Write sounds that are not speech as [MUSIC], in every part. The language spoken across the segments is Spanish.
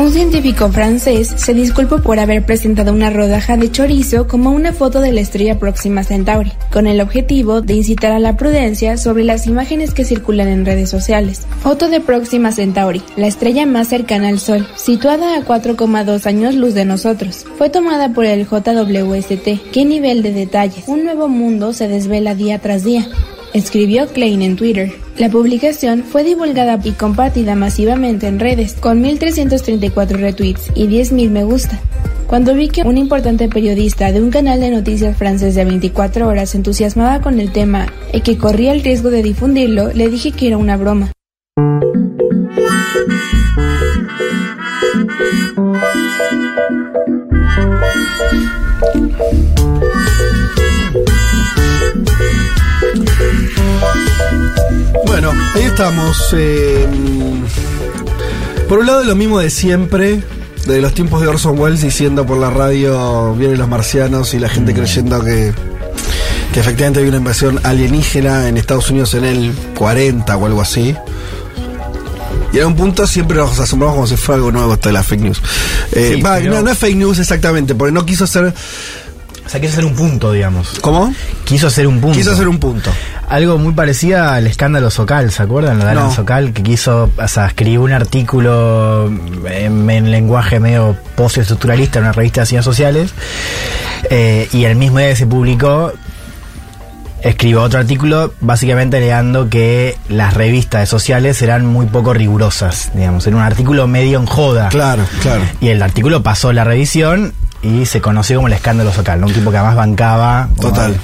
Un científico francés se disculpó por haber presentado una rodaja de chorizo como una foto de la estrella próxima Centauri, con el objetivo de incitar a la prudencia sobre las imágenes que circulan en redes sociales. Foto de Próxima Centauri, la estrella más cercana al Sol, situada a 4,2 años luz de nosotros. Fue tomada por el JWST. ¿Qué nivel de detalles? Un nuevo mundo se desvela día tras día escribió Klein en Twitter. La publicación fue divulgada y compartida masivamente en redes, con 1.334 retweets y 10.000 me gusta. Cuando vi que un importante periodista de un canal de noticias francés de 24 horas se entusiasmaba con el tema y que corría el riesgo de difundirlo, le dije que era una broma. Bueno, ahí estamos. eh, por un lado, lo mismo de siempre, de los tiempos de Orson Welles diciendo por la radio vienen los marcianos y la gente creyendo que, que efectivamente había una invasión alienígena en Estados Unidos en el 40 o algo así. Y a un punto siempre nos asombramos como si fuera algo nuevo esto de la fake news. Eh, Sí, va, pero- no, no es fake news exactamente, porque no quiso hacer. O sea, quiso hacer un punto, digamos. ¿Cómo? Quiso hacer un punto. Quiso hacer un punto. Algo muy parecido al escándalo Socal, ¿se acuerdan? Lo de No. Socal, que quiso, o sea, escribió un artículo en, en lenguaje medio postestructuralista en una revista de ciencias sociales, eh, y el mismo día que se publicó, escribió otro artículo básicamente alegando que las revistas sociales eran muy poco rigurosas, digamos, era un artículo medio en joda. Claro, claro. Y el artículo pasó la revisión y se conoció como el escándalo Socal, ¿no? un tipo que además bancaba. Total.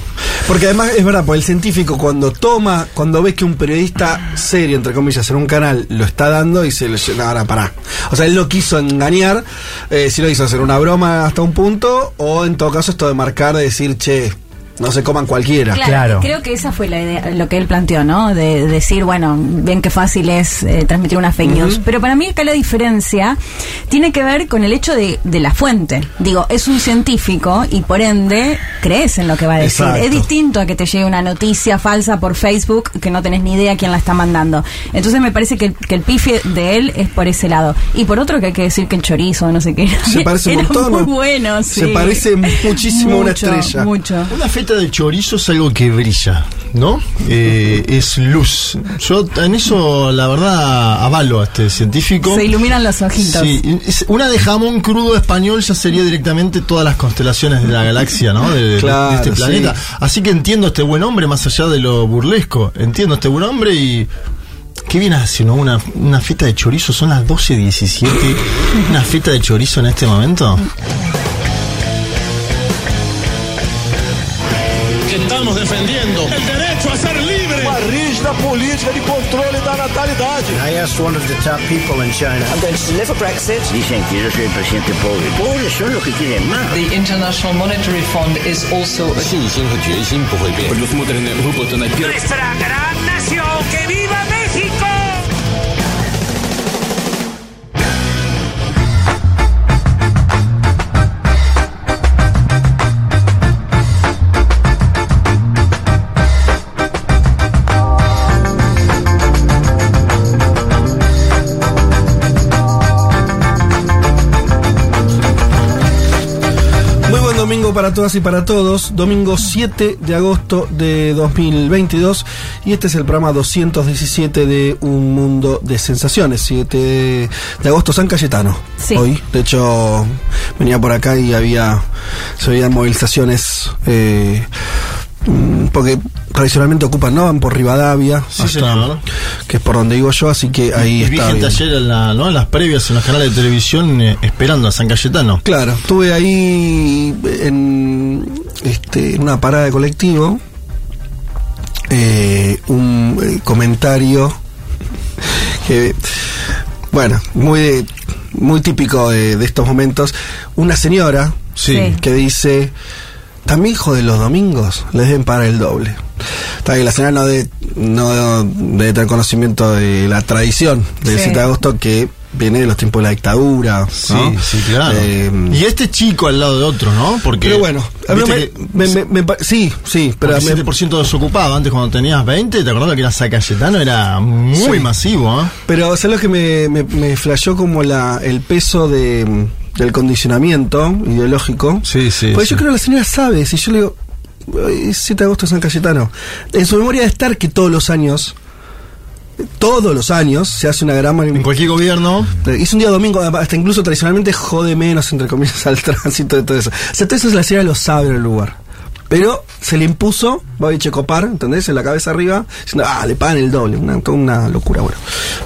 Porque además es verdad, porque el científico cuando toma, cuando ves que un periodista serio, entre comillas, en un canal lo está dando y se le llena, ahora pará. O sea, él no quiso engañar, eh, si lo hizo hacer una broma hasta un punto, o en todo caso esto de marcar, de decir, che, no se coman cualquiera. Claro, Claro. creo que esa fue la idea, lo que él planteó, ¿no? De, decir, bueno, ven qué fácil es eh, transmitir una fake news. Pero para mí acá la diferencia tiene que ver con el hecho de, de la fuente. Digo, es un científico y por ende crees en lo que va a decir. Exacto. Es distinto a que te llegue una noticia falsa por Facebook que no tenés ni idea quién la está mandando. Entonces me parece que, que el pife de él es por ese lado. Y por otro que hay que decir que el chorizo, no sé qué. Se parece un [LAUGHS] montón, muy ¿no? bueno, sí. Se parece muchísimo a una estrella. Mucho. Una feta de chorizo es algo que brilla, ¿no? Eh, es luz. Yo en eso, la verdad, avalo a este científico. Se iluminan los ojitos. Sí, una de jamón crudo español ya sería directamente todas las constelaciones de la galaxia, ¿no? De, de- Claro, de este sí. planeta. Así que entiendo a este buen hombre más allá de lo burlesco. Entiendo a este buen hombre y. ¿Qué viene haciendo? Una, una fiesta de chorizo, son las 12.17. ¿Una fiesta de chorizo en este momento? Estamos defendiendo el derecho a ser libre. Uma rígida política de controle da natalidade. I asked one of the top people in China. I'm going to deliver Brexit. Dicen que yo soy el presidente pobre. Pobres son los que quieren más. The International Monetary Fund is also a Nuestra gran nación, que viva México. Para todas y para todos. Domingo 7 de agosto de 2022. Y este es el programa 217 de Un Mundo de Sensaciones. 7 de, de agosto, San Cayetano. Sí. Hoy. De hecho, venía por acá y había. Se veían movilizaciones. eh, mm, porque tradicionalmente ocupan, ¿no? Van por Rivadavia. Sí, hasta- señor. Que es por donde digo yo, así que ahí y vi gente bien. ayer en, la- ¿no? en las previas en los canales de televisión eh, esperando a San Cayetano. Claro, estuve ahí en, este, en una parada de colectivo. eh, un eh, comentario [LAUGHS] que, bueno, muy, muy típico de, de estos momentos. Una señora Sí. que dice: También, hijo de los domingos, les den para el doble. Está bien, la señora no debe, no debe tener conocimiento de la tradición del Sí. 7 de agosto que viene de los tiempos de la dictadura. Sí, ¿no? sí, claro. Eh, y este chico al lado de otro, ¿no? Porque. pero bueno, a mí me- que- me- me- me pa- sí, sí, pero Porque me- 7% desocupado. Antes, cuando tenías 20, ¿te acordás que era Zacayetano? Era muy Sí. masivo, ¿eh? Pero ¿sabes lo que me, me, me flashó como la, el peso de, del condicionamiento ideológico? Sí, sí, Pues sí. yo creo que la señora sabe, si yo le digo, "Ay, 7 de agosto de San Cayetano, en su memoria de estar que todos los años, todos los años, se hace una gran En cualquier gobierno. Hizo un día domingo, hasta incluso tradicionalmente jode menos, entre comillas, [LAUGHS] al tránsito de todo eso. O sea, todo eso la señora lo sabe en el lugar. Pero se le impuso, va a Checopar, ¿entendés? En la cabeza arriba, diciendo, ah, le pagan el doble. Una, toda una locura, bueno.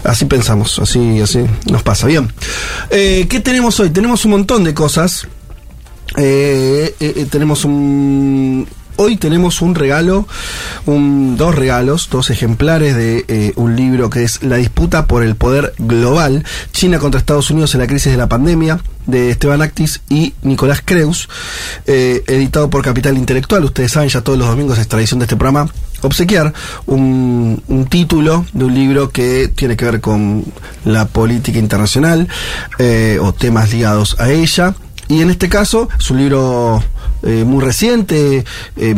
Así pensamos, así, así nos pasa. Bien. Eh, ¿Qué tenemos hoy? Tenemos un montón de cosas. Eh, eh, tenemos un. Hoy tenemos un regalo, un, dos regalos, dos ejemplares de eh, un libro que es La disputa por el poder global, China contra Estados Unidos en la crisis de la pandemia, de Esteban Actis y Nicolás Creus, eh, editado por Capital Intelectual. Ustedes saben, ya todos los domingos es tradición de este programa obsequiar un, título de un libro que tiene que ver con la política internacional eh, o temas ligados a ella. Y en este caso es un libro eh, muy reciente, eh,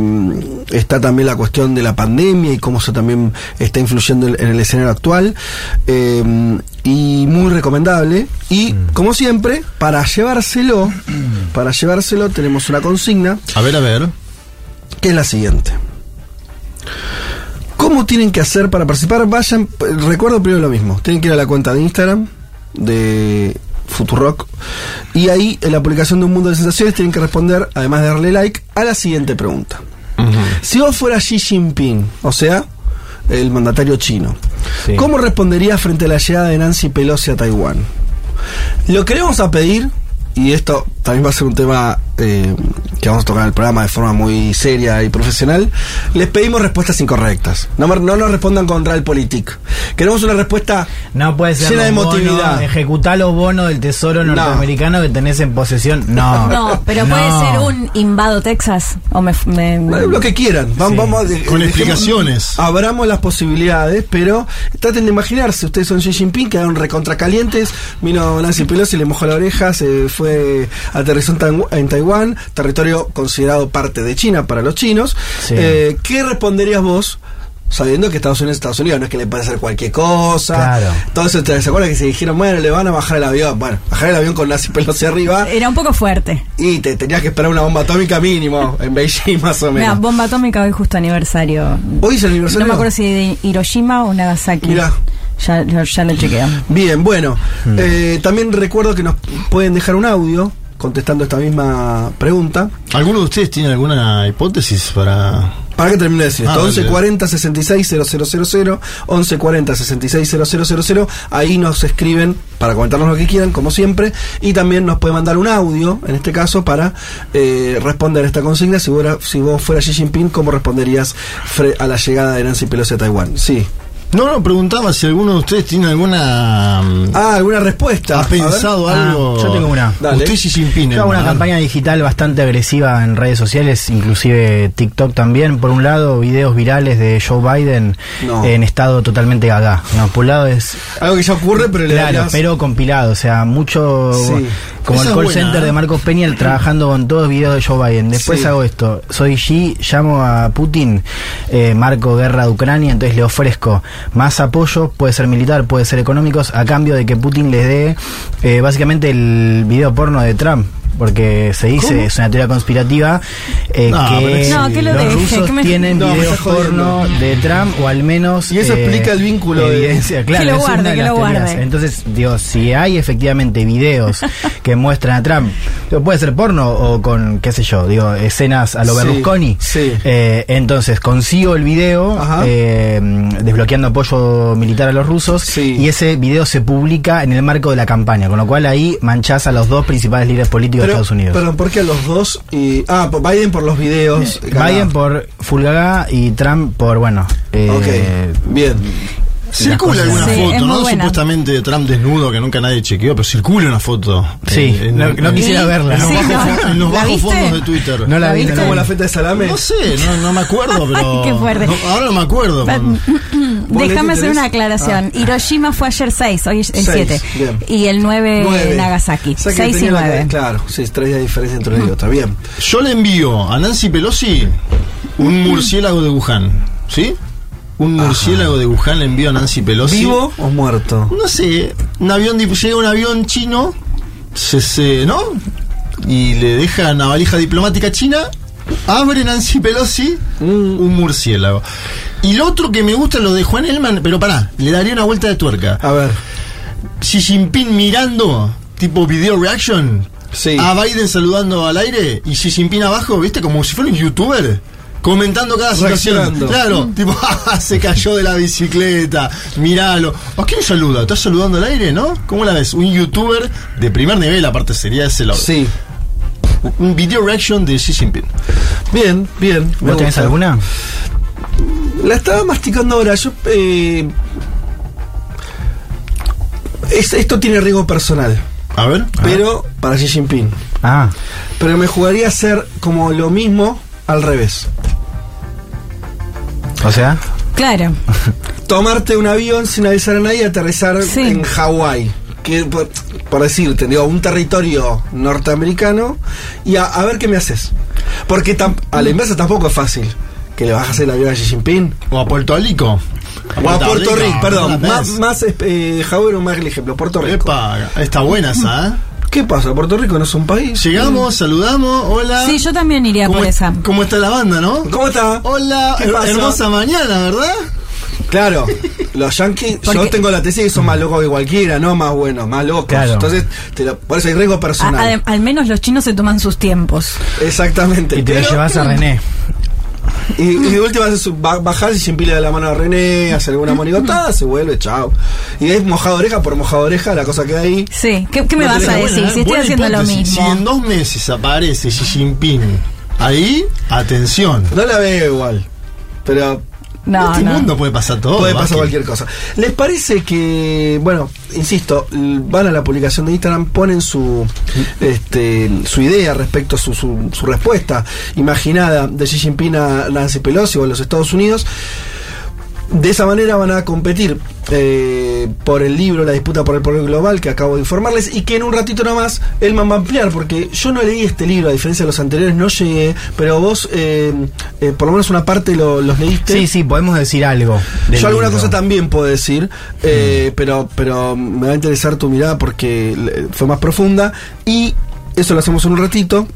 está también la cuestión de la pandemia y cómo eso también está influyendo en, en el escenario actual, eh, y muy recomendable. Y como siempre, para llevárselo, [CLEARS THROAT] para llevárselo tenemos una consigna A ver, a ver. que es la siguiente. ¿Cómo tienen que hacer para participar? Vayan, recuerdo primero lo mismo, tienen que ir a la cuenta de Instagram de Futurock y ahí en la publicación de Un Mundo de Sensaciones tienen que responder, además de darle like, a la siguiente pregunta. Si vos fueras Xi Jinping, o sea, el mandatario chino, Sí. ¿cómo responderías frente a la llegada de Nancy Pelosi a Taiwán? Lo que le vamos a pedir, y esto también va a ser un tema eh, que vamos a tocar en el programa de forma muy seria y profesional, les pedimos respuestas incorrectas. No, no nos respondan con Realpolitik. Queremos una respuesta No puede ser llena de los bonos, emotividad. ejecutar los bonos del tesoro No. norteamericano que tenés en posesión. No. [LAUGHS] No, pero puede No. ser un invado Texas. O me, me- Bueno, Lo que quieran, vamos, Sí. vamos a- Con dejemos- explicaciones. Abramos las posibilidades, pero traten de imaginarse, ustedes son Xi Jinping, quedaron recontracalientes, vino Nancy Pelosi, le mojó la oreja, se fue, aterrizó en, Taiw- en Taiwán, territorio considerado parte de China para los chinos. Sí. Eh, ¿Qué responderías vos? Sabiendo que Estados Unidos es Estados Unidos, no es que le puede hacer cualquier cosa. Claro. Entonces, ¿se acuerdan que se dijeron, bueno, le van a bajar el avión? Bueno, bajar el avión con Nancy [LAUGHS] Pelosi arriba Era un poco fuerte. y te tenías que esperar una bomba atómica mínimo en Beijing [LAUGHS] más o Mira, menos. bomba atómica hoy justo aniversario. Hoy es el aniversario. No me acuerdo si de Hiroshima o Nagasaki. Mirá. Ya, ya, ya lo chequeo. Bien, bueno, eh, también recuerdo que nos pueden dejar un audio contestando esta misma pregunta. ¿Alguno de ustedes tiene alguna hipótesis para.? Para que termine de decir esto, Ah, 11 dale. 40 66 000, 11 40 66 000, ahí nos escriben para comentarnos lo que quieran, como siempre, y también nos puede mandar un audio, en este caso, para eh, responder a esta consigna. Si, fuera- si vos fueras Xi Jinping, ¿cómo responderías a la llegada de Nancy Pelosi a Taiwán? Sí. No, no, preguntaba si alguno de ustedes tiene alguna. mm, Ah, ¿alguna respuesta? ¿Ha pensado Ah, algo? yo tengo una. Dale. Usted Xi Jinping. Yo hago una campaña digital bastante agresiva en redes sociales, inclusive TikTok también. Por un lado, videos virales de Joe Biden No. en estado totalmente gaga. No, por un lado es Algo que ya ocurre, pero le Claro, pero compilado, o sea, mucho Sí. como Esa el call buena, center ¿eh? de Marcos Peña trabajando con todos los videos de Joe Biden. Después Sí. hago esto, soy Xi, llamo a Putin, eh, marco guerra de Ucrania, entonces le ofrezco más apoyo, puede ser militar, puede ser económicos, a cambio de que Putin les dé eh, básicamente el video porno de Trump. Porque se dice, ¿Cómo? es una teoría conspirativa, eh, No, que es- No, que lo los deje, rusos que me- tienen No, videos porno de Trump, o al menos... Y eso eh, explica el vínculo de- evidencia, claro, Que lo es una guarde, de que las lo teorías. guarde. Entonces, digo, si hay efectivamente videos [LAUGHS] que muestran a Trump, digo, puede ser porno o con, qué sé yo, digo, escenas a lo Sí, Berlusconi. sí. Eh, entonces, consigo el video eh, desbloqueando apoyo militar a los rusos Sí. y ese video se publica en el marco de la campaña, con lo cual ahí manchás a los dos principales líderes políticos de Estados Unidos. Perdón, ¿por qué los dos? Y, ah, Biden por los videos. Biden por Fulgaga y Trump por, bueno, eh, Ok, bien. Circula alguna Sí, foto, ¿no? buena. Supuestamente de Trump desnudo que nunca nadie chequeó, pero circula una foto. Sí, En- no, en- no quisiera verla. En los Sí, bajos, ¿no? en los ¿La bajos viste? fondos de Twitter. No la ¿La vi. viste? Como la feta de salame. No sé, no, no me acuerdo, [LAUGHS] pero. Qué fuerte. no, ahora no me acuerdo. Pa- man. ¿Vos Déjame hacer una aclaración. Hiroshima fue ayer 6, hoy es el Seis, 7. bien. Y el 9 Nueve. Nagasaki. O sea que 6 y tenía la- 9. Claro, sí, tres días de diferencia entre uno y otra. Bien. Yo le envío a Nancy Pelosi un murciélago de Wuhan. ¿Sí? Un murciélago de Wuhan le envío a Nancy Pelosi. ¿Vivo o muerto? No sé, un avión, llega un avión chino, se, se- ¿no? Y le deja una valija diplomática china, abre Nancy Pelosi un murciélago. Y lo otro que me gusta es lo de Juan Elman, pero pará, le daría una vuelta de tuerca. A ver. Xi Jinping mirando, tipo video reaction, Sí. a Biden saludando al aire y Xi Jinping abajo, ¿viste? Como si fuera un youtuber. Comentando cada situación. Claro, tipo, [LAUGHS] "Ah, se cayó de la bicicleta, miralo. ¿A quién saluda? ¿Estás saludando al aire, no? ¿Cómo la ves? Un youtuber de primer nivel, aparte sería ese lado. Sí. Un video reaction de Xi Jinping. Bien, bien. ¿Vos tenés gusta. alguna? La estaba masticando ahora. Yo. eh, es- esto tiene riesgo personal. A ver. Pero para Xi Jinping. Ah, Pero me jugaría a hacer como lo mismo al revés. O sea, Claro. [LAUGHS] Tomarte un avión sin avisar a nadie y aterrizar Sí. en Hawái. Que, por, por decirte, digo, un territorio norteamericano y a, a ver qué me haces. Porque tam- a la inversa tampoco es fácil. Que le bajas el avión a Xi Jinping. O a Puerto Rico. O a Puerto Rico, perdón. Más, más eh, Hawái o más el ejemplo. Puerto Rico. Epa, está buena esa, ¿eh? ¿Qué pasa? Puerto Rico no es un país. Llegamos, saludamos, hola. Sí, yo también iría ¿Cómo, por esa. ¿Cómo está la banda, no? ¿Cómo está? Hola, ¿Qué her- pasa? hermosa mañana, ¿verdad? Claro, los yankees, yo Porque- tengo la tesis que son más locos que cualquiera, no más buenos, más locos. Claro. Entonces, te lo- por eso hay riesgo A- personal. adem- al menos los chinos se toman sus tiempos. Exactamente. y te lo Pero- llevas a [LAUGHS] René. Y, y de última haces su- ba- bajar y sin pile de la mano a René, hacer alguna monigotada, se vuelve, chao. Y es mojado oreja por mojado oreja, la cosa que hay. Sí, ¿qué, qué me No vas a decir? Buena, si estoy haciendo lo hipótesis. Si en mismo. dos meses aparece Xi Jinping ahí, atención. No la veo igual. Pero en No, este no. mundo puede pasar todo. puede pasar cualquier cosa. ¿Les parece que, bueno, insisto, van a la publicación de Instagram, ponen su este, su idea respecto a su, su, su respuesta imaginada de Xi Jinping a Nancy Pelosi o a los Estados Unidos? De esa manera van a competir eh, por el libro La disputa por el poder global que acabo de informarles y que en un ratito nomás Elman va a ampliar porque yo no leí este libro a diferencia de los anteriores, no llegué, pero vos eh, eh, por lo menos una parte lo- los leíste. Sí, sí, podemos decir algo. Yo alguna libro. cosa también puedo decir, eh, pero, pero me va a interesar tu mirada porque fue más profunda y eso lo hacemos en un ratito.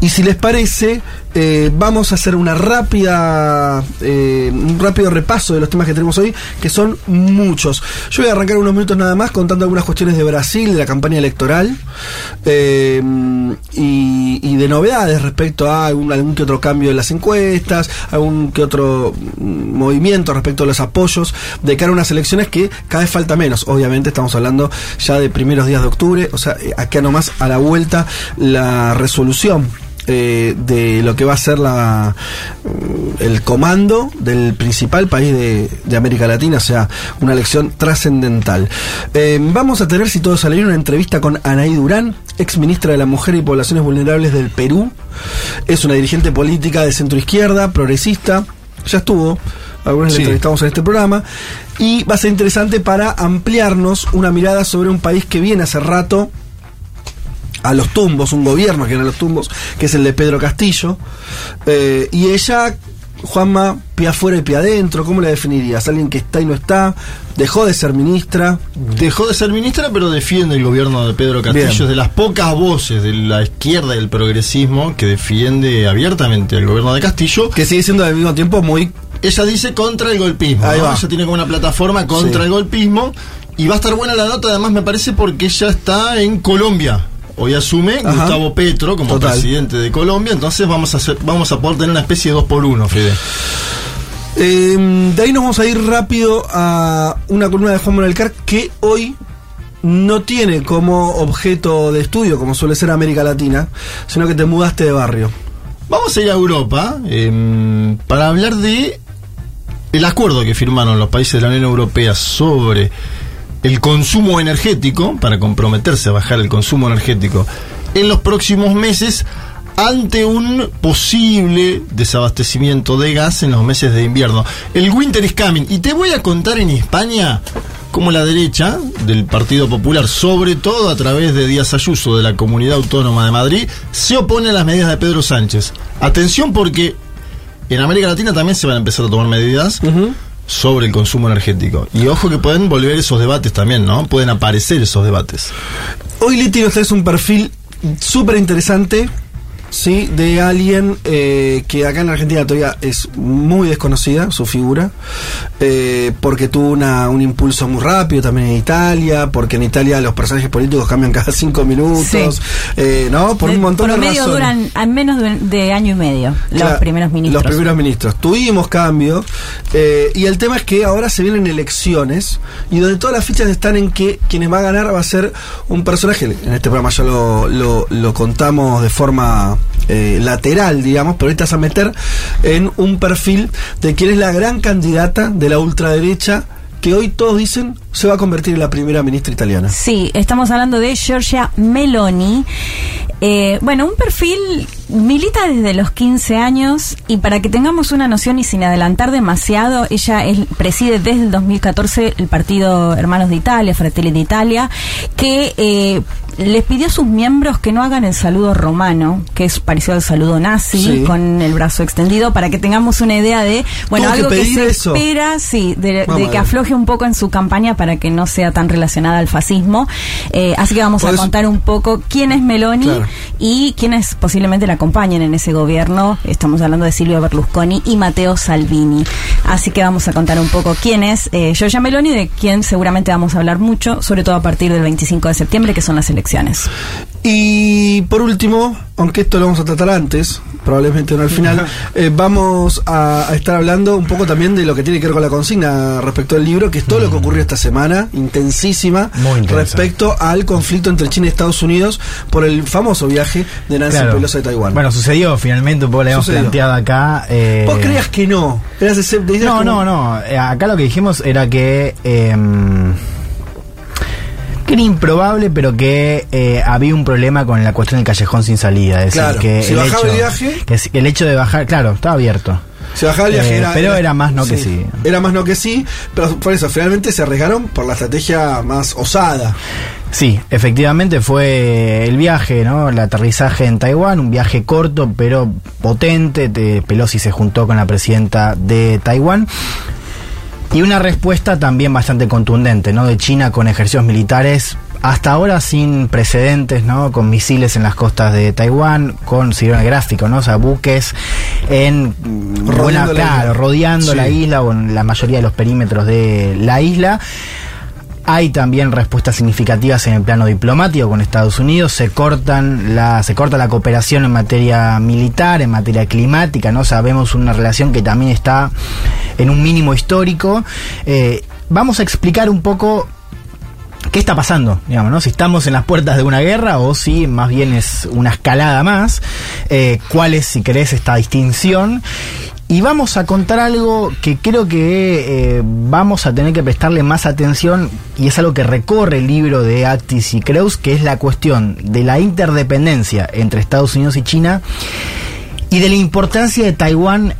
Y si les parece, eh, vamos a hacer una rápida, eh, un rápido repaso de los temas que tenemos hoy, que son muchos. Yo voy a arrancar unos minutos nada más contando algunas cuestiones de Brasil, de la campaña electoral, eh, y, de novedades respecto a algún, algún que otro cambio en las encuestas, algún que otro movimiento respecto a los apoyos de cara a unas elecciones que cada vez falta menos. Obviamente estamos hablando ya de primeros días de octubre, o sea, eh, acá nomás a la vuelta la resolución eh, de lo que va a ser la el comando del principal país de, de América Latina, o sea, una elección trascendental. Eh, vamos a tener, si todo sale bien, una entrevista con Anaí Durán, ex ministra de la Mujer y Poblaciones Vulnerables del Perú. Es una dirigente política de centro izquierda, progresista. Ya estuvo, algunos Sí. la entrevistamos en este programa. Y va a ser interesante para ampliarnos una mirada sobre un país que viene hace rato a los tumbos, un gobierno que viene a los tumbos, que es el de Pedro Castillo. Eh, y ella, Juanma, pie afuera y pie adentro, ¿cómo la definirías? ¿Alguien que está y no está? ¿Dejó de ser ministra? Dejó de ser ministra, pero defiende el gobierno de Pedro Castillo. Bien. Es de las pocas voces de la izquierda y del progresismo que defiende abiertamente el gobierno de Castillo. Que sigue siendo al mismo tiempo muy... Ella dice contra el golpismo. Ahí ¿no? va. Ella tiene como una plataforma contra Sí. el golpismo. Y va a estar buena la nota, además, me parece, porque ella está en Colombia. Hoy asume Ajá. Gustavo Petro como Total. presidente de Colombia. Entonces vamos a hacer, vamos a poder tener una especie de dos por uno, Fede. Eh, de ahí nos vamos a ir rápido a una columna de Juan Manuel Carr que hoy no tiene como objeto de estudio, como suele ser América Latina, sino que te mudaste de barrio. Vamos a ir a Europa em, para hablar de el acuerdo que firmaron los países de la Unión Europea sobre el consumo energético, para comprometerse a bajar el consumo energético en los próximos meses, ante un posible desabastecimiento de gas en los meses de invierno. El winter is coming. Y te voy a contar en España cómo la derecha del Partido Popular, sobre todo a través de Díaz Ayuso de la Comunidad Autónoma de Madrid, se opone a las medidas de Pedro Sánchez. Atención porque en América Latina también se van a empezar a tomar medidas. Sobre el consumo energético. Y ojo que pueden volver esos debates también, ¿no? Pueden aparecer esos debates. Hoy Liti nos traes un perfil súper interesante Sí, de alguien eh, que acá en Argentina todavía es muy desconocida, su figura, eh, porque tuvo una, un impulso muy rápido también en Italia, porque en Italia los personajes políticos cambian cada cinco minutos, eh, ¿no? Por un montón de medio duran a menos de, de año y medio los primeros ministros. Los primeros ministros. Tuvimos cambio, y el tema es que ahora se vienen elecciones, y donde todas las fichas están en que quienes va a ganar va a ser un personaje, en este programa ya lo, lo, lo contamos de forma eh, lateral, digamos, pero ahorita a meter en un perfil de quien es la gran candidata de la ultraderecha que hoy todos dicen se va a convertir en la primera ministra italiana. Sí, estamos hablando de Giorgia Meloni. Eh, bueno, un perfil milita desde los 15 años y para que tengamos una noción y sin adelantar demasiado, ella preside desde el 2014 el partido Hermanos de Italia, Fratelli d'Italia, que eh, les pidió a sus miembros que no hagan el saludo romano, que es parecido al saludo nazi, con el brazo extendido, para que tengamos una idea de, bueno, algo que, se espera, sí, de, que afloje un poco en su campaña para que no sea tan relacionada al fascismo. Eh, así que vamos a contar un poco quién es Meloni y quiénes posiblemente la acompañen en ese gobierno. Estamos hablando de Silvio Berlusconi y Matteo Salvini. Así que vamos a contar un poco quién es eh, Giorgia Meloni, de quien seguramente vamos a hablar mucho, sobre todo a partir del 25 de septiembre, que son las elecciones y por último, aunque esto lo vamos a tratar antes, probablemente no al final, eh, vamos a, estar hablando un poco también de lo que tiene que ver con la consigna respecto al libro, que es todo lo que ocurrió esta semana, intensísima, respecto al conflicto entre China y Estados Unidos por el famoso viaje de Nancy Pelosi de Taiwán. Bueno, sucedió finalmente, un poco le hemos planteado acá. Eh, ¿Vos creías que no? no, no, no. Eh, acá lo que dijimos era que... Eh, que era improbable, pero que eh, había un problema con la cuestión del callejón sin salida. Es decir, que el hecho, el viaje. el hecho de bajar, claro, estaba abierto. Se bajaba el viaje, eh, pero era, más no que sí. Era más no que sí, pero por eso finalmente se arriesgaron por la estrategia más osada. Sí, efectivamente fue el viaje, ¿no? El aterrizaje en Taiwán, un viaje corto pero potente. Pelosi se juntó con la presidenta de Taiwán. Y una respuesta también bastante contundente, ¿no? De China con ejercicios militares hasta ahora sin precedentes, ¿no? Con misiles en las costas de Taiwán, con sirena gráfico, ¿no? O sea, buques en rodeando, claro, rodeando la isla o en la mayoría de los perímetros de la isla. Hay también respuestas significativas en el plano diplomático con Estados Unidos. Se cortan la, se corta la cooperación en materia militar, en materia climática, ¿no? Sabemos una relación que también está en un mínimo histórico. Eh, vamos a explicar un poco qué está pasando, digamos, ¿no? Si estamos en las puertas de una guerra o si más bien es una escalada más, eh, cuál es, si querés, esta distinción y vamos a contar algo que creo que eh, vamos a tener que prestarle más atención y es algo que recorre el libro de Actis y Creus, que es la cuestión de la interdependencia entre Estados Unidos y China y de la importancia de Taiwán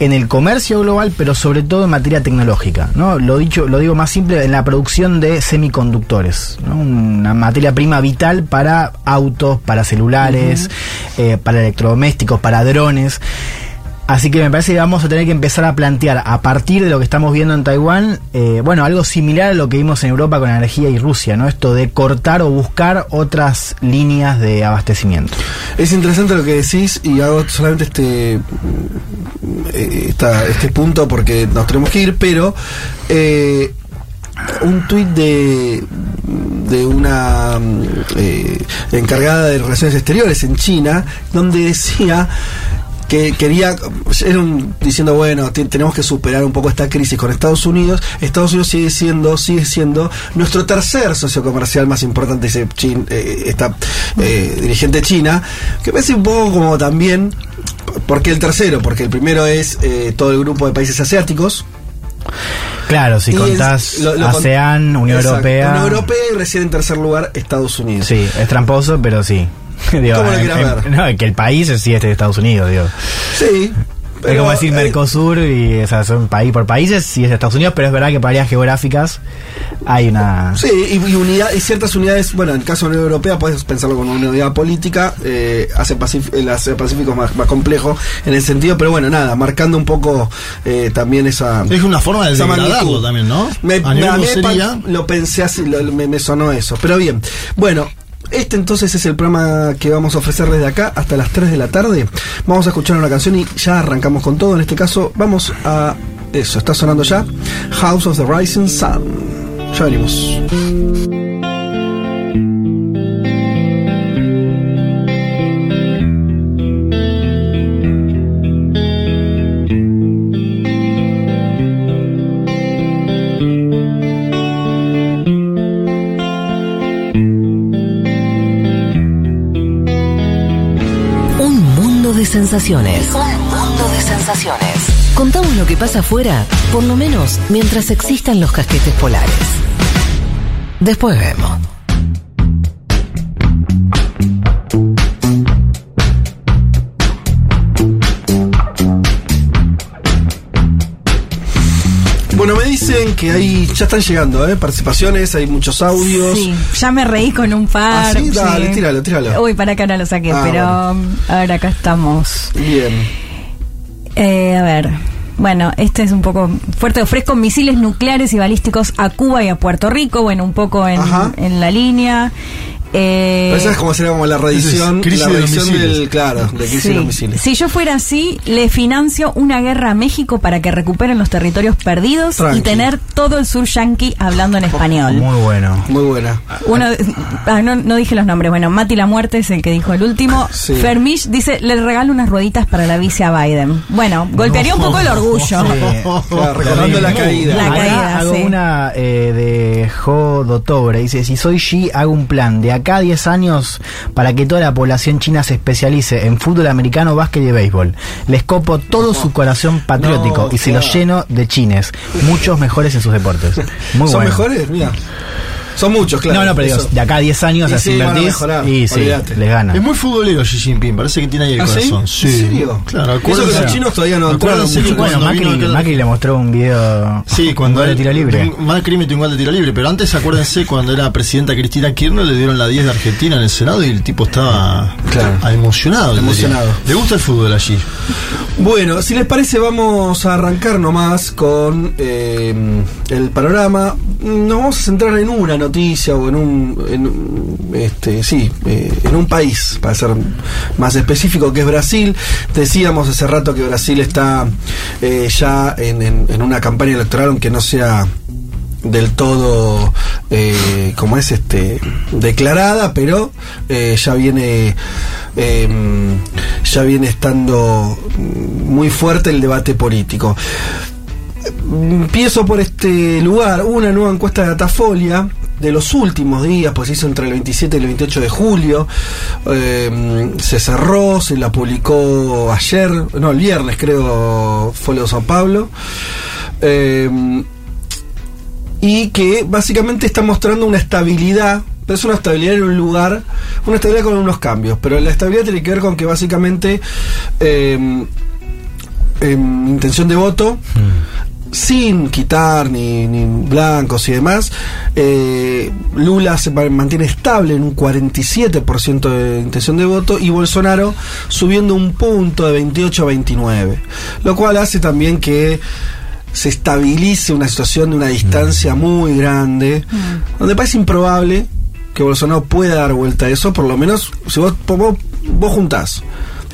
en el comercio global, pero sobre todo en materia tecnológica. ¿no? Lo, dicho, lo digo más simple, en la producción de semiconductores, una materia prima vital para autos, para celulares, eh, para electrodomésticos, para drones. Así que me parece que vamos a tener que empezar a plantear, a partir de lo que estamos viendo en Taiwán, eh, bueno, algo similar a lo que vimos en Europa con energía y Rusia, ¿no? Esto de cortar o buscar otras líneas de abastecimiento. Es interesante lo que decís y hago solamente este, eh, este punto porque nos tenemos que ir, pero eh, un tuit de, de una encargada de relaciones exteriores en China, donde decía que quería, era diciendo, bueno, tenemos que superar un poco esta crisis con Estados Unidos. Estados Unidos sigue siendo, sigue siendo nuestro tercer socio comercial más importante, dice eh, esta eh, dirigente china, que parece un poco como también, ¿por qué el tercero? Porque el primero es eh, todo el grupo de países asiáticos, Claro, si Y es- contás lo- lo con- ASEAN, Unión Exacto, Europea. Unión Europea y recién en tercer lugar Estados Unidos. Sí, es tramposo, pero sí. [LAUGHS] Digo, ¿Cómo lo en- quieras en- ver? No, que el país es sí es de Estados Unidos, digo. Sí. es como decir eh, Mercosur y o sea, son país por países, sí es de Estados Unidos, pero es verdad que por áreas geográficas hay una. Sí, y, y unidad, y ciertas unidades, bueno, en el caso de la Unión Europea puedes pensarlo como una unidad política, eh, hace, el hace Pacífico más, más complejo en ese sentido, pero bueno, nada, marcando un poco eh, también esa... Es una forma de degradarlo también, ¿no? Me, a nivel pa- lo pensé así, lo- me, me sonó eso, pero bien, bueno... Este entonces es el programa que vamos a ofrecer desde acá hasta las 3 de la tarde. Vamos a escuchar una canción y ya arrancamos con todo. En este caso, vamos a. Eso, está sonando ya. House of the Rising Sun. Ya venimos. Sensaciones. Un mundo de sensaciones. Contamos lo que pasa afuera, por lo menos mientras existan los casquetes polares. Después vemos. Que ahí ya están llegando, ¿eh? Participaciones, hay muchos audios. Sí, ya me reí con un par. Ah, ¿sí? Dale, tíralo, tíralo. Uy, para acá ahora lo saqué, Ah, pero bueno. um, ahora acá estamos. Bien. Eh, a ver. Bueno, este es un poco fuerte. Ofrezco misiles nucleares y balísticos a Cuba y a Puerto Rico. Bueno, un poco en, en la línea. Eh, esa es como sería como la crisis la de del, claro, de crisis sí. de misiles. Si yo fuera así, le financio una guerra a México para que recuperen los territorios perdidos Tranqui. y tener todo el sur yanqui hablando en español. Muy bueno. Muy buena. Uno, ah, no, no dije los nombres. Bueno, Mati La Muerte es el que dijo el último. Sí. Fermish dice, le regalo unas rueditas para la bici a Biden. Bueno, golpearía un poco el orgullo. [LAUGHS] Recordando la caída. La Acá caída, hago sí. una eh, de Jo Dotobre. Dice: Si soy Xi, hago un plan de acá a 10 años para que toda la población china se especialice en fútbol americano, básquet y béisbol. Les copo todo su corazón patriótico No, y se lo lleno de chines, muchos mejores en sus deportes. Muy ¿Son bueno. mejores? Mira. Son muchos, claro. no, no, pero digo, de acá a 10 años Y así sí, invertís mejorar, y sí, les gana. Es muy futbolero Xi Jinping, parece que tiene ahí el ¿Ah, sí? corazón. ¿En serio? Claro, Eso que los chinos todavía no acuérdense mucho. Bueno, Macri, vino acá- Macri le mostró un video Sí, cuando de tiro libre. Macri metió un gol de tiro libre, pero antes acuérdense cuando era presidenta Cristina Kirchner le dieron la 10 de Argentina en el Senado y el tipo estaba Claro. emocionado. Emocionado. Le gusta el fútbol allí. Bueno, si les parece, vamos a arrancar nomás con eh, el panorama. Nos vamos a centrar en una noticia o en un. En, este, sí, eh, en un país, para ser más específico, que es Brasil. Decíamos hace rato que Brasil está eh, ya en, en- una campaña electoral, aunque no sea del todo eh, como es este declarada pero eh, ya viene eh, ya viene estando muy fuerte el debate político empiezo por este lugar una nueva encuesta de Datafolia de los últimos días, pues hizo entre el 27 y el 28 de julio, eh, se cerró, se la publicó ayer, no, el viernes creo, lo de Sao Pablo, eh, y que básicamente está mostrando una estabilidad, pero es una estabilidad en un lugar, una estabilidad con unos cambios, pero la estabilidad tiene que ver con que básicamente eh, em, intención de voto, sin quitar ni, ni blancos y demás, eh, Lula se ma- mantiene estable en un 47% de intención de voto y Bolsonaro subiendo un punto de 28 a 29, lo cual hace también que se estabilice una situación de una distancia muy grande, donde parece improbable que Bolsonaro pueda dar vuelta a eso, por lo menos si vos, vos, vos juntás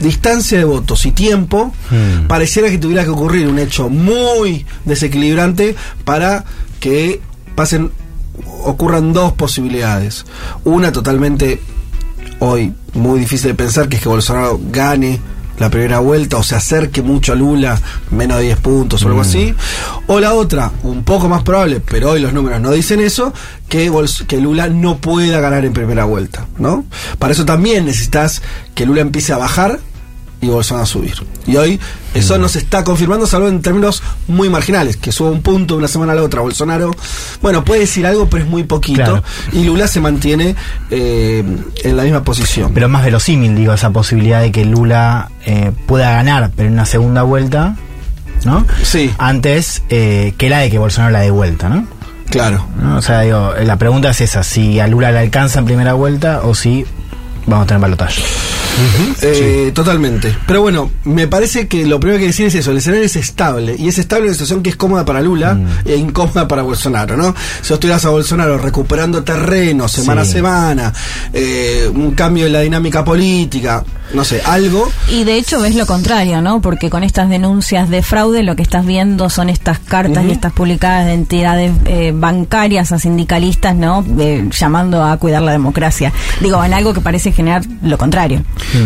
distancia de votos y tiempo, Mm. pareciera que tuviera que ocurrir un hecho muy desequilibrante para que pasen ocurran dos posibilidades. Una totalmente hoy muy difícil de pensar que es que Bolsonaro gane la primera vuelta o se acerque mucho a Lula, menos de 10 puntos o algo así. O la otra, un poco más probable, pero hoy los números no dicen eso, que, que Lula no pueda ganar en primera vuelta, ¿no? Para eso también necesitas que Lula empiece a bajar y Bolsonaro a subir. Y hoy eso no se está confirmando, salvo en términos muy marginales, que suba un punto de una semana a la otra. Bolsonaro, bueno, puede decir algo, pero es muy poquito. Claro. Y Lula se mantiene eh, en la misma posición. Pero es más verosímil, digo, esa posibilidad de que Lula eh, pueda ganar, pero en una segunda vuelta, ¿no? Sí. Antes eh, que la de que Bolsonaro la dé vuelta, ¿no? Claro. ¿No? O sea, digo, la pregunta es esa, si a Lula le alcanza en primera vuelta o si vamos a tener balotaje. Eh, Totalmente. Pero bueno, me parece que lo primero que decir es eso, el escenario es estable. Y es estable en una situación que es cómoda para Lula e incómoda para Bolsonaro, ¿no? Si vos tuvieras a Bolsonaro recuperando terreno semana Sí. a semana, eh, un cambio en la dinámica política, no sé, algo. Y de hecho ves lo contrario, ¿no? Porque con estas denuncias de fraude lo que estás viendo son estas cartas y estas publicadas de entidades eh, bancarias a sindicalistas, ¿no? Eh, llamando a cuidar la democracia. Digo, en algo que parece generar lo contrario.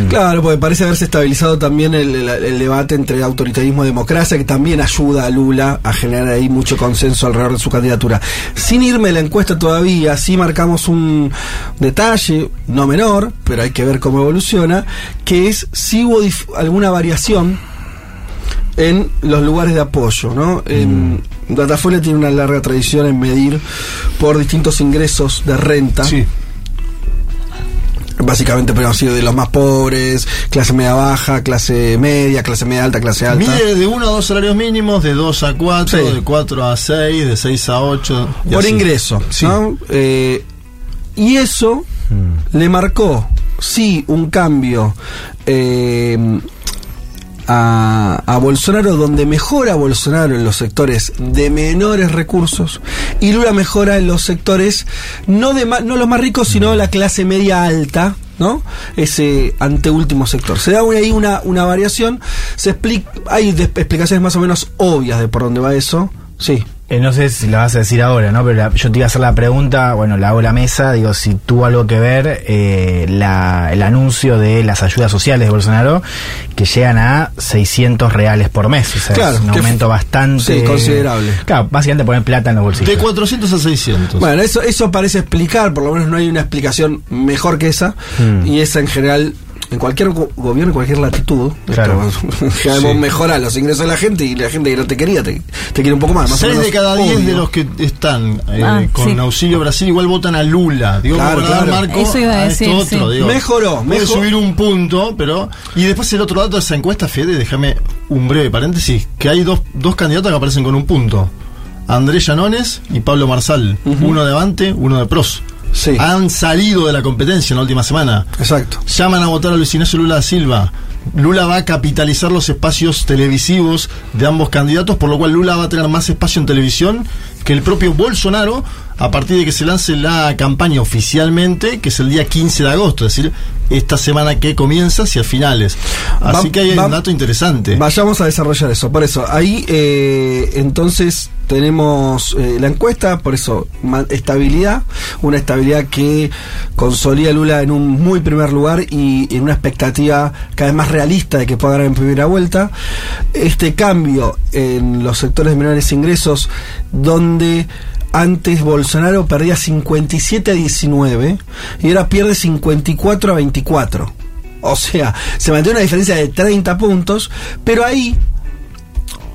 Claro, porque parece haberse estabilizado también el, el- el debate entre autoritarismo y democracia, que también ayuda a Lula a generar ahí mucho consenso alrededor de su candidatura. Sin irme a la encuesta todavía, sí marcamos un detalle, no menor, pero hay que ver cómo evoluciona, que es si hubo alguna variación en los lugares de apoyo, ¿no? En, Datafolio tiene una larga tradición en medir por distintos ingresos de renta. Sí. Básicamente podemos decir de los más pobres, clase media baja, clase media, clase media alta, clase alta. Mide de 1 a 2 salarios mínimos, de 2 a 4, Sí. de 4 a 6, de 6 a 8. y por así. ingreso. Sí. ¿no? Eh, y eso le marcó, sí, un cambio eh, a, a Bolsonaro, donde mejora Bolsonaro en los sectores de menores recursos y Lula mejora en los sectores no de no los más ricos, sino la clase media alta. ¿No? Ese anteúltimo sector. Se da ahí una, una variación. Se explica, hay explicaciones más o menos obvias de por dónde va eso. Sí. Eh, no sé si lo vas a decir ahora, ¿no? Pero la- yo te iba a hacer la pregunta, bueno, la hago a la mesa, digo, si tuvo algo que ver eh, la- el anuncio de las ayudas sociales de Bolsonaro, que llegan a 600 reales por mes, o sea, Claro, es un aumento bastante... sí, considerable. Claro, básicamente poner plata en los bolsillos. De 400 a 600. Bueno, eso, eso parece explicar, por lo menos no hay una explicación mejor que esa, Hmm. y esa en general, en cualquier go- gobierno, en cualquier latitud, Claro. [LAUGHS] esto, mejorás los ingresos de la gente y la gente que no te quería te, te quiere un poco más. más o 6 de cada 10 de los que están eh, Ah, con sí. auxilio Brasil igual votan a Lula. Digo, Claro, para dar claro. marco Eso iba a esto decir, otro. sí. digo. Mejoró, Puede mejor- subir un punto, pero. Y después el otro dato de esa encuesta, Fede, déjame un breve paréntesis: que hay dos, dos candidatos que aparecen con un punto: Andrés Llanones y Pablo Marsal. Uno de Avante, uno de Pros. Sí, Han salido de la competencia en la última semana. exacto. Llaman a votar a Luis Ignacio Lula da Silva. Lula va a capitalizar los espacios televisivos de ambos candidatos, por lo cual Lula va a tener más espacio en televisión que el propio Bolsonaro a partir de que se lance la campaña oficialmente, que es el día 15 de agosto, es decir, esta semana que comienza hacia finales. Así Va- que hay va- un dato interesante. Vayamos a desarrollar eso. Por eso, ahí eh, entonces tenemos eh, la encuesta, por eso, estabilidad, una estabilidad que consolida a Lula en un muy primer lugar y en una expectativa cada vez más realista de que pueda ganar en primera vuelta. Este cambio en los sectores de menores ingresos, donde antes Bolsonaro perdía 57 a 19 y ahora pierde 54 a 24. O sea, se mantiene una diferencia de 30 puntos, pero ahí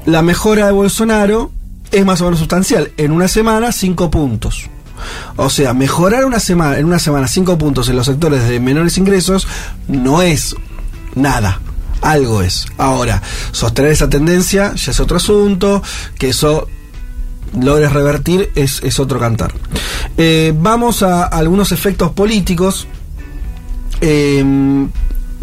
la mejora de Bolsonaro es más o menos sustancial. En una semana, 5 puntos. O sea, mejorar una semana, en una semana 5 puntos en los sectores de menores ingresos no es nada. Algo es. Ahora, sostener esa tendencia ya es otro asunto, que eso logres revertir es, es otro cantar. Eh, vamos a algunos efectos políticos. Eh,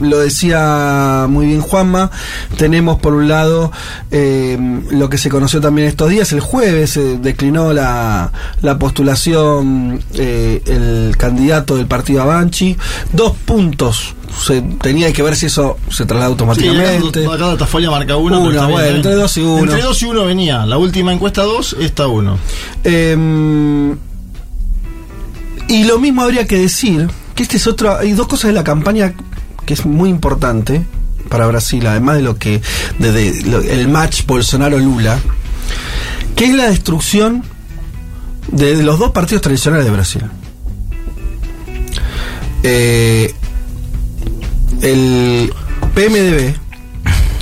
lo decía muy bien Juanma, tenemos por un lado eh, lo que se conoció también estos días, el jueves se declinó la, la postulación eh, el candidato del partido Avanchi, dos puntos, se tenía que ver si eso se traslada automáticamente. Sí, acá, Datafolia marca uno. Uno, bien, ¿eh? entre dos y uno. Entre 2 y 1 venía. La última encuesta 2, esta 1. Eh, y lo mismo habría que decir que este es otro. Hay dos cosas de la campaña que es muy importante para Brasil, además de lo que. de, el match Bolsonaro-Lula, que es la destrucción de los dos partidos tradicionales de Brasil. Eh, el PMDB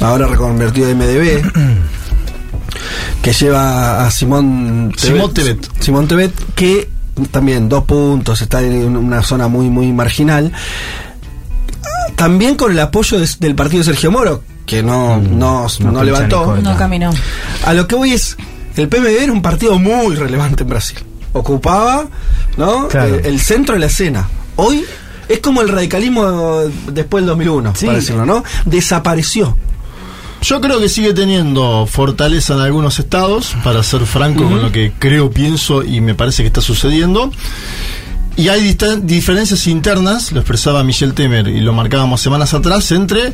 ahora reconvertido en MDB, que lleva a Simón Simón Tebet. Simón Tebet, que también dos puntos, está en una zona muy, muy marginal. También con el apoyo de- del partido de Sergio Moro, que no, no, no no levantó. No caminó. A lo que voy es, el PMD era un partido muy relevante en Brasil. Ocupaba, ¿no? Claro. Eh, el centro de la escena. Hoy es como el radicalismo después del 2001, Sí. para decirlo, ¿no? Desapareció. Yo creo que sigue teniendo fortaleza en algunos estados, para ser franco con lo que creo, pienso y me parece que está sucediendo. Y hay diferencias internas, lo expresaba Michel Temer y lo marcábamos semanas atrás, entre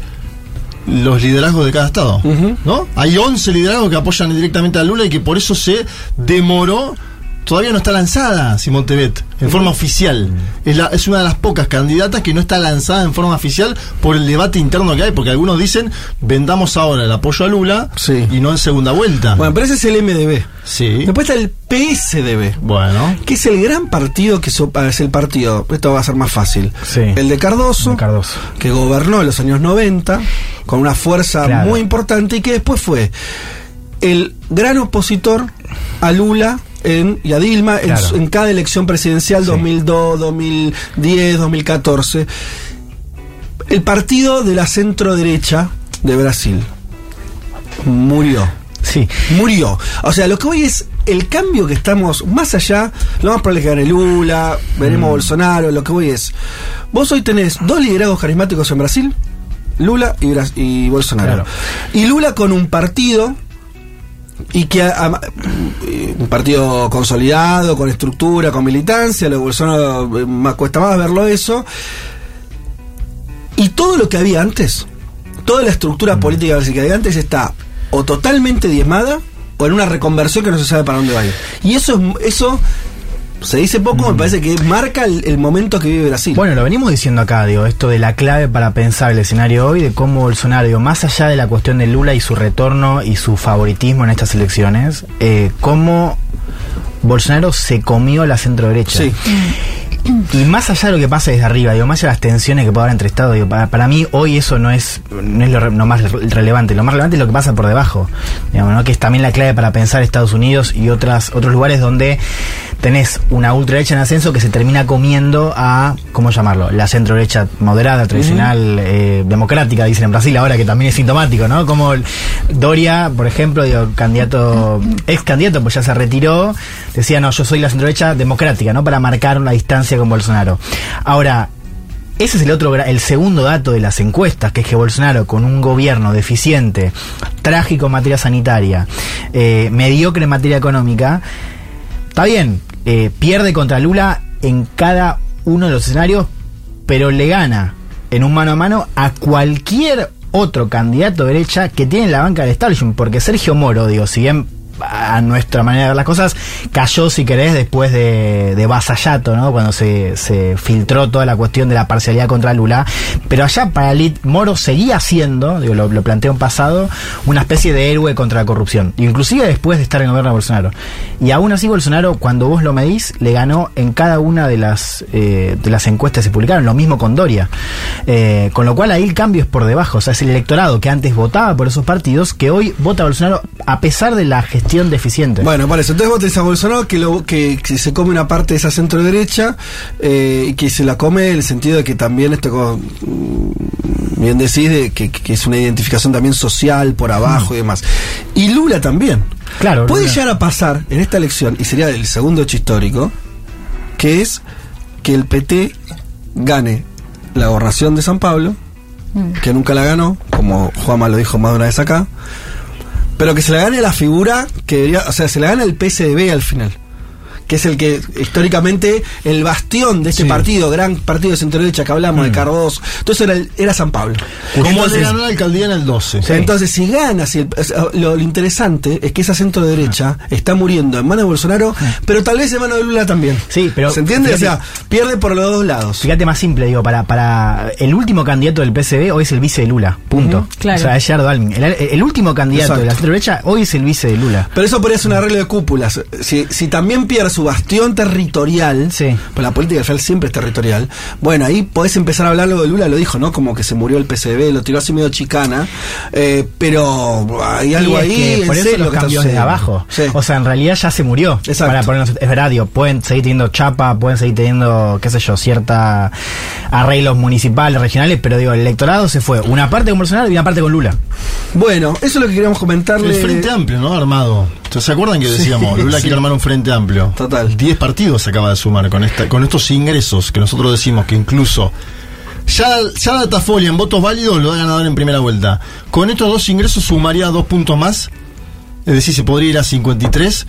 los liderazgos de cada estado. ¿no? Hay 11 liderazgos que apoyan directamente a Lula y que por eso se demoró. Todavía no está lanzada Simón Tebet en forma oficial. Es, la- es una de las pocas candidatas que no está lanzada en forma oficial por el debate interno que hay, porque algunos dicen vendamos ahora el apoyo a Lula Sí. y no en segunda vuelta. Bueno, pero ese es el MDB. sí. Después está el PSDB. Bueno. Que es el gran partido que so- es el partido, esto va a ser más fácil. Sí. El de Cardoso, De Cardoso. que gobernó en los años 90 con una fuerza Claro. muy importante y que después fue el gran opositor a Lula en, y a Dilma en, Claro. su- en cada elección presidencial Sí. 2002, 2010, 2014. El partido de la centro derecha de Brasil murió. Sí. Murió. O sea, lo que hoy es el cambio que estamos más allá. Lo más probable es que gane Lula, veremos Bolsonaro. Lo que voy es. Vos hoy tenés dos liderazgos carismáticos en Brasil: Lula y, y Bolsonaro. Claro. Y Lula con un partido. Y que a- a- un partido consolidado, con estructura, con militancia, lo de Bolsonaro eh, más cuesta más verlo eso. Y todo lo que había antes, toda la estructura política que había antes está o totalmente diezmada o en una reconversión que no se sabe para dónde va a ir. Y eso es eso se dice poco, me parece que marca el, el momento que vive Brasil. Bueno, lo venimos diciendo acá, digo, esto de la clave para pensar el escenario hoy, de cómo Bolsonaro, digo, más allá de la cuestión de Lula y su retorno y su favoritismo en estas elecciones, eh, cómo Bolsonaro se comió la centro derecha. Sí. Y más allá de lo que pasa desde arriba, digo, más allá de las tensiones que puede haber entre Estados, digo, para, para mí hoy eso no es, no es lo, re- lo más re- relevante. Lo más relevante es lo que pasa por debajo, digamos, ¿no? que es también la clave para pensar Estados Unidos y otras otros lugares donde tenés una ultraderecha en ascenso que se termina comiendo a, ¿cómo llamarlo? La centro derecha moderada, tradicional, eh, democrática, dicen en Brasil ahora, que también es sintomático, ¿no? Como Doria, por ejemplo, digo, candidato, ex candidato, pues ya se retiró, decía, no, yo soy la centro derecha democrática, ¿no? Para marcar una distancia con Bolsonaro. Ahora, ese es el otro, el segundo dato de las encuestas, que es que Bolsonaro, con un gobierno deficiente, trágico en materia sanitaria, eh, mediocre en materia económica, está bien, eh, pierde contra Lula en cada uno de los escenarios, pero le gana en un mano a mano a cualquier otro candidato de derecha que tiene en la banca del establishment, porque Sergio Moro, digo, si bien a nuestra manera de ver las cosas, cayó, si querés, después de, de ¿no? Cuando se, se filtró toda la cuestión de la parcialidad contra Lula. Pero allá para Lit, Moro seguía siendo, digo, lo, lo en pasado, una especie de héroe contra la corrupción. Inclusive después de estar en gobierno de Bolsonaro. Y aún así Bolsonaro, cuando vos lo medís, le ganó en cada una de las, eh, de las encuestas que se publicaron. Lo mismo con Doria. Eh, con lo cual ahí el cambio es por debajo. O sea, es el electorado que antes votaba por esos partidos que hoy vota a Bolsonaro a pesar de la gestión deficiente. Bueno, por eso. Entonces vos tenés a Bolsonaro que, lo, que, que se come una parte de esa centro derecha eh, y que se la come en el sentido de que también esto, como, mm, bien decís, de que, que es una identificación también social por abajo y demás. Y Lula también. Claro, Puede Lula. llegar a pasar en esta elección, y sería el segundo hecho histórico, que es que el PT gane la gobernación de San Pablo, que nunca la ganó, como Juanma lo dijo más de una vez acá, pero que se la gane la figura que debería, o sea, se la gana el PSDB al final. Que es el que históricamente el bastión de este Sí. partido, gran partido de centro derecha que hablamos de Cardoso, entonces era, el- era San Pablo. Como Entonces- le ganó la alcaldía en el 12. entonces, si gana, si el- lo, lo interesante es que esa centro derecha está muriendo en manos de Bolsonaro, pero tal vez en manos de Lula también. Sí, pero ¿Se entiende? O sea, pierde por los dos lados. Fíjate más simple, digo, para, para el último candidato del PSB hoy es el vice de Lula, punto. Claro. O sea, es Gerardo Almin. El, el último candidato Exacto. de la centro derecha hoy es el vice de Lula. Pero eso podría ser un arreglo de cúpulas. Si, si también pierde, su bastión territorial, Sí. pues la política al final siempre es territorial, bueno, ahí podés empezar a hablar algo de Lula, lo dijo, ¿no? Como que se murió el PCB, lo tiró así medio chicana, eh, pero hay algo Y es ahí, que en por eso serio, los que cambios de abajo. Sí. O sea, en realidad ya se murió. Exacto. Para ponernos, es verdad, digo, pueden seguir teniendo chapa, pueden seguir teniendo, qué sé yo, cierta arreglos municipales, regionales, pero digo, el electorado se fue. Una parte con Bolsonaro y una parte con Lula. Bueno, eso es lo que queríamos comentarle. El Frente Amplio, ¿no? Armado. ¿Se acuerdan que decíamos, [LAUGHS] Lula sí. quiere armar un Frente Amplio? Total. 10 partidos se acaba de sumar con, esta, con estos ingresos que nosotros decimos que incluso. Ya, ya Datafolia en votos válidos lo da ganador en primera vuelta. Con estos dos ingresos sumaría dos puntos más. Es decir, se podría ir a 53.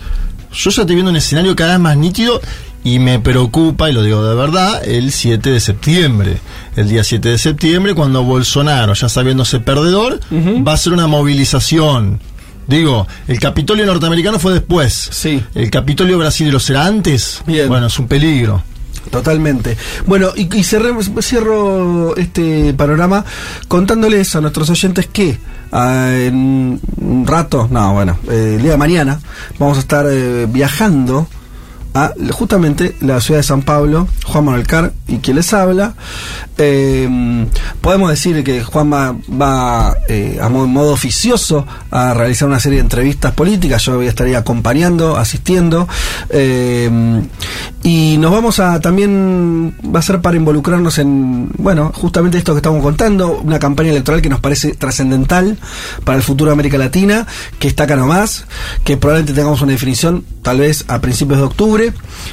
Yo ya estoy viendo un escenario cada vez más nítido y me preocupa, y lo digo de verdad, el 7 de septiembre. El día 7 de septiembre, cuando Bolsonaro, ya sabiéndose perdedor, va a hacer una movilización. Digo, el Capitolio norteamericano fue después. Sí. El Capitolio brasileño será antes. Bien. Bueno, es un peligro. Totalmente. Bueno, y, y cerremos- cierro este panorama contándoles a nuestros oyentes que ah, en un rato, no, bueno, eh, el día de mañana vamos a estar eh, viajando a justamente la ciudad de San Pablo, Juan Manuel Carr y quien les habla. Eh, podemos decir que Juan va, eh, a modo, oficioso a realizar una serie de entrevistas políticas. Yo voy a acompañando, asistiendo. Eh, y nos vamos a también, va a ser para involucrarnos en, bueno, justamente esto que estamos contando, una campaña electoral que nos parece trascendental para el futuro de América Latina, que está acá nomás, que probablemente tengamos una definición tal vez a principios de octubre.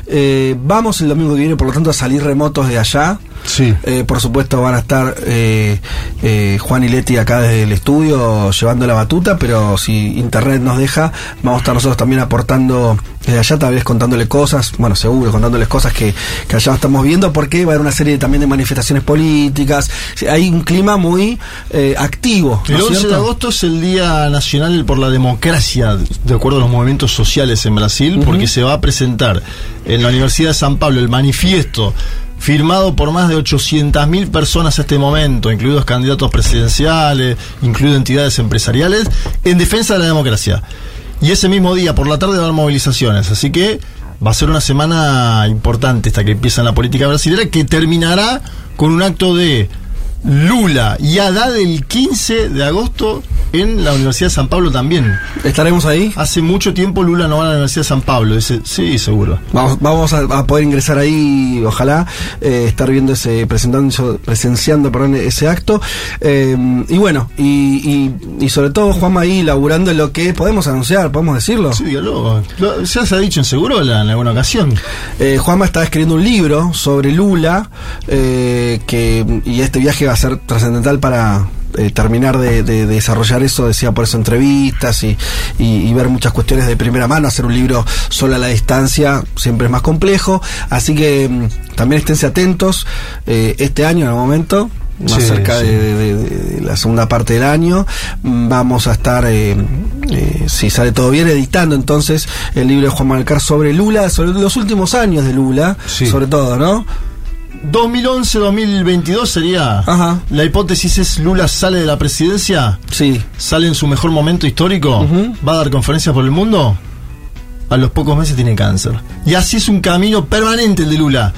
Eh, vamos el domingo que viene, por lo tanto, a salir remotos de allá. Sí. Eh, por supuesto van a estar eh, eh, Juan y Leti acá desde el estudio llevando la batuta, pero si internet nos deja, vamos a estar nosotros también aportando desde allá, tal vez contándole cosas, bueno, seguro, contándoles cosas que, que allá estamos viendo, porque va a haber una serie también de manifestaciones políticas, hay un clima muy eh, activo. ¿no El es 11 de agosto es el Día Nacional por la Democracia, de acuerdo a los movimientos sociales en Brasil, porque se va a presentar en la Universidad de San Pablo el manifiesto firmado por más de 800.000 personas a este momento, incluidos candidatos presidenciales, incluidas entidades empresariales, en defensa de la democracia. Y ese mismo día, por la tarde, va a haber movilizaciones. Así que va a ser una semana importante esta que empieza en la política brasileña, que terminará con un acto de Lula y Haddad el 15 de agosto en la Universidad de San Pablo también. ¿Estaremos ahí? Hace mucho tiempo Lula no va a la Universidad de San Pablo. Dice, sí, seguro. Vamos, vamos a, a poder ingresar ahí, ojalá, eh, estar viendo ese, presentando, presenciando, perdón, ese acto. Eh, y bueno, y, y, y sobre todo Juanma ahí laburando en lo que podemos anunciar, podemos decirlo. Sí, dígalo. Lo- Ya se ha dicho en Segurola en alguna ocasión. Eh, Juanma está escribiendo un libro sobre Lula, que, y este viaje va a ser trascendental para eh, terminar de, de- de desarrollar eso, decía por eso entrevistas y, y- y ver muchas cuestiones de primera mano, hacer un libro solo a la distancia siempre es más complejo, así que mm, también esténse atentos eh, este año en el momento. Más Sí, cerca sí. de, de- de- de la segunda parte del año mm, vamos a estar eh, eh, si sale todo bien editando entonces el libro de Juan Malcar sobre Lula sobre los últimos años de Lula Sí. sobre todo no 2011-2022 sería. Ajá. La hipótesis es Lula sale de la presidencia, sí sale en su mejor momento histórico, va a dar conferencias por el mundo. A los pocos meses tiene cáncer. Y así es un camino permanente el de Lula.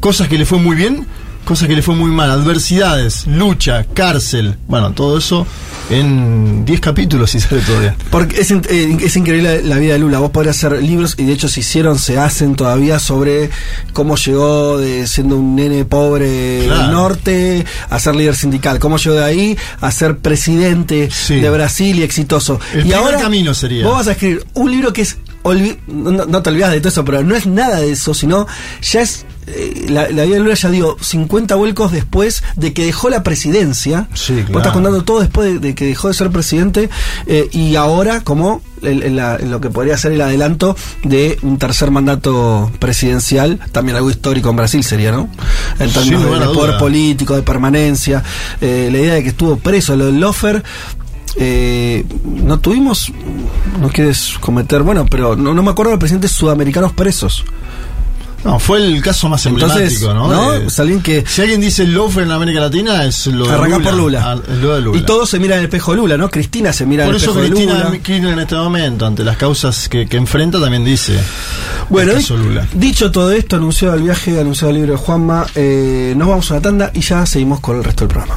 Cosas que le fue muy bien, cosas que le fue muy mal. Adversidades, lucha, cárcel. Bueno, todo eso en 10 capítulos si sale bien. Porque es, eh, es increíble la, la vida de Lula. Vos podrías hacer libros, y de hecho se hicieron, se hacen todavía sobre cómo llegó de siendo un nene pobre Claro. del norte a ser líder sindical. Cómo llegó de ahí a ser presidente Sí. de Brasil y exitoso. El y ahora camino sería. Vos vas a escribir un libro que es. No, no te olvidas de todo eso, pero no es nada de eso, sino ya es. Eh, la, la vida de Lula ya dio 50 vuelcos después de que dejó la presidencia. Sí, Vos claro. estás contando todo después de, de que dejó de ser presidente eh, y ahora como el- el- la- lo que podría ser el adelanto de un tercer mandato presidencial, también algo histórico en Brasil sería, ¿no? En términos de, poder político, de permanencia, eh, la idea de que estuvo preso, lo del Lofer. Eh, no tuvimos, no quieres cometer, bueno, pero no, no me acuerdo de presidentes sudamericanos presos. No, fue el caso más Entonces, emblemático, ¿no? ¿no? De- Es alguien que si alguien dice loafer en América Latina, es lo de Lula. por Lula. Ah, es lo de Lula. Y todos se miran en el espejo de Lula, ¿no? Cristina se mira Por en el eso espejo de Cristina Lula. Kirchner en este momento, ante las causas que, que enfrenta, también dice. Bueno, el caso Lula. dicho todo esto, anunciado el viaje, anunciado el libro de Juanma, eh, nos vamos a la tanda y ya seguimos con el resto del programa.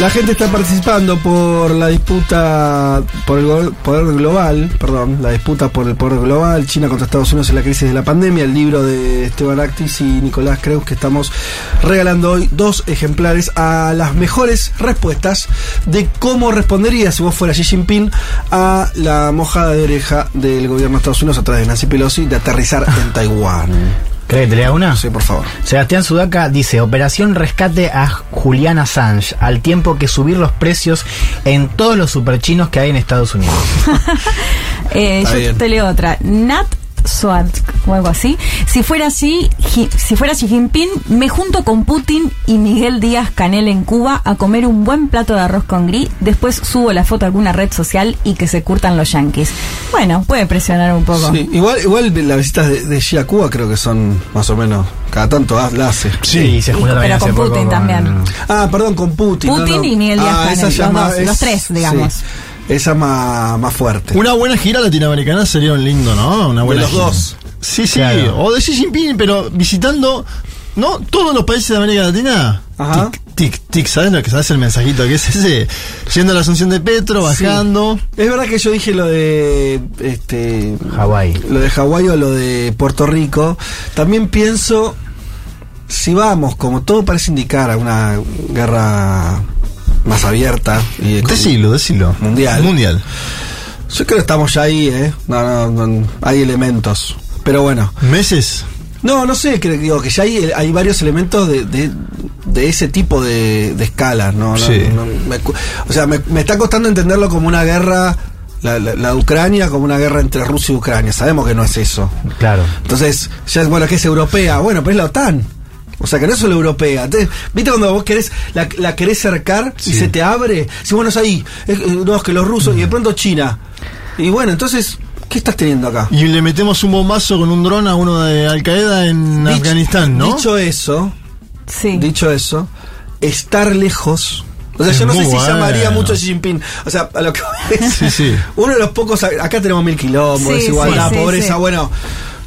La gente está participando por la disputa por el poder global, perdón, la disputa por el poder global, China contra Estados Unidos en la crisis de la pandemia, el libro de Esteban Actis y Nicolás Creus que estamos regalando hoy dos ejemplares a las mejores respuestas de cómo respondería si vos fueras Xi Jinping a la mojada de oreja del gobierno de Estados Unidos a través de Nancy Pelosi de aterrizar en [LAUGHS] Taiwán. ¿Crees que te lea una? Sí, por favor. Sebastián Sudaca dice, Operación Rescate a Julian Assange, al tiempo que subir los precios en todos los superchinos que hay en Estados Unidos. [LAUGHS] Eh, yo bien. te leo otra. Nat Swat o algo así. Si fuera así, si fuera Xi Jinping, me junto con Putin y Miguel Díaz Canel en Cuba a comer un buen plato de arroz con gris. Después subo la foto a alguna red social y que se curtan los yanquis. Bueno, puede presionar un poco. Sí, igual, igual las visitas de, de Xi a Cuba creo que son más o menos, cada tanto la hace. Sí, se junta pero con poco Putin con- también. Ah, perdón, con Putin. Putin no, no. y Miguel Díaz Ah, Canel, los más- dos, los tres, digamos. sí, esa más, más fuerte. Una buena gira latinoamericana sería un lindo, ¿no? Una buena los gira. dos. Sí, sí. Claro. O de Xi Jinping, pero visitando, ¿no? Todos los países de América Latina. Ajá. Tic, tic, tic. ¿Sabes lo que sabes el mensajito que es ese? Yendo a la Asunción de Petro, Sí. bajando. Es verdad que yo dije lo de este Hawái. lo de Hawái o lo de Puerto Rico. También pienso si vamos, como todo parece indicar, a una guerra más abierta y Decilo, decilo. Mundial. Mundial. Yo creo que estamos ya ahí, ¿eh? No, no, no, hay elementos. Pero bueno. ¿Meses? No, no sé, creo digo, que ya hay, hay varios elementos de, de, de ese tipo de, de escalas, ¿no? No- Sí. no- me cu- o sea, me, me está costando entenderlo como una guerra, la, la- la Ucrania, como una guerra entre Rusia y Ucrania. Sabemos que no es eso. Claro. Entonces, ya es bueno que es europea. Bueno, pero es la OTAN. O sea, que no es solo europea. Entonces, ¿Viste cuando vos querés, la, la querés cercar y Sí. se te abre? Si bueno, es ahí. Es, eh, no, es que los rusos y de pronto China. Y bueno, entonces, ¿qué estás teniendo acá? Y le metemos un bombazo con un dron a uno de Al Qaeda en Dicho- Afganistán, ¿no? Dicho eso, Sí. dicho eso, estar lejos. O sea, Es yo no sé si bueno. llamaría mucho a Xi Jinping. O sea, a lo que Sí, sí. Uno de los pocos. Acá tenemos mil kilómetros, Sí, desigualdad, sí, sí, pobreza. sí. Bueno,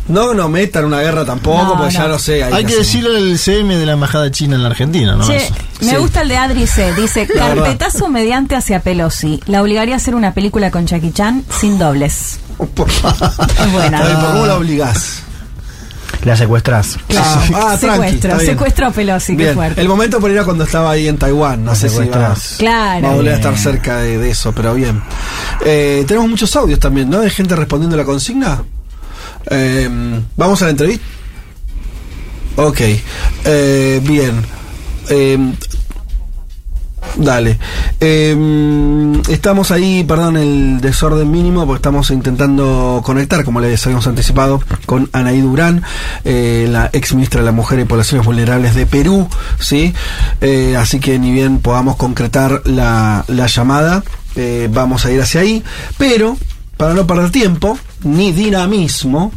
no nos metan una guerra tampoco, No, porque ya no. sé. Hay que decirle al CM de la Embajada China en la Argentina, ¿no? Che, me Sí. gusta el de Adri C. Dice, carpetazo mediante hacia Pelosi. La obligaría a hacer una película con Jackie Chan sin dobles. Es buena. Está bien, pero ¿Cómo la obligás? La secuestrás. Ah, ah, tranqui, Secuestro, secuestro a Pelosi, qué Bien, fuerte. el momento por ir a cuando estaba ahí en Taiwán, no La sé si va, secuestras. Claro. va a volver a estar cerca de, de eso, pero bien. Eh, tenemos muchos audios también, ¿no? De gente respondiendo la consigna. Eh, Vamos a la entrevista. Ok, Eh, bien. Eh, Dale. Eh, estamos ahí, perdón, el desorden mínimo, porque estamos intentando conectar, como les habíamos anticipado, con Anaí Durán, eh, la ex ministra de la Mujer y Poblaciones Vulnerables de Perú, ¿sí? Eh, así que ni bien podamos concretar la, la llamada, vamos a ir hacia ahí, pero para no perder tiempo, ni dinamismo,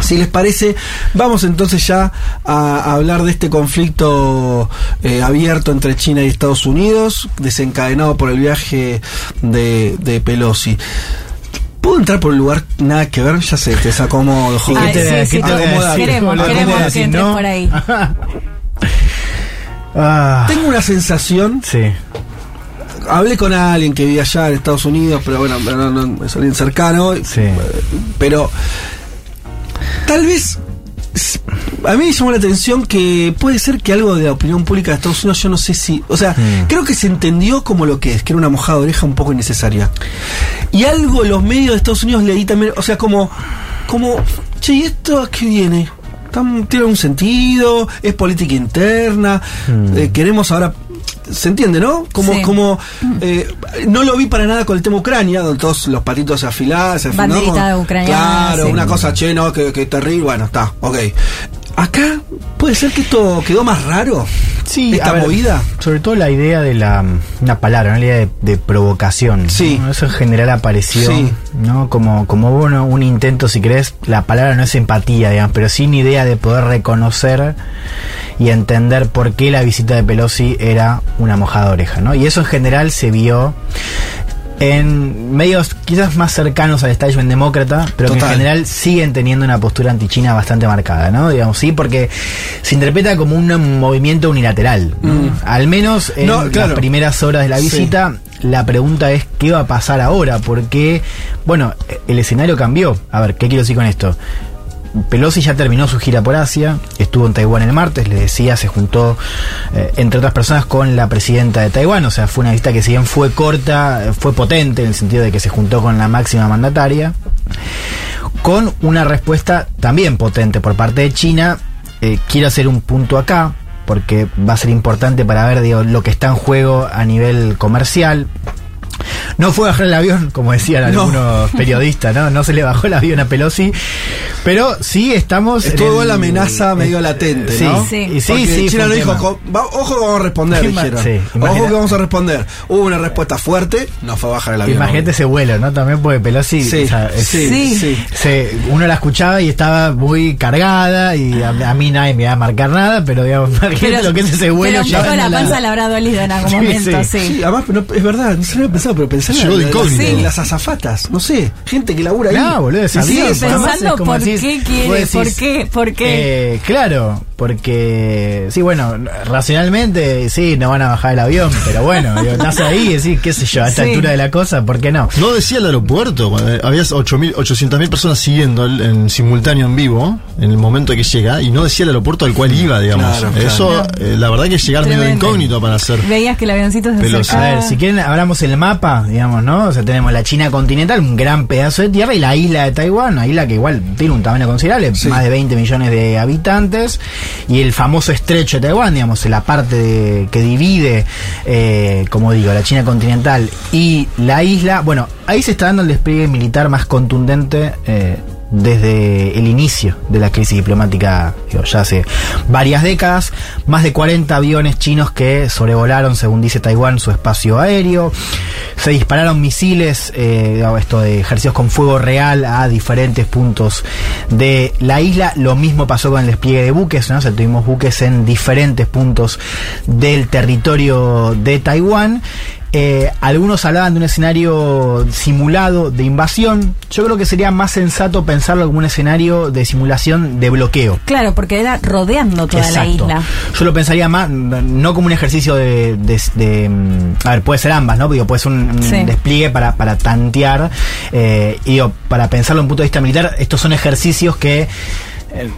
si les parece, vamos entonces ya a, a hablar de este conflicto eh, abierto entre China y Estados Unidos, desencadenado por el viaje de, de Pelosi. ¿Puedo entrar por el lugar nada que ver? Ya sé, te desacomodo. [LAUGHS] joder. Ay, ¿Qué te- sí, qué sí, te voy a queremos, queremos, Boludo, queremos ¿cómo que entres no? por ahí. Ah, [LAUGHS] Tengo una sensación, sí. Hablé con alguien que vive allá en Estados Unidos, pero bueno, no, no, es alguien cercano, Sí. pero tal vez a mí me llamó la atención que puede ser que algo de la opinión pública de Estados Unidos, yo no sé si. O sea, Mm. creo que se entendió como lo que es, que era una mojada de oreja un poco innecesaria. Y algo los medios de Estados Unidos leí también, o sea, como. como che, ¿y esto a qué viene? ¿Tiene un sentido? ¿Es política interna? Mm. Eh, queremos ahora. ¿Se entiende, no? Como, Sí. como eh, no lo vi para nada con el tema Ucrania, donde todos los patitos se afilaban, se ¿no? Banderita Como- ucraniana, Claro, sí. una cosa, che, no, que, que terrible, bueno, está, ok. Acá puede ser que esto quedó más raro. Sí, esta ver, movida. Sobre todo la idea de la una palabra, la idea de, de provocación. Sí. ¿no? Eso en general apareció, Sí. ¿no? Como, como bueno, un intento, si querés, la palabra no es empatía, digamos, pero sin idea de poder reconocer y entender por qué la visita de Pelosi era una mojada de oreja, ¿no? Y eso en general se vio en medios quizás más cercanos al establishment demócrata, pero que en general siguen teniendo una postura antichina bastante marcada, ¿no? Digamos, sí, porque se interpreta como un movimiento unilateral. Al menos en Mm. No, claro. las primeras horas de la Sí. visita, la pregunta es qué va a pasar ahora, porque, bueno, el escenario cambió. A ver, ¿qué quiero decir con esto? Pelosi ya terminó su gira por Asia, estuvo en Taiwán el martes, le decía, se juntó, eh, entre otras personas, con la presidenta de Taiwán, o sea, fue una visita que si bien fue corta, fue potente en el sentido de que se juntó con la máxima mandataria, con una respuesta también potente por parte de China. Eh, quiero hacer un punto acá, porque va a ser importante para ver lo que está en juego a nivel comercial. No fue bajar el avión, como decían No. algunos [LAUGHS] periodistas, ¿no? No se le bajó el avión a Pelosi. Pero sí estamos. Estuvo el- la amenaza medio latente, sí, ¿no? Sí, Sí. y sí, Porque sí, China un dijo, ojo que vamos a responder, dijeron. sí, ojo que vamos a responder. Hubo una respuesta fuerte, no fue a bajar el avión. Imagínate ese vuelo, ¿no? También porque Pelosi. Sí, o sea, es- sí, se- uno la escuchaba y estaba muy cargada y a, a mí nadie me va a marcar nada, pero digamos, [LAUGHS] imagínate lo que es ese vuelo. pero un poco la panza le habrá dolido en algún Sí, momento, sí. sí. Sí, además, no, es verdad, no se lo pensado, pero pensé en de incógnito. en las azafatas, no sé, gente que labura ahí. No, boludo, es Sí, pensando es por decís, qué quiere, decís, por qué, por qué. eh, claro, porque, sí, bueno, racionalmente, sí, no van a bajar el avión, pero bueno, [LAUGHS] digo, estás ahí y decís, qué sé yo, a esta Sí. altura de la cosa, ¿por qué no? No decía el aeropuerto, cuando había 800.000 personas siguiendo el- en simultáneo en vivo, en el momento que llega, y no decía el aeropuerto al cual iba, digamos. Claro, claro. Eso, eh, la verdad que llegar medio incógnito para hacer. Veías que el avioncito se. A ver, si quieren, abramos el mapa, digamos, ¿no? O sea, tenemos la China continental, un gran pedazo de tierra, y la isla de Taiwán, una isla que igual tiene un tamaño considerable, más de 20 millones de habitantes, y el famoso estrecho de Taiwán, digamos, la parte de- que divide, eh, como digo, la China continental y la isla. Bueno, ahí se está dando el despliegue militar más contundente. eh, desde el inicio de la crisis diplomática, ya hace varias décadas, más de 40 aviones chinos que sobrevolaron, según dice Taiwán, su espacio aéreo. Se dispararon misiles, eh, esto de ejercicios con fuego real a diferentes puntos de la isla. Lo mismo pasó con el despliegue de buques, ¿no? O sea, tuvimos buques en diferentes puntos del territorio de Taiwán. Eh, algunos hablaban de un escenario simulado de invasión. Yo creo que sería más sensato pensarlo como un escenario de simulación de bloqueo. Claro, porque era rodeando toda la isla. Yo lo pensaría más, no como un ejercicio de, de- de, mm, a ver, puede ser ambas, ¿no? Digo, puede ser un, un Sí. despliegue para, para tantear, eh, y digo, para pensarlo en un punto de vista militar, estos son ejercicios que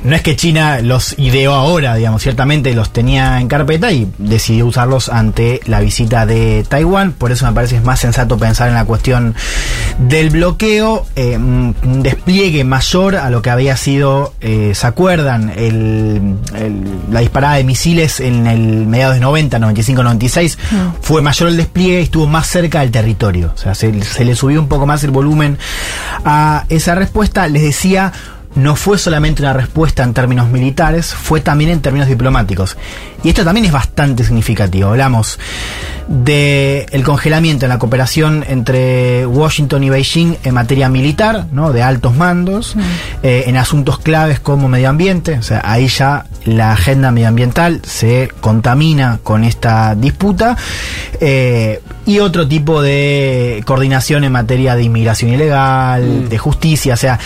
no es que China los ideó ahora, digamos, ciertamente los tenía en carpeta y decidió usarlos ante la visita de Taiwán, por eso me parece es más sensato pensar en la cuestión del bloqueo, eh, un despliegue mayor a lo que había sido, eh, ¿se acuerdan? El, el- la disparada de misiles en el mediados de 90, 95, 96, fue mayor el despliegue y estuvo más cerca del territorio, o sea, se, se le subió un poco más el volumen a esa respuesta, les decía, no fue solamente una respuesta en términos militares, fue también en términos diplomáticos. Y esto también es bastante significativo. Hablamos de el congelamiento en la cooperación entre Washington y Beijing en materia militar, ¿no? de altos mandos, eh, en asuntos claves como medio ambiente. O sea, ahí ya la agenda medioambiental se contamina con esta disputa. eh, y otro tipo de coordinación en materia de inmigración ilegal, de justicia, o sea,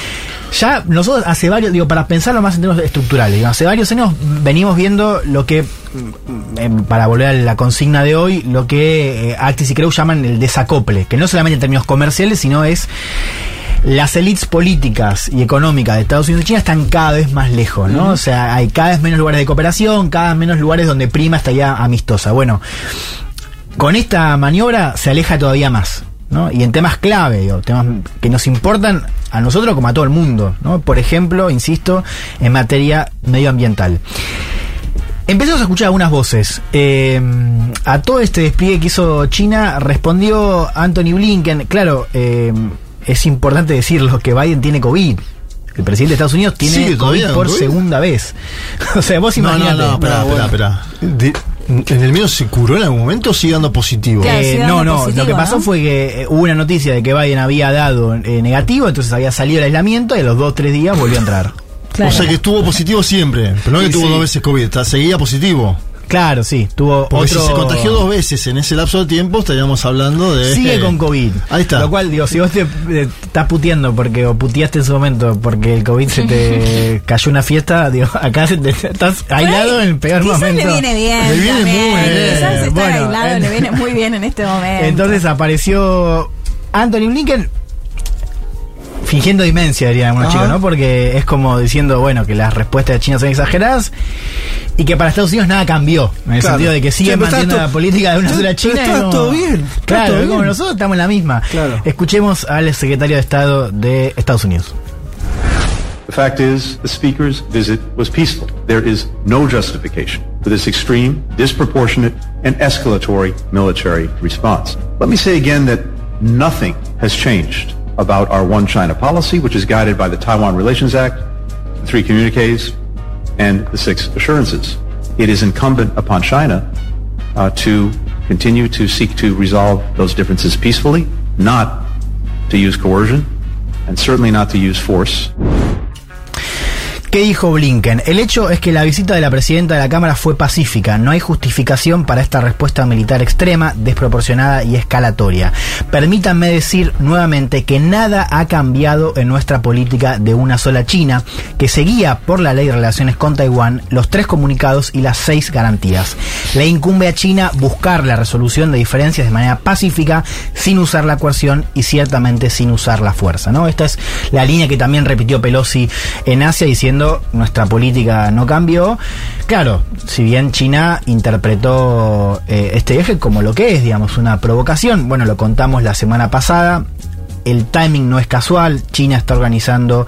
ya nosotros hace varios, digo, para pensarlo más en términos estructurales, digo, hace varios años venimos viendo lo que, mm, em, para volver a la consigna de hoy, lo que eh, Actis y Creu llaman el desacople, que no solamente en términos comerciales, sino es las élites políticas y económicas de Estados Unidos y China están cada vez más lejos, ¿no? O sea, hay cada vez menos lugares de cooperación, cada vez menos lugares donde prima esta idea amistosa. Bueno, con esta maniobra se aleja todavía más. ¿No? Y en temas clave, digo, temas que nos importan a nosotros como a todo el mundo, ¿no? Por ejemplo, insisto, en materia medioambiental. Empezamos a escuchar algunas voces. Eh, a todo este despliegue que hizo China respondió Anthony Blinken. Claro, eh, es importante decirlo que Biden tiene COVID. El presidente de Estados Unidos tiene ¿Sigue COVID por COVID? segunda vez. [LAUGHS] o sea, vos No, no, imaginate. no, espera, espera, espera. ¿En el medio se curó en algún momento o sigue dando positivo? Claro, Eh, sigue no, dando no, positivo, lo que pasó ¿no? fue que eh, hubo una noticia de que Biden había dado eh, negativo, entonces había salido el aislamiento y a los dos tres días volvió a entrar. [LAUGHS] Claro. O sea que estuvo positivo siempre, pero no que Sí, tuvo sí. dos veces COVID, está- seguía positivo. Claro, sí, tuvo Porque otro... si se contagió dos veces en ese lapso de tiempo, estaríamos hablando de. Sigue con COVID. Ahí está. Lo cual, digo, si vos te eh, estás puteando porque, o puteaste en su momento porque el COVID se te [LAUGHS] cayó una fiesta, digo, acá se te- estás aislado en el peor Quizás momento. le viene bien. Le viene también. muy bien. Quizás estar Bueno, aislado en- le viene muy bien en este [LAUGHS] momento. Entonces apareció Anthony Blinken fingiendo demencia, dirían algunos Ajá. chicos, ¿no? Porque es como diciendo, bueno, que las respuestas de China son exageradas y que para Estados Unidos nada cambió. En el Claro. sentido de que Sí, pero está manteniendo la política de una sola China. está y como- todo bien, está Claro, todo es como bien. nosotros estamos en la misma. Claro. Escuchemos al secretario de Estado de Estados Unidos. The fact is, the Speaker's visit was peaceful. There is no justification for this extreme, disproportionate, and escalatory military response. Let me say again that nothing has changed about our One China policy, which is guided by the Taiwan Relations Act, the three communiques, and the six assurances. It is incumbent upon China uh, to continue to seek to resolve those differences peacefully, not to use coercion, and certainly not to use force. ¿Qué dijo Blinken? El hecho es que la visita de la presidenta de la Cámara fue pacífica. No hay justificación para esta respuesta militar extrema, desproporcionada y escalatoria. Permítanme decir nuevamente que nada ha cambiado en nuestra política de una sola China, que seguía por la ley de relaciones con Taiwán los tres comunicados y las seis garantías. Le incumbe a China buscar la resolución de diferencias de manera pacífica, sin usar la coerción y ciertamente sin usar la fuerza. ¿no? Esta es la línea que también repitió Pelosi en Asia diciendo nuestra política no cambió. Claro, si bien China interpretó eh, este viaje como lo que es, digamos, una provocación, bueno, lo contamos la semana pasada. El timing no es casual. China está organizando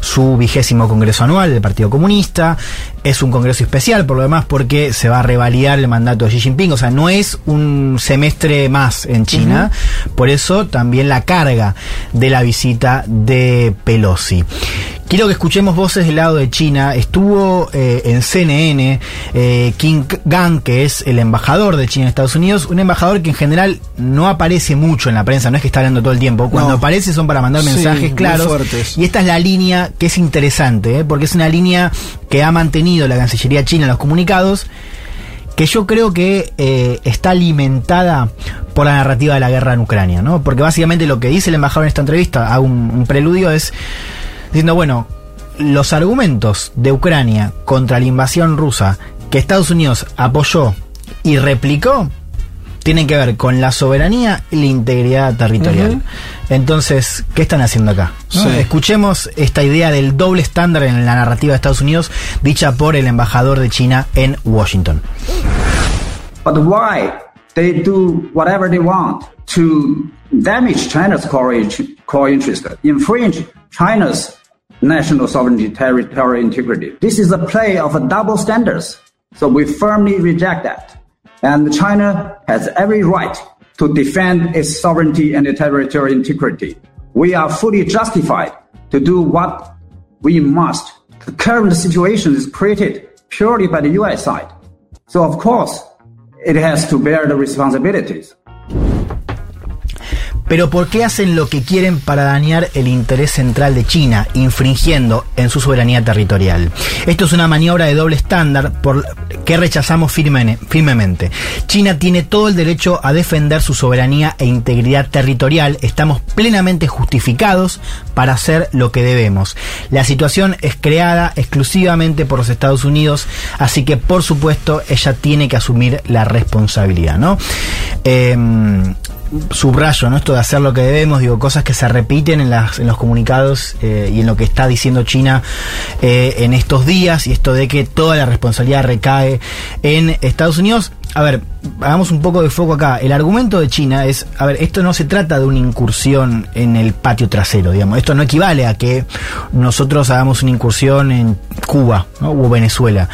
su vigésimo congreso anual del Partido Comunista. Es un congreso especial, por lo demás, porque se va a revalidar el mandato de Xi Jinping. O sea, no es un semestre más en China. Por eso también la carga de la visita de Pelosi. Quiero que escuchemos voces del lado de China. Estuvo eh, en CNN eh, King Gang, que es el embajador de China en Estados Unidos. Un embajador que en general no aparece mucho en la prensa, no es que está hablando todo el tiempo. Cuando No. aparece son para mandar mensajes claros. Y esta es la línea que es interesante, ¿eh? porque es una línea que ha mantenido la Cancillería China en los comunicados que yo creo que eh, está alimentada por la narrativa de la guerra en Ucrania, ¿no? Porque básicamente lo que dice el embajador en esta entrevista, hago un, un preludio, es diciendo, bueno, los argumentos de Ucrania contra la invasión rusa que Estados Unidos apoyó y replicó tienen que ver con la soberanía y la integridad territorial. Entonces, ¿qué están haciendo acá? ¿No? Sí. Escuchemos esta idea del doble estándar en la narrativa de Estados Unidos dicha por el embajador de China en Washington. But why they do whatever they want to damage China's core, core interest, infringe China's national sovereignty, territorial integrity. This is a play of a double standards. So we firmly reject that. And China has every right to defend its sovereignty and its territorial integrity. We are fully justified to do what we must. The current situation is created purely by the US side. So of course, it has to bear the responsibilities. Pero ¿por qué hacen lo que quieren para dañar el interés central de China, infringiendo en su soberanía territorial? Esto es una maniobra de doble estándar que rechazamos firmemente. China tiene todo el derecho a defender su soberanía e integridad territorial. Estamos plenamente justificados para hacer lo que debemos. La situación es creada exclusivamente por los Estados Unidos, así que por supuesto ella tiene que asumir la responsabilidad, ¿no? em, subrayo, ¿no? Esto de hacer lo que debemos, digo, cosas que se repiten en, las, en los comunicados eh, y en lo que está diciendo China eh, en estos días, y esto de que toda la responsabilidad recae en Estados Unidos. A ver, hagamos un poco de foco acá. El argumento de China es, a ver, esto no se trata de una incursión en el patio trasero, digamos. Esto no equivale a que nosotros hagamos una incursión en Cuba ¿no? o Venezuela.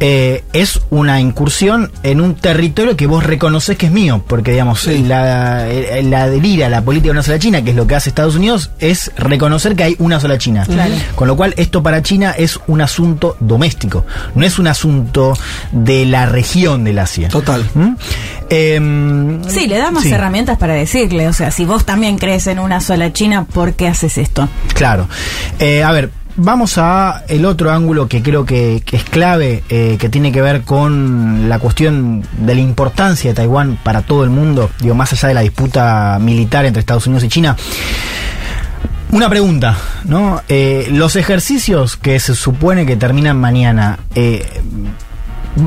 Eh, es una incursión en un territorio que vos reconoces que es mío, porque, digamos, la, eh, la adherir a la política de una sola China, que es lo que hace Estados Unidos, es reconocer que hay una sola China. Claro. Con lo cual, esto para China es un asunto doméstico, no es un asunto de la región del Asia. Total. ¿Mm? Em, Sí, le da más sí. herramientas para decirle. O sea, si vos también crees en una sola China, ¿por qué haces esto? Claro. Eh, a ver, vamos a el otro ángulo que creo que, que es clave, eh, que tiene que ver con la cuestión de la importancia de Taiwán para todo el mundo, digo, más allá de la disputa militar entre Estados Unidos y China. Una pregunta, ¿no? Eh, los ejercicios que se supone que terminan mañana, eh,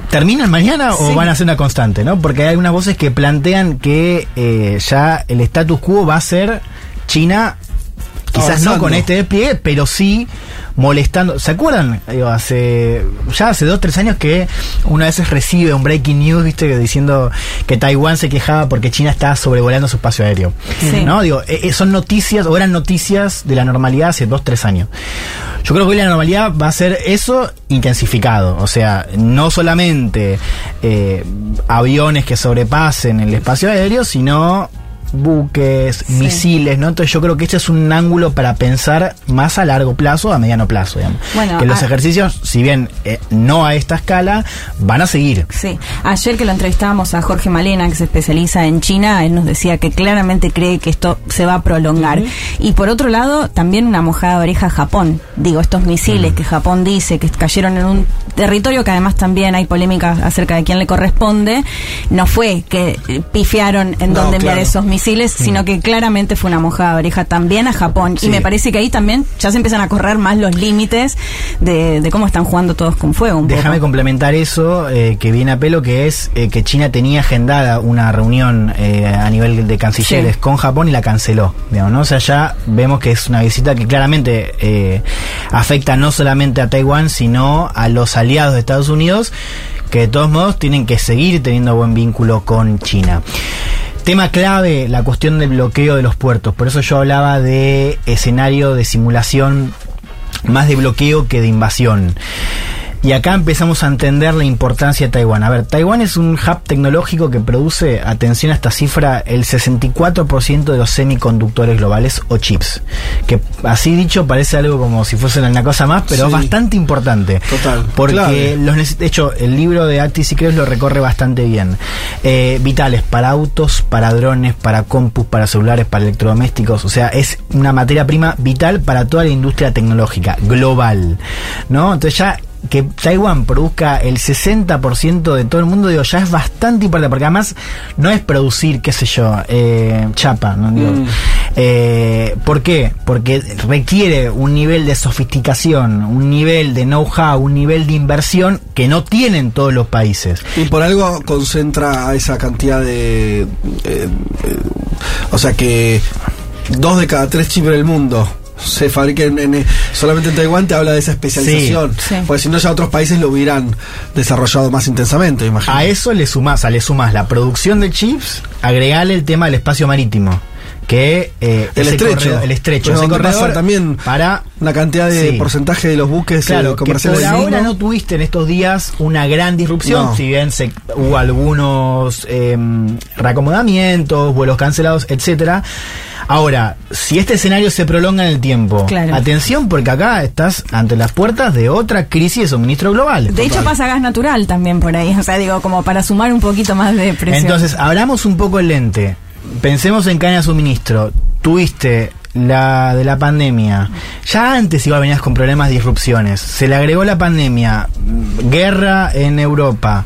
¿terminan mañana o van a ser una constante, no? Porque hay algunas voces que plantean que eh, ya el status quo va a ser China, quizás Avanzando. no con este despliegue, pero sí molestando. ¿Se acuerdan? Digo, hace ya hace dos tres años que una vez recibe un breaking news, viste, diciendo que Taiwán se quejaba porque China estaba sobrevolando su espacio aéreo. Sí. ¿No? Digo, eh, eh, son noticias o eran noticias de la normalidad hace dos tres años. Yo creo que hoy la normalidad va a ser eso intensificado. O sea, no solamente eh, aviones que sobrepasen el espacio aéreo, sino buques, misiles, ¿no? Entonces yo creo que este es un ángulo para pensar más a largo plazo, a mediano plazo, digamos. Bueno, que los a- ejercicios, si bien eh, no a esta escala, van a seguir. Sí, ayer que lo entrevistábamos a Jorge Malena, que se especializa en China, él nos decía que claramente cree que esto se va a prolongar. Y por otro lado, también una mojada de oreja a Japón. Digo, estos misiles que Japón dice que cayeron en un territorio que además también hay polémica acerca de quién le corresponde, no fue que pifiaron en No, dónde enviar esos misiles, sino que claramente fue una mojada de oreja también a Japón. Sí. Y me parece que ahí también ya se empiezan a correr más los límites de, de cómo están jugando todos con fuego. Déjame complementar eso eh, que viene a pelo, que es eh, que China tenía agendada una reunión eh, a nivel de cancilleres Sí. con Japón y la canceló. Digamos, ¿no? O sea, ya vemos que es una visita que claramente eh, afecta no solamente a Taiwán, sino a los aliados de Estados Unidos, que de todos modos tienen que seguir teniendo buen vínculo con China. Tema clave, la cuestión del bloqueo de los puertos. Por eso yo hablaba de escenario de simulación más de bloqueo que de invasión. Y acá empezamos a entender la importancia de Taiwán. A ver, Taiwán es un hub tecnológico que produce, atención a esta cifra, el 64% de los semiconductores globales o chips. Que así dicho parece algo como si fuese una cosa más, pero Sí. es bastante importante. Total, Porque clave. los de hecho, el libro de Actis y Creos lo recorre bastante bien. Eh, vitales para autos, para drones, para compus, para celulares, para electrodomésticos. O sea, es una materia prima vital para toda la industria tecnológica global. ¿No? Entonces ya que Taiwán produzca el 60% de todo el mundo, digo, ya es bastante importante, porque además no es producir, qué sé yo, eh, chapa, ¿no? Digo, Mm. eh, ¿Por qué? Porque requiere un nivel de sofisticación, un nivel de know-how, un nivel de inversión que no tienen todos los países. Y por algo concentra a esa cantidad de. eh, eh, o sea que dos de cada tres chips del mundo se fabriquen en, eh, solamente en Taiwán, te habla de esa especialización. Sí, sí. Porque si no, ya otros países lo hubieran desarrollado más intensamente, imagino. A eso le sumás, a le sumás la producción de chips, agregarle el tema del espacio marítimo. Que eh, el ese estrecho. corredor- el estrecho. Ese corredor también para una cantidad de Sí. porcentaje de los buques eh, Claro, que comerciales por del ahora no tuviste en estos días una gran disrupción, No. si bien se, hubo algunos em, reacomodamientos, vuelos cancelados, etcétera. Ahora, si este escenario se prolonga en el tiempo, Claro. atención porque acá estás ante las puertas de otra crisis de suministro global. De hecho pasa gas natural también por ahí, o sea, digo, como para sumar un poquito más de presión. Entonces, abramos un poco el lente. Pensemos en de suministro. Tuviste la de la pandemia. Ya antes igual venías con problemas de disrupciones. Se le agregó la pandemia, guerra en Europa,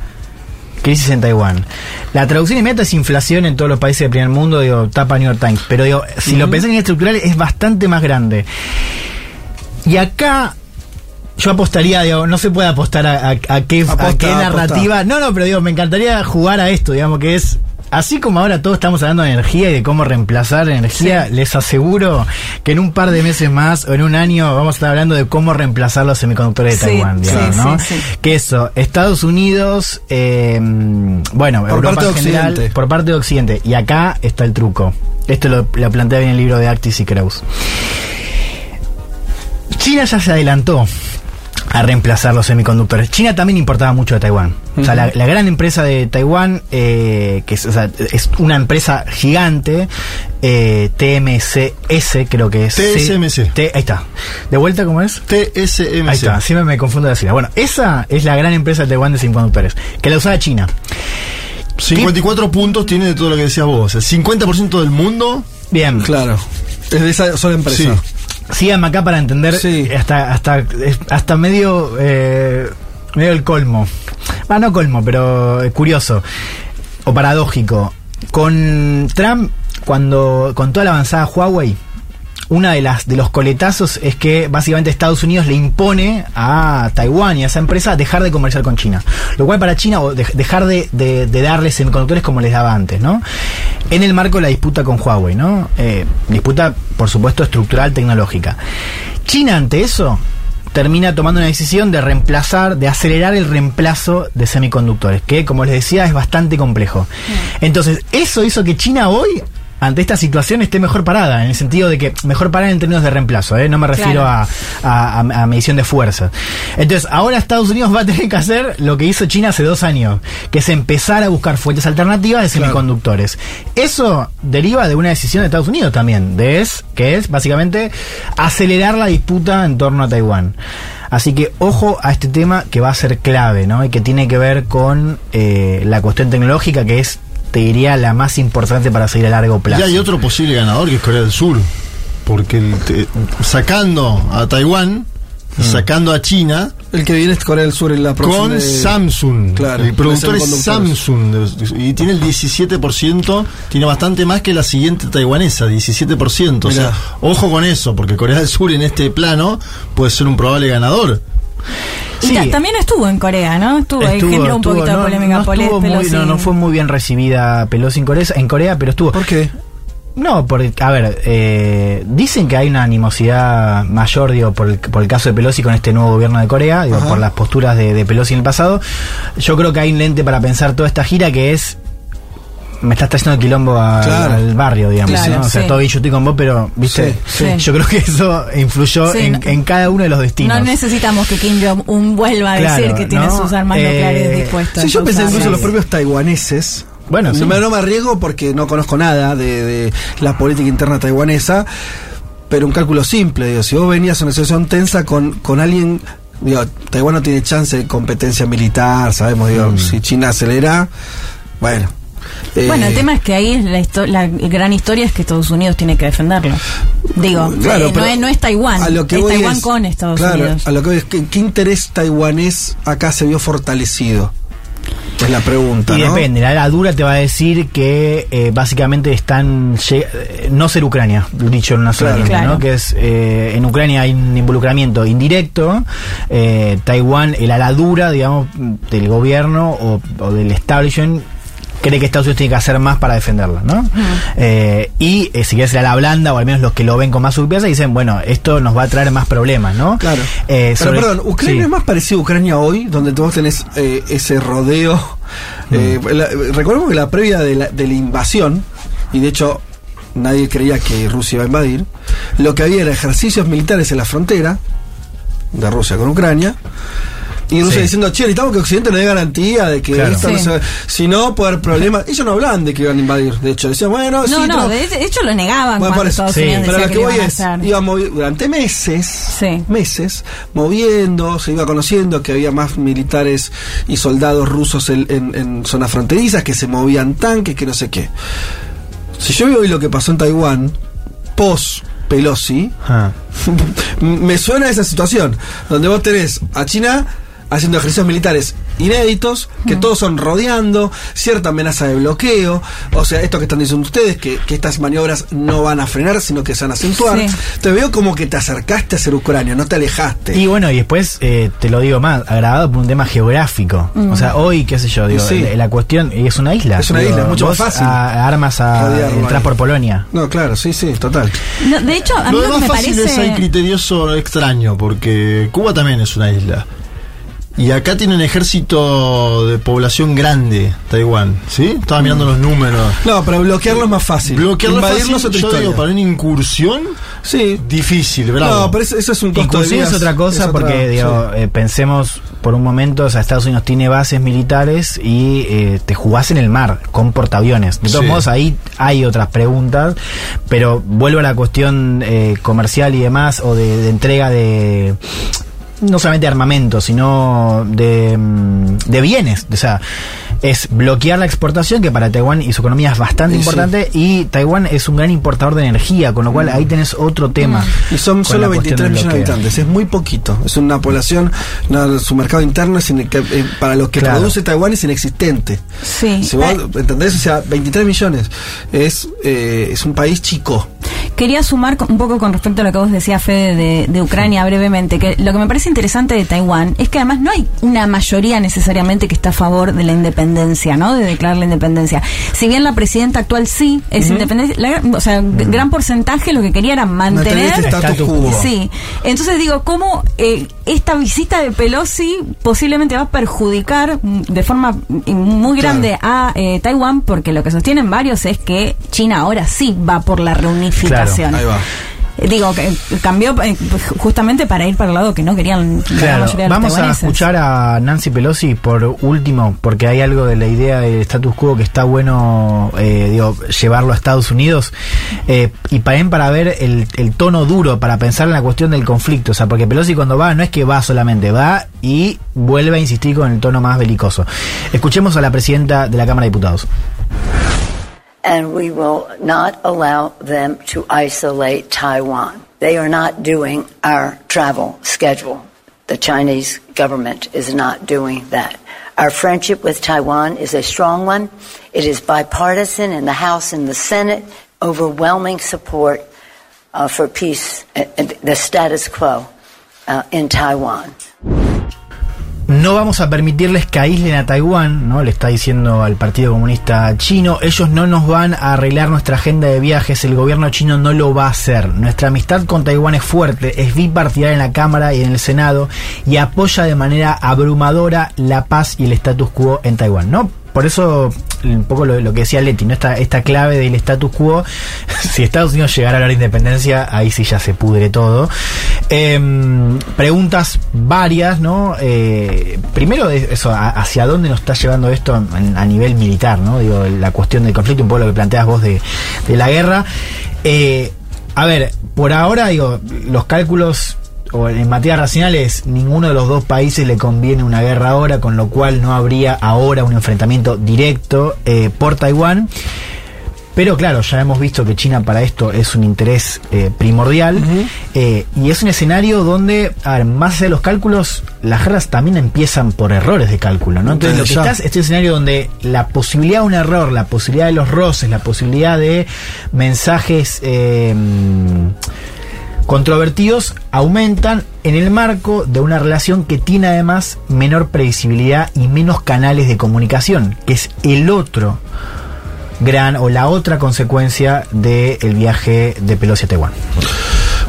crisis en Taiwán. La traducción inmediata es inflación en todos los países del primer mundo, digo, tapa New York Times. Pero digo, si lo pensás en estructural es bastante más grande. Y acá yo apostaría, digo, no se puede apostar a, a- a qué, a aposta. narrativa. No, no, pero digo, me encantaría jugar a esto, digamos, que es así como ahora todos estamos hablando de energía y de cómo reemplazar energía, les aseguro que en un par de meses más o en un año vamos a estar hablando de cómo reemplazar los semiconductores de Sí, Taiwán, sí, digamos, sí, ¿no? sí. Que eso, Estados Unidos, eh, bueno, Por Europa parte en de general, Occidente. por parte de Occidente. Y acá está el truco. Esto lo, lo plantea bien el libro de Actis y Kraus. China ya se adelantó a reemplazar los semiconductores. China también importaba mucho de Taiwán. O sea, la, la gran empresa de Taiwán, eh, que es, o sea, es una empresa gigante, eh, TMCS creo que es. TSMC. T- ahí está. ¿De vuelta cómo es? TSMC. Ahí está, siempre me confundo de sigla. Bueno, esa es la gran empresa de Taiwán de semiconductores, que la usaba China. 54 puntos tiene de todo lo que decías vos. El 50% del mundo. Bien. Claro. Es de esa sola empresa. Sí. Síganme acá para entender Sí. hasta, hasta, hasta medio, eh, medio el colmo. Ah, no colmo, pero eh, curioso o paradójico. Con Trump, cuando con toda la avanzada Huawei, una de las de los coletazos es que básicamente Estados Unidos le impone a Taiwán y a esa empresa dejar de comerciar con China. Lo cual para China, o de- dejar de, de, de darles semiconductores como les daba antes, ¿no? En el marco de la disputa con Huawei, ¿no? Eh, disputa, por supuesto, estructural tecnológica. China ante eso termina tomando una decisión de reemplazar, de acelerar el reemplazo de semiconductores, que como les decía es bastante complejo. Entonces, eso hizo que China hoy ante esta situación esté mejor parada, en el sentido de que mejor parada en términos de reemplazo, ¿eh? no me refiero Claro. a, a- a- a medición de fuerza. Entonces, ahora Estados Unidos va a tener que hacer lo que hizo China hace dos años, que es empezar a buscar fuentes alternativas de semiconductores. Eso deriva de una decisión de Estados Unidos también, de es, que es básicamente acelerar la disputa en torno a Taiwán. Así que ojo a este tema que va a ser clave, ¿no? Y que tiene que ver con eh, la cuestión tecnológica, que es, te diría, la más importante para seguir a largo plazo. Y hay otro posible ganador que es Corea del Sur. Porque el te- sacando a Taiwán, Mm. sacando a China, El que viene es Corea del Sur en la próxima. con de- Samsung. Claro, el productor es. Samsung. Y tiene el 17%, tiene bastante más que la siguiente taiwanesa, 17%. O sea, Mirá. ojo con eso, porque Corea del Sur en este plano puede ser un probable ganador. Y Sí. también estuvo en Corea, ¿no? Estuvo, ahí, Estuvo- generó un estuvo- poquito no, de polémica. no, Pole- estuvo muy- Pelosi. no, no fue muy bien recibida Pelosi en Corea, en Corea pero estuvo. ¿Por qué? No, porque, a ver, eh, dicen que hay una animosidad mayor, digo, por el, por el caso de Pelosi con este nuevo gobierno de Corea, digo, Ajá. por las posturas de, de Pelosi en el pasado. Yo creo que hay un lente para pensar toda esta gira que es. Me estás trayendo quilombo a- Claro. al barrio, digamos. Claro, ¿no? O sea, sí. todo bien, yo estoy con vos, pero, ¿viste? Sí, [LAUGHS] sí. Yo creo que eso influyó Sí, en, no- en cada uno de los destinos. No necesitamos que Kim Jong-un vuelva a decir que tiene ¿no? sus armas Eh, nucleares dispuestas. Sí, yo pensé incluso los propios taiwaneses. Bueno, no, sí. me, no me arriesgo porque no conozco nada de, de la política interna taiwanesa, pero un cálculo simple, digo, si vos venías a una situación tensa con, con alguien, digo, Taiwán no tiene chance de competencia militar, sabemos, digo, Mm. si China acelera, bueno. Eh, Bueno, el tema es que ahí es la, histo- la gran historia es que Estados Unidos tiene que defenderlo. Digo, Claro, eh, no, es, no es Taiwán, a lo que es voy Taiwán es- con Estados claro, Unidos. A lo que voy es, ¿qué, qué interés taiwanés acá se vio fortalecido? Es la pregunta, Y ¿no? depende, la, la dura te va a decir que eh, básicamente están no ser Ucrania, dicho en una sola Claro. línea, Claro. ¿no? Que es eh, en Ucrania hay un involucramiento indirecto, eh, Taiwán, el ala dura, digamos, del gobierno o, o del establishment cree que Estados Unidos tiene que hacer más para defenderla, ¿no? Eh, y eh, si quieres la ala blanda, o al menos los que lo ven con más surpresa, dicen, bueno, esto nos va a traer más problemas, ¿no? Claro. Eh, Pero sobre- perdón, Ucrania sí. es más parecido a Ucrania hoy, donde vos tenés eh, ese rodeo. Eh, la- recordemos que la previa de la, de la invasión, y de hecho nadie creía que Rusia iba a invadir, lo que había era ejercicios militares en la frontera de Rusia con Ucrania. Y Rusia Sí. diciendo, che, necesitamos que Occidente nos dé garantía de que Claro. esto no Sí. se va- Si no, puede haber problemas. Ellos no hablaban de que iban a invadir, de hecho. Decían, bueno, No, sí, no, pero- de, hecho lo negaban bueno, cuando por eso. Estados Sí, Unidos pero lo que voy a es, iba durante meses, Sí. meses, moviendo, se iba conociendo que había más militares y soldados rusos en, en- en zonas fronterizas, que se movían tanques, que no sé qué. Si yo veo hoy lo que pasó en Taiwán, post Pelosi, Ah. [LAUGHS] me suena esa situación, donde vos tenés a China haciendo ejercicios militares inéditos, que todos son rodeando, cierta amenaza de bloqueo, o sea, esto que están diciendo ustedes, que, que estas maniobras no van a frenar, sino que se van a acentuar. Sí. Te veo como que te acercaste a ser Ucrania, no te alejaste. Y bueno, y después eh, te lo digo más, agravado por un tema geográfico. Mm. O sea, hoy, qué sé yo, digo, Sí. la, la cuestión y es una isla. Es una Digo, isla, es mucho más fácil a- armas a entrar ahí. por Polonia. No, claro, sí, sí, total. No, de hecho, a mí Lo lo que demás me fácil es ahí parece. criterioso extraño, porque Cuba también es una isla. Y acá tiene un ejército de población grande, Taiwán, ¿sí? Estaba mirando los números. No, pero bloquearlo es más fácil. Bloquearlo es Invadirlo fácil, es otra yo historia. digo, para una incursión, sí. difícil, bravo. No, pero eso, eso es un costo de vida, es otra cosa es otra- porque digo, sí. eh, pensemos por un momento, o sea, Estados Unidos tiene bases militares y eh, te jugás en el mar con portaaviones. De todos Sí. modos, ahí hay otras preguntas, pero vuelvo a la cuestión eh, comercial y demás, o de, de entrega de no solamente de armamento, sino de, mm, de bienes. O sea, es bloquear la exportación, que para Taiwán y su economía es bastante sí. importante, y Taiwán es un gran importador de energía, con lo cual ahí tenés otro tema. Y son solo la cuestión 23 del millones de habitantes, es muy poquito. Es una población, no, su mercado interno es eh, para lo que Claro. produce Taiwán es inexistente. Sí. Si vos Eh, entendés, o sea, 23 millones es, eh, es un país chico. Quería sumar con- un poco con respecto a lo que vos decías, Fede, de, de Ucrania brevemente, que lo que me parece interesante de Taiwán es que además no hay una mayoría necesariamente que está a favor de la independencia, ¿no? De declarar la independencia. Si bien la presidenta actual sí es independencia, la gran- o sea, g- gran porcentaje lo que quería era mantener... Mantener este status Status quo. Sí, entonces digo, ¿cómo eh, esta visita de Pelosi posiblemente va a perjudicar de forma muy grande a eh, Taiwán? Porque lo que sostienen varios es que China ahora sí va por la reunificación. Ahí va. Digo, que cambió eh, justamente para ir para el lado que no querían la Claro, los vamos a escuchar a Nancy Pelosi por último, porque hay algo de la idea del status quo que está bueno eh, digo, llevarlo a Estados Unidos eh, y también para ver el, el tono duro, para pensar en la cuestión del conflicto. O sea, porque Pelosi cuando va no es que va solamente, va y vuelve a insistir con el tono más belicoso. Escuchemos a la presidenta de la Cámara de Diputados. And we will not allow them to isolate Taiwan. They are not doing our travel schedule. The Chinese government is not doing that. Our friendship with Taiwan is a strong one. It is bipartisan in the House and the Senate, overwhelming support uh, for peace, uh, uh, the status quo uh, in Taiwan. No vamos a permitirles que aíslen a Taiwán, ¿no? Le está diciendo al Partido Comunista Chino. Ellos no nos van a arreglar nuestra agenda de viajes. El gobierno chino no lo va a hacer. Nuestra amistad con Taiwán es fuerte, es bipartidaria en la Cámara y en el Senado y apoya de manera abrumadora la paz y el status quo en Taiwán, ¿no? Por eso, un poco lo, que decía Leti, ¿no? Esta, esta clave del status quo, [LAUGHS] si Estados Unidos llegara a la independencia, ahí sí ya se pudre todo. Em, preguntas varias, ¿no? Eh, primero, es eso, ¿hacia dónde nos está llevando esto a nivel militar, ¿no? Digo, la cuestión del conflicto, un poco lo que planteas vos de, de la guerra. Eh, a ver, por ahora, digo, los cálculos o en materia racional es ninguno de los dos países le conviene una guerra ahora, con lo cual no habría ahora un enfrentamiento directo eh, por Taiwán. Pero claro, ya hemos visto que China para esto es un interés eh, primordial eh, y es un escenario donde, a ver, más allá de los cálculos, las guerras también empiezan por errores de cálculo, ¿no? Entonces, lo que Ya. estás, este escenario donde la posibilidad de un error, la posibilidad de los roces, la posibilidad de mensajes eh, controvertidos aumentan en el marco de una relación que tiene además menor previsibilidad y menos canales de comunicación, que es el otro gran o la otra consecuencia del viaje de Pelosi a Taiwán.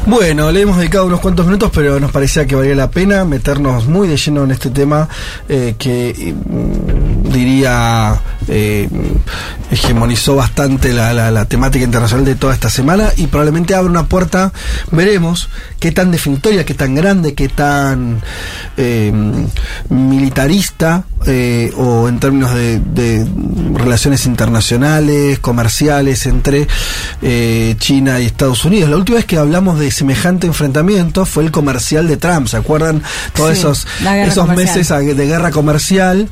Bueno, le hemos dedicado unos cuantos minutos, pero nos parecía que valía la pena meternos muy de lleno en este tema eh, que mm, diría eh, hegemonizó bastante la, la- la temática internacional de toda esta semana y probablemente abre una puerta, veremos qué tan definitoria, qué tan grande, qué tan eh, militarista o en términos de, de relaciones internacionales, comerciales entre China y Estados Unidos. La última vez que hablamos de semejante enfrentamiento fue el comercial de Trump, ¿se acuerdan? Todos Sí, esos, esos comercial. meses de guerra comercial.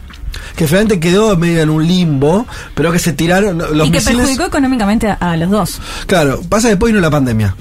Que finalmente quedó medio en un limbo, pero que se tiraron los y que misiles. perjudicó económicamente a, a los dos. Claro, pasa después vino la pandemia.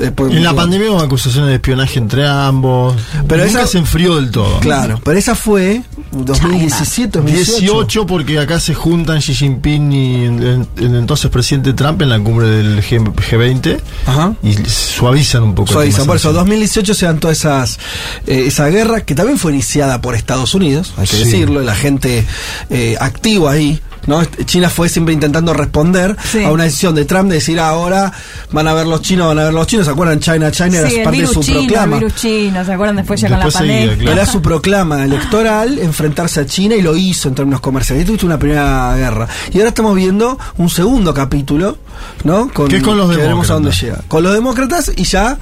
En la pandemia hubo acusaciones de espionaje entre ambos. Pero Nunca esa- se enfrió del todo. Claro, pero esa fue 2017, 2018. 18 porque acá se juntan Xi Jinping y el, el entonces presidente Trump en la cumbre del G, 20 Ajá. y suavizan un poco. el Suaviza, tema por eso, sanciones. 2018 se dan todas esas eh, esa guerra que también fue iniciada por Estados Unidos, hay que Sí. decirlo, la gente eh, activa ahí, ¿no? China fue siempre intentando responder Sí. a una decisión de Trump de decir "Ah, ahora van a ver los chinos, van a ver los chinos, ¿se acuerdan? China, China Sí, era el parte de su chino, el proclama. virus chino, ¿se acuerdan después ya con la Después seguía, pandemia? claro. Era su proclama electoral enfrentarse a China y lo hizo en términos comerciales. Y tuviste una primera guerra. Y ahora estamos viendo un segundo capítulo, ¿no? Que es con los que veremos a dónde demócratas. llega. Con los demócratas y ya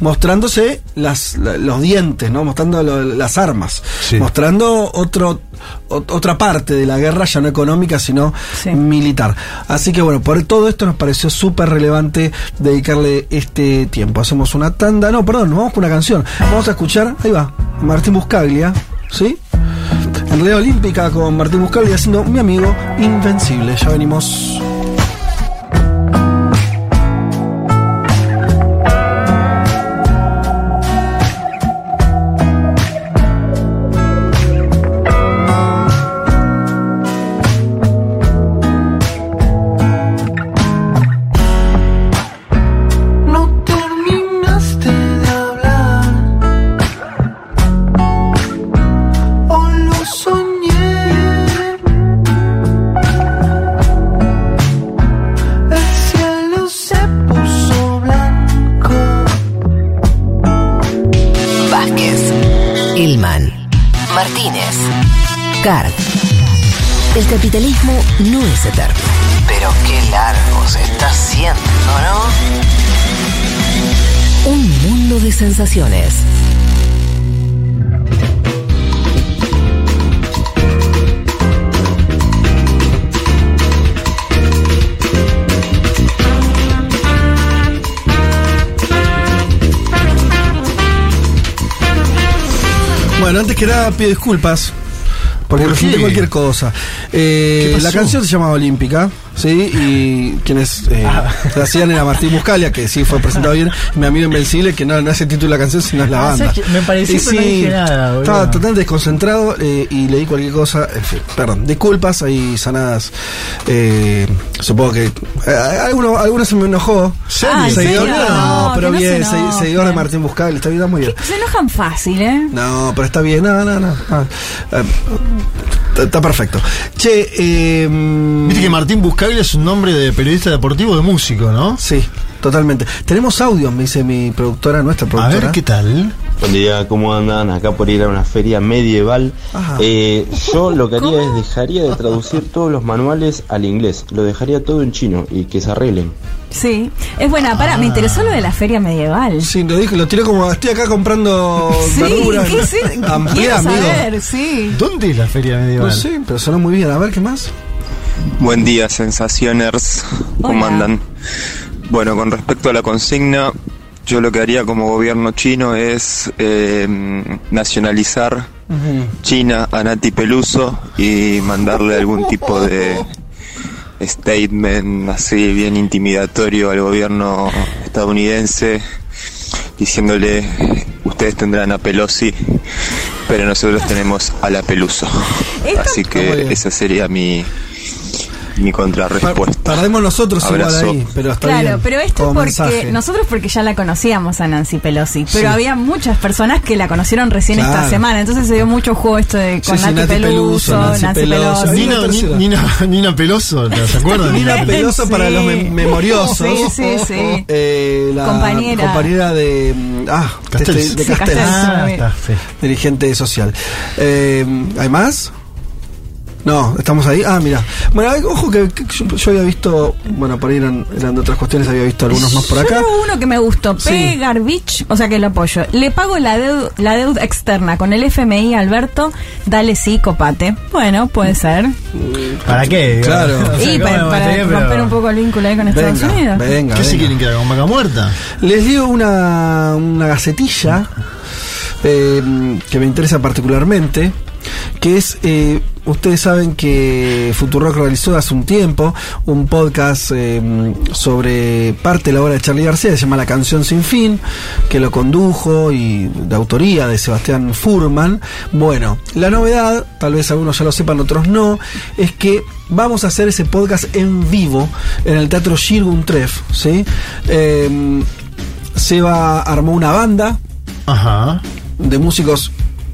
mostrándose las, la- los dientes, ¿no? Mostrando lo- las armas. Sí. Mostrando otro ot- otra parte de la guerra, ya no económica, sino Sí. militar. Así que bueno, por todo esto nos pareció súper relevante dedicarle este tiempo. Hacemos una tanda, no, perdón, nos vamos con una canción. Vamos a escuchar, ahí va, Martín Buscaglia, ¿sí? En realidad olímpica con Martín Buscaglia haciendo mi amigo Invencible. Ya venimos. No es eterno. Pero qué largo se está haciendo, ¿no? Un mundo de sensaciones. Bueno, antes que nada pido disculpas. Porque ¿Por qué? cualquier cosa. Eh, la canción se llama Olímpica, ¿sí? Y quienes eh, Ah. la hacían era Martín Buscalia, que sí fue presentado bien, y mi amigo Invencible, que no, no es el título de la canción, sino es la Ah, banda. Me pareció, Y pero no dije nada, boludo. Estaba totalmente desconcentrado eh, y leí cualquier cosa. En fin, perdón, disculpas, ahí sanadas. Eh, supongo que. Eh, alguno, alguno se me enojó. Ah, ¿en Seguidor, serio? no, No, pero que bien, se seguidor de Martín Buscalia, está bien, está muy bien. Se enojan fácil, ¿eh? No, pero está bien, no, no, no. Ah, eh, está- perfecto. Che, eh, Viste que Martín Buscaglia es un nombre de periodista deportivo de músico, ¿no? Sí, totalmente. Tenemos audio, me dice mi productora, nuestra A productora. ver qué tal. Buen día, ¿cómo andan? Acá por ir a una feria medieval. Eh, yo lo que haría es dejaría de traducir todos los manuales al inglés. Lo dejaría todo en chino y que se arreglen. Sí. Es buena, para, me interesó lo de la feria medieval. Sí, lo dije, lo tiré como estoy acá comprando [LAUGHS] Sí, verduras. ¿qué es? Amplía, Quiero amigo. saber, sí. ¿Dónde es la feria medieval? No sé, pero sonó muy bien. A ver, ¿qué más? Buen día, sensacioners. ¿Cómo Hola. andan? Bueno, con respecto a la consigna, yo lo que haría como gobierno chino es eh, nacionalizar China a Nati Peluso y mandarle algún tipo de statement así bien intimidatorio al gobierno estadounidense diciéndole ustedes tendrán a Pelosi pero nosotros tenemos a la Peluso así que esa sería mi mi contrarrespuesta Tardemos nosotros Abrazo. igual ahí, pero está Claro, bien. pero esto es porque mensaje. nosotros porque ya la conocíamos a Nancy Pelosi, pero Sí. había muchas personas que la conocieron recién esta Claro. semana, entonces se dio mucho juego esto de con Sí, sí, Nancy, Nati Peluso, Peluso, Nancy Nancy, Pelosi. Pelosi. Nina- Nina. Nina, Nina Peloso, ¿te acuerdas? Nina Peloso para Sí. los mem- memoriosos. Sí, sí, sí. Eh, la Compañera. compañera de. mm, Ah, Castells. de, de Sí, Castells. Castells. Ah, está, sí. dirigente social. Eh, ¿Hay más? No, estamos ahí. Ah, mira. Bueno, ojo que, que yo, yo había visto, bueno, por ahí eran, eran de otras cuestiones, había visto algunos más por Yo acá. uno que me gustó, Sí. P. Garbich, o sea que lo apoyo. Le pago la, deu- la deuda externa con el FMI, Alberto, dale sí, copate. Bueno, puede ser. ¿Para qué? Claro. [LAUGHS] O sea, y ¿cómo para, pero- romper un poco el vínculo ahí con Estados Venga, Unidos. venga. ¿Qué se venga. quieren que haga con vaca muerta? Les digo una, una gacetilla eh, que me interesa particularmente, que es eh, ustedes saben que Futurock realizó hace un tiempo un podcast eh, sobre parte de la obra de Charlie García, se llama La canción sin fin, que lo condujo y de autoría de Sebastián Furman. Bueno, la novedad, tal vez algunos ya lo sepan, otros no, es que vamos a hacer ese podcast en vivo en el Teatro Shirgun Tref, ¿sí? Eh, Seba armó una banda Ajá. de músicos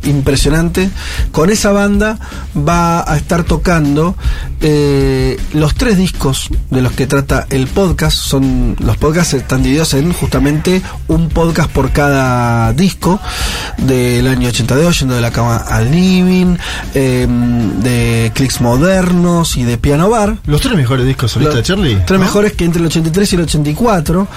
impresionante. Con esa banda va a estar tocando eh, los tres discos de los que trata el podcast. Son los podcasts están divididos en justamente un podcast por cada disco del año 82, yendo de la cama al living, eh, de clics modernos y de piano bar. Los tres mejores discos solistas de Charlie. Tres ¿no? mejores que entre el 83 y el 84,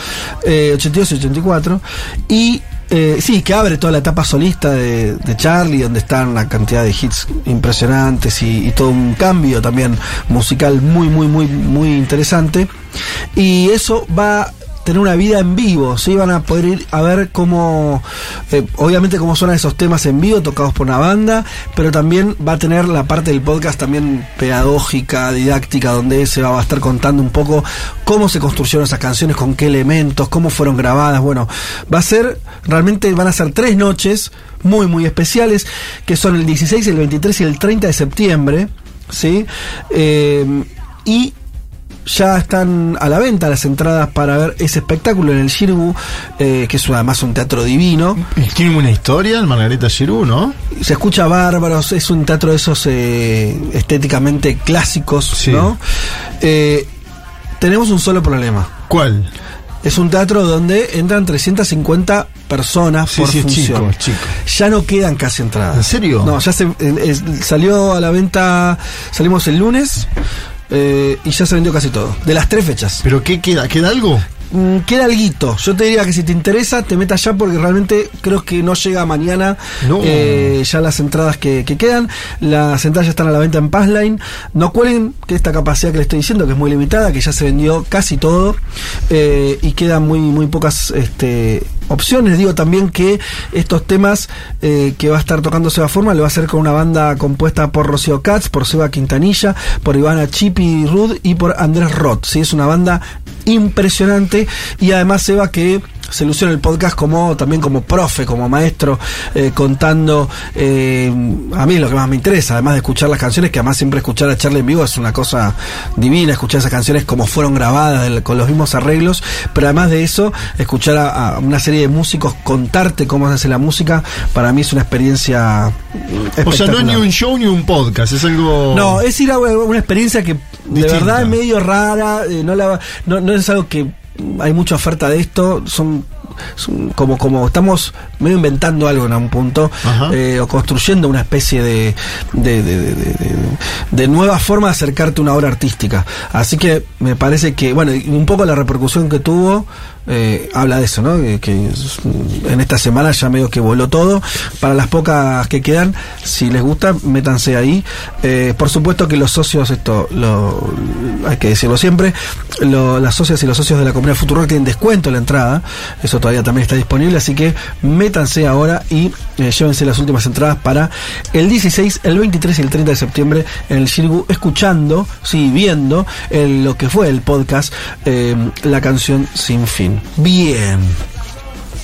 eh, 82 y 84. Y eh, sí, que abre toda la etapa solista de, Charlie, donde están una cantidad de hits impresionantes y, y todo un cambio también musical muy, muy, muy, muy interesante. Y eso va tener una vida en vivo, ¿sí? Van a poder ir a ver cómo, eh, obviamente cómo suenan esos temas en vivo, tocados por una banda, pero también va a tener la parte del podcast también pedagógica, didáctica, donde se va a estar contando un poco cómo se construyeron esas canciones, con qué elementos, cómo fueron grabadas, bueno, va a ser, realmente van a ser tres noches muy, muy especiales, que son el 16, el 23 y el 30 de septiembre, ¿sí? Eh, y ya están a la venta las entradas para ver ese espectáculo en el Shirgu, eh, que es además un teatro divino. Tiene una historia, el Margarita Giroux, ¿no? Se escucha bárbaros, es un teatro de esos eh, estéticamente clásicos, ¿no? Eh, tenemos un solo problema. ¿Cuál? Es un teatro donde entran 350 personas Sí, por sí, función. chico, chico. Ya no quedan casi entradas. ¿En serio? No, ya se eh, es- salió a la venta, salimos el lunes eh, y ya se vendió casi todo. De las tres fechas. ¿Pero qué queda? ¿Queda algo? Mm, Queda alguito. Yo te diría que si te interesa, te metas ya porque realmente creo que no llega mañana No. eh, ya las entradas que, que quedan. Las entradas ya están a la venta en Passline. No cuelguen que esta capacidad que le estoy diciendo, que es muy limitada, que ya se vendió casi todo eh, y quedan muy, muy pocas este, opciones. Digo también que estos temas eh, que va a estar tocando Seba Forma lo va a hacer con una banda compuesta por Rocío Katz, por Seba Quintanilla, por Ivana Chipi Rud y por Andrés Roth. ¿sí? Es una banda impresionante y además Seba que se lució en el podcast como también como profe, como maestro, eh, contando eh, a mí lo que más me interesa, además de escuchar las canciones, que además siempre escuchar a Charlie en vivo es una cosa divina, escuchar esas canciones como fueron grabadas, con los mismos arreglos, pero además de eso, escuchar a, a una serie de músicos contarte cómo se hace la música, para mí es una experiencia O sea, no es ni un show ni un podcast, es algo. No, es ir a una experiencia que de Distinta. verdad es medio rara, eh, no, la, no, no es algo que hay mucha oferta de esto, son, como, como estamos medio inventando algo en un punto, eh, o construyendo una especie de, de, de, de- nueva forma de acercarte a una obra artística. Así que me parece que, bueno, un poco la repercusión que tuvo eh, habla de eso, ¿no? Que, que en esta semana ya medio que voló todo. Para las pocas que quedan, si les gusta, métanse ahí. Eh, por supuesto que los socios, esto lo, hay que decirlo siempre, lo- las socias y los socios de la comunidad Futuro tienen descuento en la entrada. Eso todavía también está disponible, así que métanse ahora y eh, llévense las últimas entradas para el 16, el 23 y el 30 de septiembre en el Shirgu, escuchando, sí, viendo el- lo que fue el podcast, eh, la canción Sin Fin. Bien.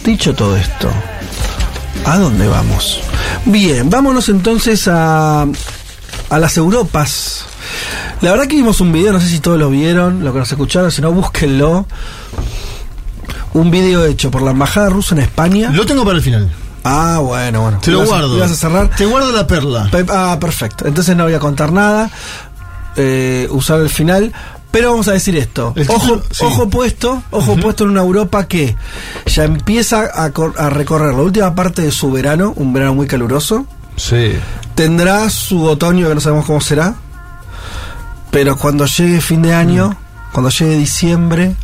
Dicho todo esto, ¿a dónde vamos? Bien, vámonos entonces a, a las Europas. La verdad que vimos un video, no sé si todos lo vieron, lo que nos escucharon, si no, búsquenlo. Un video hecho por la Embajada Rusa en España. Lo tengo para el final. Ah, bueno, bueno. Te lo ¿Ibas a- guardo. ibas a cerrar? Te guardo la perla. Pe- Ah, perfecto. Entonces no voy a contar nada. Eh, usar el final. Pero vamos a decir esto. Ojo, sí. ojo puesto, ojo puesto en una Europa que ya empieza a recorrer la última parte de su verano, un verano muy caluroso. Sí. Tendrá su otoño que no sabemos cómo será. Pero cuando llegue fin de año, Mm. cuando llegue diciembre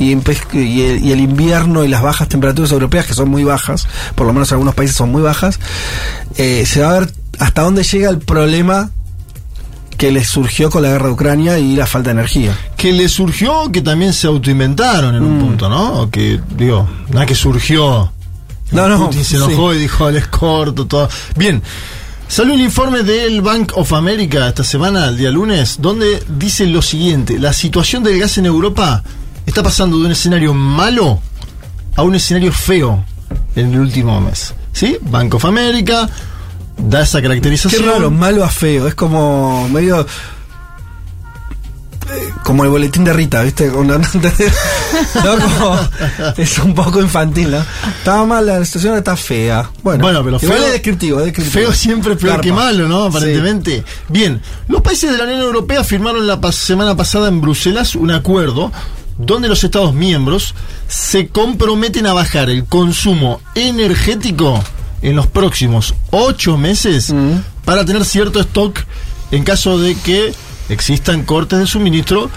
y, el, y el invierno y las bajas temperaturas europeas, que son muy bajas, por lo menos en algunos países son muy bajas, eh, se va a ver hasta dónde llega el problema que les surgió con la guerra de Ucrania y la falta de energía. Que le surgió que también se autoinventaron en un Mm. punto, ¿no? O que, digo, nada que surgió. No, no, Putin se enojó y dijo, les corto todo. Bien. Salió un informe del Bank of America esta semana, el día lunes, donde dice lo siguiente: la situación del gas en Europa está pasando de un escenario malo a un escenario feo en el último mes. ¿Sí? Bank of America da esa Qué caracterización. raro, malo a feo. Es como medio. eh, Como el boletín de Rita, ¿viste? [LAUGHS] No, como- es un poco infantil, ¿no? Estaba mal, la situación está fea. Bueno, Bueno, pero feo- es descriptivo, es descriptivo. Feo siempre peor Garpa. que malo, ¿no? Sí. Aparentemente. Bien, los países de la Unión Europea firmaron la semana pasada en Bruselas un acuerdo donde los Estados miembros se comprometen a bajar el consumo energético en los próximos ocho meses Mm. para tener cierto stock en caso de que existan cortes de suministro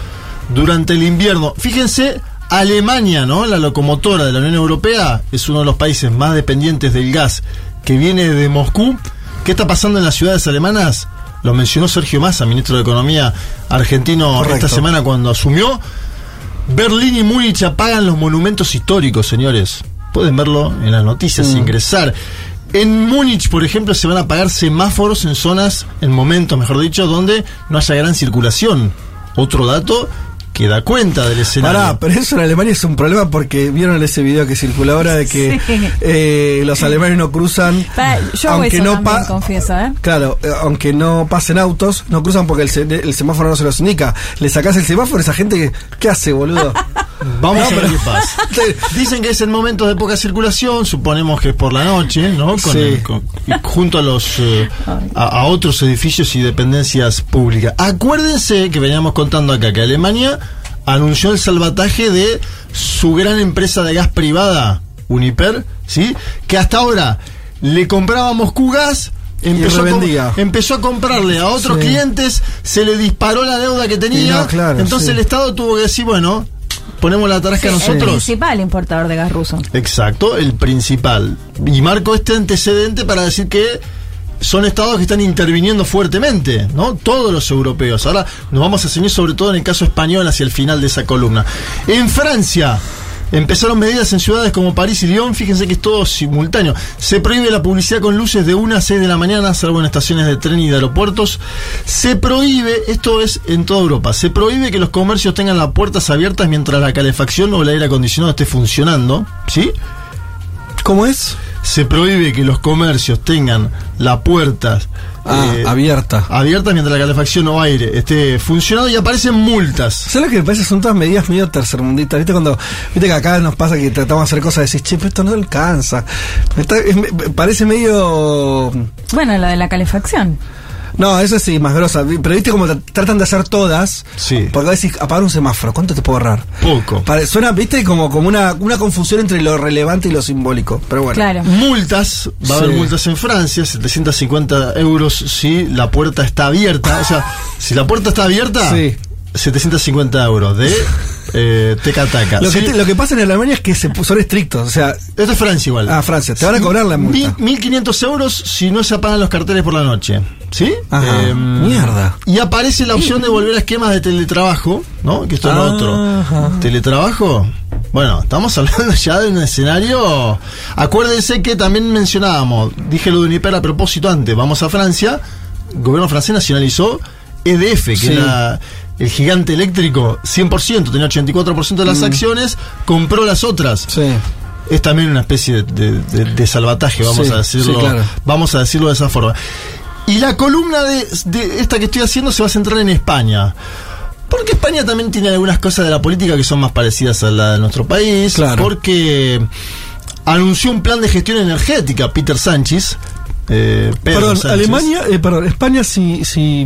durante el invierno. Fíjense, Alemania, ¿no? La locomotora de la Unión Europea es uno de los países más dependientes del gas que viene de Moscú. ¿Qué está pasando en las ciudades alemanas? Lo mencionó Sergio Massa, ministro de Economía argentino, Correcto. esta semana cuando asumió. Berlín y Múnich apagan los monumentos históricos, señores. Pueden verlo en las noticias, Mm. ingresar. En Múnich, por ejemplo, se van a apagar semáforos en zonas, en momentos, mejor dicho, donde no haya gran circulación. Otro dato que da cuenta del escenario. Pará, pero eso en Alemania es un problema porque vieron ese video que circula ahora de que Sí. eh, los alemanes no cruzan. Pa- yo aunque eso no también, confieso, ¿eh? Claro, eh, aunque no pasen autos, no cruzan porque el, se- el semáforo no se los indica. Le sacás el semáforo a esa gente que. ¿Qué hace, boludo? [LAUGHS] Vamos No, a ver qué pasa. [LAUGHS] Dicen que es en momentos de poca circulación, suponemos que es por la noche, ¿no? Con Sí. el- con- y junto a los eh, a, a otros edificios y dependencias públicas. Acuérdense que veníamos contando acá que Alemania anunció el salvataje de su gran empresa de gas privada, Uniper, ¿sí? Que hasta ahora le compraba a Moscú gas. Empezó a, empezó comprarle a otros Sí. clientes, se le disparó la deuda que tenía, no, claro, entonces sí. el Estado tuvo que decir, bueno, ponemos la tarasca El nosotros. principal importador de gas ruso. Exacto, el principal. Y marco este antecedente para decir que son estados que están interviniendo fuertemente, ¿no? Todos los europeos. Ahora nos vamos a ceñir sobre todo en el caso español hacia el final de esa columna. En Francia empezaron medidas en ciudades como París y Lyon, fíjense que es todo simultáneo. Se prohíbe la publicidad con luces de 1 a 6 de la mañana, salvo en estaciones de tren y de aeropuertos. Se prohíbe, esto es en toda Europa, se prohíbe que los comercios tengan las puertas abiertas mientras la calefacción o el aire acondicionado esté funcionando, ¿sí? ¿Cómo es? Se prohíbe que los comercios tengan las puertas Ah, eh, abierta. abiertas mientras la calefacción o aire esté funcionando y aparecen multas. ¿Sabes lo que me parece? Son todas medidas medio tercermundistas. ¿Viste cuando viste que acá nos pasa que tratamos de hacer cosas y decís, che, pero esto no alcanza? Me está- es- me- parece medio. Bueno, lo de la calefacción. No, eso sí, más grosa. Pero viste como tra- tratan de hacer todas. Sí. Porque a decís, apagar un semáforo, ¿cuánto te puedo ahorrar? Poco. Suena, viste, como, como una, una confusión entre lo relevante y lo simbólico. Pero bueno. Claro. Multas, va a haber multas en Francia, 750 euros si la puerta está abierta. O sea, si la puerta está abierta, Sí. 750 euros de [LAUGHS] eh, teca-taca. Lo, Sí. que te- lo que pasa en Alemania es que se, son estrictos. O sea, Esto es Francia igual. Ah, Francia. Te van a cobrar la multa. Mil- 1500 euros si no se apagan los carteles por la noche. ¿Sí? Ajá. Em, Mierda. Y aparece la opción de volver a esquemas de teletrabajo, ¿no? Que esto es lo Ajá. otro. ¿Teletrabajo? Bueno, estamos [LAUGHS] hablando ya de un escenario. Acuérdense que también mencionábamos, dije lo de Uniper a propósito antes, vamos a Francia, el gobierno francés nacionalizó EDF, que Sí. era el gigante eléctrico, 100%, tenía 84% de las Mm. acciones, compró las otras sí. es también una especie de, de- de salvataje, vamos Sí, a decirlo, sí, claro. vamos a decirlo de esa forma. Y la columna de, de esta que estoy haciendo se va a centrar en España. Porque España también tiene algunas cosas de la política que son más parecidas a la de nuestro país. Claro. Porque anunció un plan de gestión energética Peter Sánchez. Eh, Perdón, Sánchez. Alemania, eh, perdón, España sí, sí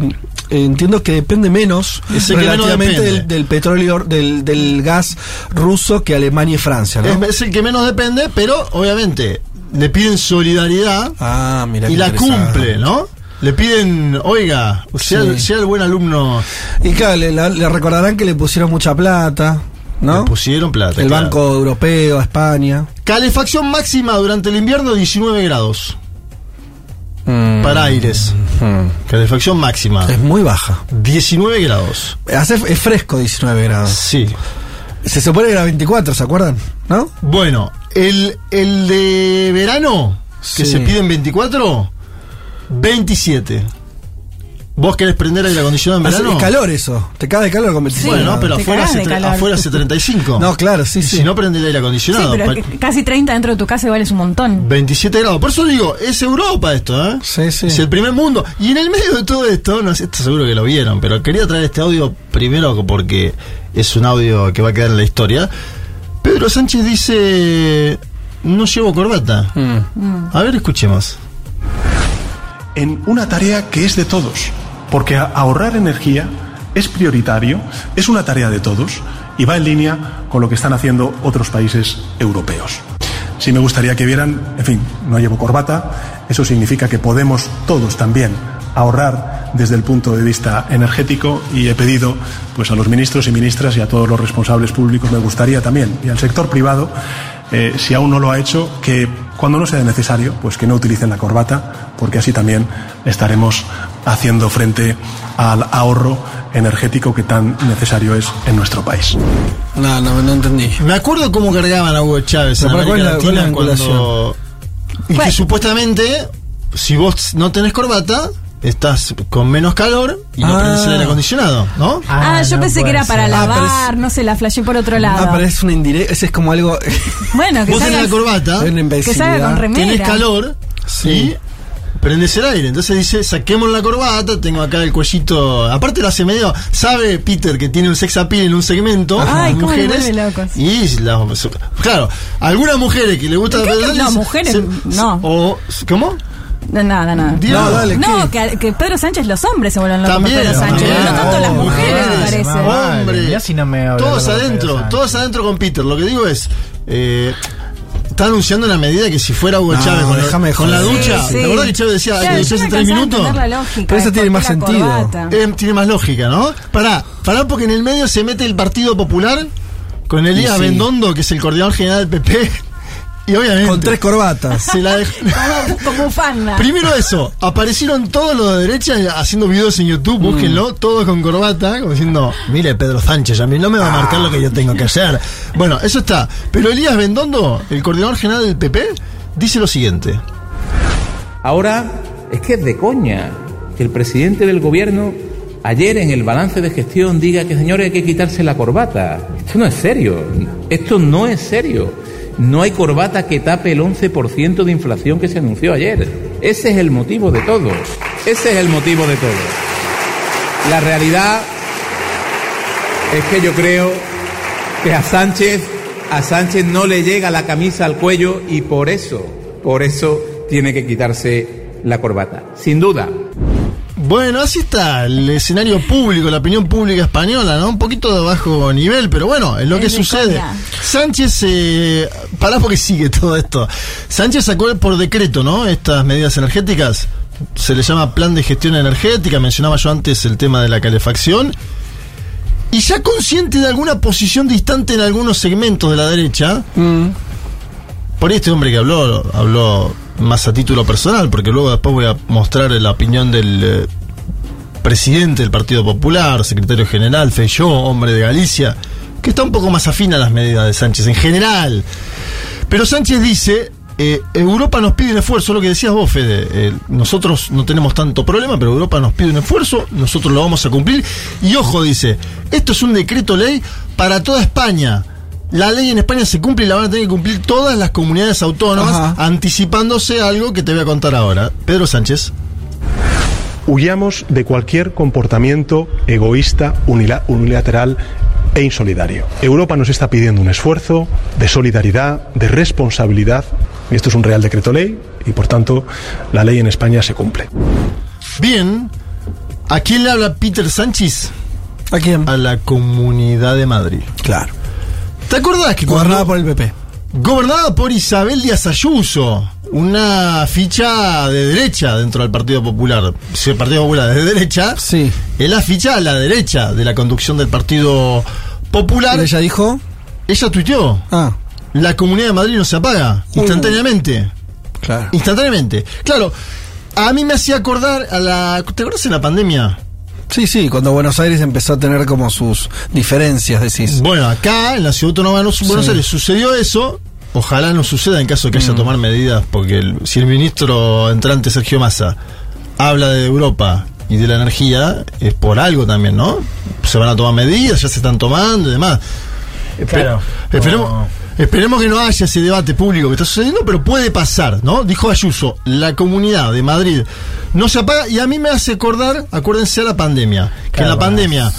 eh, entiendo que depende menos relativamente depende. del, del petróleo, del, del gas ruso que Alemania y Francia, ¿no? Es, es el que menos depende, pero obviamente le piden solidaridad ah, y la cumple, ¿no? Le piden, oiga, sea, Sí. sea el buen alumno. Y claro, le, recordarán que le pusieron mucha plata, ¿no? Le pusieron plata. El claro. Banco Europeo, España. Calefacción máxima durante el invierno 19 grados. Para aires. Calefacción máxima. Es muy baja. 19 grados. Hace, es fresco 19 grados. Sí. Se supone que era 24, ¿se acuerdan? ¿No? Bueno, el, el de verano, que Sí. se piden 24, 27. ¿Vos querés prender aire acondicionado en Hace- verano? Es calor eso. Te cagas de calor con 25. Bueno, pero te afuera hace, afuera hace 35. No, claro, sí, Y sí. Si no prende el aire Sí, acondicionado. pero que casi 30 dentro de tu casa igual es un montón. 27 grados. Por eso digo, es Europa esto, ¿eh? Sí, sí. Es el primer mundo. Y en el medio de todo esto, no sé, esto seguro que lo vieron, pero quería traer este audio primero porque es un audio que va a quedar en la historia. Pedro Sánchez dice, no llevo corbata. Mm. A ver, escuchemos. en una tarea que es de todos, porque ahorrar energía es prioritario, es una tarea de todos y va en línea con lo que están haciendo otros países europeos. Sí me gustaría que vieran, en fin, no llevo corbata, eso significa que podemos todos también ahorrar desde el punto de vista energético y he pedido pues a los ministros y ministras y a todos los responsables públicos me gustaría también y al sector privado eh, si aún no lo ha hecho que cuando no sea necesario pues que no utilicen la corbata porque así también estaremos haciendo frente al ahorro energético que tan necesario es en nuestro país. No, no, no entendí. Me acuerdo cómo cargaban a Hugo Chávez en Pero ¿cuál América la- Latina cuando... Y que supuestamente, si vos no tenés corbata, estás con menos calor y no Ah. prendes el aire acondicionado, ¿no? Ah, yo pensé que era para Ah, lavar, no sé, la flashé por otro lado. Ah, pero es una indirecta. Ese es como algo. [LAUGHS] Bueno, que Vos tenés la corbata, que salga con remera. tenés calor Sí. y prendes el aire. Entonces dice, saquemos la corbata, tengo acá el cuellito. Aparte lo hace medio, sabe Peter que tiene un sex appeal en un segmento. Ay, las mujeres. vuelve locos. Y la- claro, algunas mujeres que le gusta. Pedro No, Sánchez mujeres, se- no. O, ¿Cómo? No, nada, nada. Dios. No, dale, No, que, que Pedro Sánchez, los hombres se vuelven locos Pedro Sánchez. también. No tanto las Oh, mujeres, me parece. mamá. Hombre, mirá si no me habla todos adentro, todos adentro con Peter. Lo que digo es, eh, está anunciando una medida que si fuera Hugo No, Chávez con, déjame con la ducha, Sí, ¿te sí. acordás que Chávez decía Claro, que ducharse me tres minutos? la lógica Pero eso de tiene más sentido. Eh, tiene más lógica, ¿no? Pará, pará porque en el medio se mete el Partido Popular con Elías sí. Bendondo, que es el coordinador general del PP. Y obviamente. Con tres corbatas. Se la [LAUGHS] como bufanda. Primero eso, aparecieron todos los de derecha haciendo videos en YouTube, búsquenlo, todos con corbata, como diciendo, mire Pedro Sánchez, a mí no me va a marcar lo que yo tengo que hacer. Bueno, eso está. Pero Elías Bendondo, el coordinador general del PP, dice lo siguiente. Ahora es que es de coña que el presidente del gobierno ayer en el balance de gestión diga que señores hay que quitarse la corbata. Esto no es serio. Esto no es serio. No hay corbata que tape el 11% de inflación que se anunció ayer. Ese es el motivo de todo. Ese es el motivo de todo. La realidad es que yo creo que a Sánchez a Sánchez no le llega la camisa al cuello y por eso, por eso tiene que quitarse la corbata. Sin duda. Bueno, así está el escenario público, la opinión pública española, ¿no? Un poquito de bajo nivel, pero bueno, es lo Es que de sucede. coña. Sánchez, eh, pará porque sigue [LAUGHS] todo esto. Sánchez sacó por decreto, ¿no? Estas medidas energéticas. Se le llama plan de gestión energética, mencionaba yo antes el tema de la calefacción. Y ya consciente de alguna posición distante en algunos segmentos de la derecha, por ahí este hombre que habló, habló más a título personal, porque luego después voy a mostrar la opinión del eh, presidente del Partido Popular, secretario general, Feyó, hombre de Galicia, que está un poco más afín a las medidas de Sánchez en general. Pero Sánchez dice, eh, Europa nos pide un esfuerzo, lo que decías vos, Fede, eh, nosotros no tenemos tanto problema, pero Europa nos pide un esfuerzo, nosotros lo vamos a cumplir. Y ojo, dice, esto es un decreto ley para toda España. La ley en España se cumple y la van a tener que cumplir todas las comunidades autónomas, Ajá. anticipándose a algo que te voy a contar ahora. Pedro Sánchez. Huyamos de cualquier comportamiento egoísta, unila- unilateral e insolidario. Europa nos está pidiendo un esfuerzo de solidaridad, de responsabilidad, y esto es un real decreto ley, y por tanto la ley en España se cumple. Bien, ¿a quién le habla Peter Sánchez? ¿A quién? A la Comunidad de Madrid. Claro. ¿Te acordás que Gobernada cuando- por el PP. Gobernada por Isabel Díaz Ayuso, una ficha de derecha dentro del Partido Popular. Si el Partido Popular es de derecha, Sí. es la ficha a la derecha de la conducción del Partido Popular. ¿Y ella dijo? Ella tuiteó. Ah, La Comunidad de Madrid no se apaga, instantáneamente. claro. Instantáneamente. Claro, a mí me hacía acordar a la... ¿Te acuerdas en la pandemia? Sí, sí, cuando Buenos Aires empezó a tener como sus diferencias, decís. Bueno, acá en la ciudad autónoma de Buenos Sí. Aires sucedió eso. Ojalá no suceda en caso de que haya que tomar medidas, porque el- si el ministro entrante Sergio Massa habla de Europa y de la energía, es por algo también, ¿no? Se van a tomar medidas, ya se están tomando y demás. Espe- Claro. Esperemos, No. esperemos que no haya ese debate público que está sucediendo, pero puede pasar, ¿no? Dijo Ayuso, la comunidad de Madrid no se apaga y a mí me hace acordar, acuérdense a la pandemia, que en la pandemia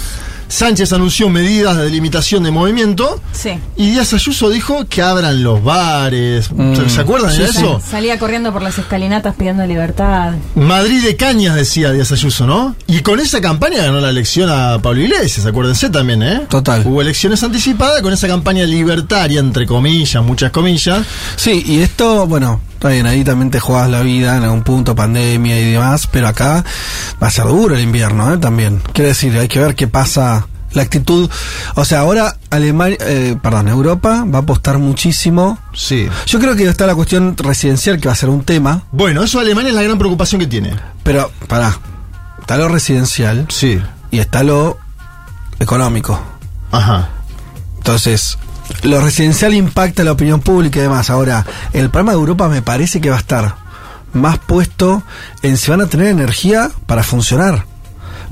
Sánchez anunció medidas de limitación de movimiento Sí. y Díaz Ayuso dijo que abran los bares. ¿Se- ¿Se acuerdan de eso? Salía corriendo por las escalinatas pidiendo libertad. Madrid de cañas, decía Díaz Ayuso, ¿no? Y con esa campaña ganó la elección a Pablo Iglesias, acuérdense también, ¿eh? Total. Hubo elecciones anticipadas con esa campaña libertaria, entre comillas, muchas comillas. Sí, y esto, bueno, está bien, ahí también te juegas la vida en algún punto, pandemia y demás, pero acá va a ser duro el invierno, ¿eh? También. Quiere decir, hay que ver qué pasa, la actitud. O sea, ahora Alemania, eh, perdón, Europa va a apostar muchísimo. Sí. Yo creo que está la cuestión residencial que va a ser un tema, Bueno, eso Alemania es la gran preocupación que tiene. pero, pará, está lo residencial Sí. y está lo económico. Ajá. Entonces, lo residencial impacta la opinión pública y demás. Ahora, el problema de Europa me parece que va a estar más puesto en si van a tener energía para funcionar.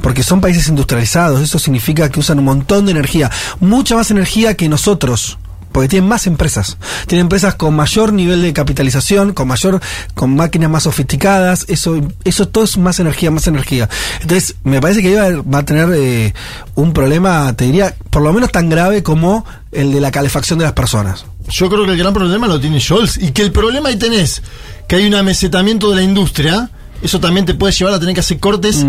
Porque son países industrializados, eso significa que usan un montón de energía, mucha más energía que nosotros. Porque tienen más empresas. Tienen empresas con mayor nivel de capitalización, con mayor, con máquinas más sofisticadas. Eso, eso todo es más energía, más energía. Entonces, me parece que va, a- va a tener eh, un problema, te diría, por lo menos tan grave como el de la calefacción de las personas. Yo creo que el gran problema lo tiene Scholz y que el problema ahí tenés, que hay un amesetamiento de la industria, eso también te puede llevar a tener que hacer cortes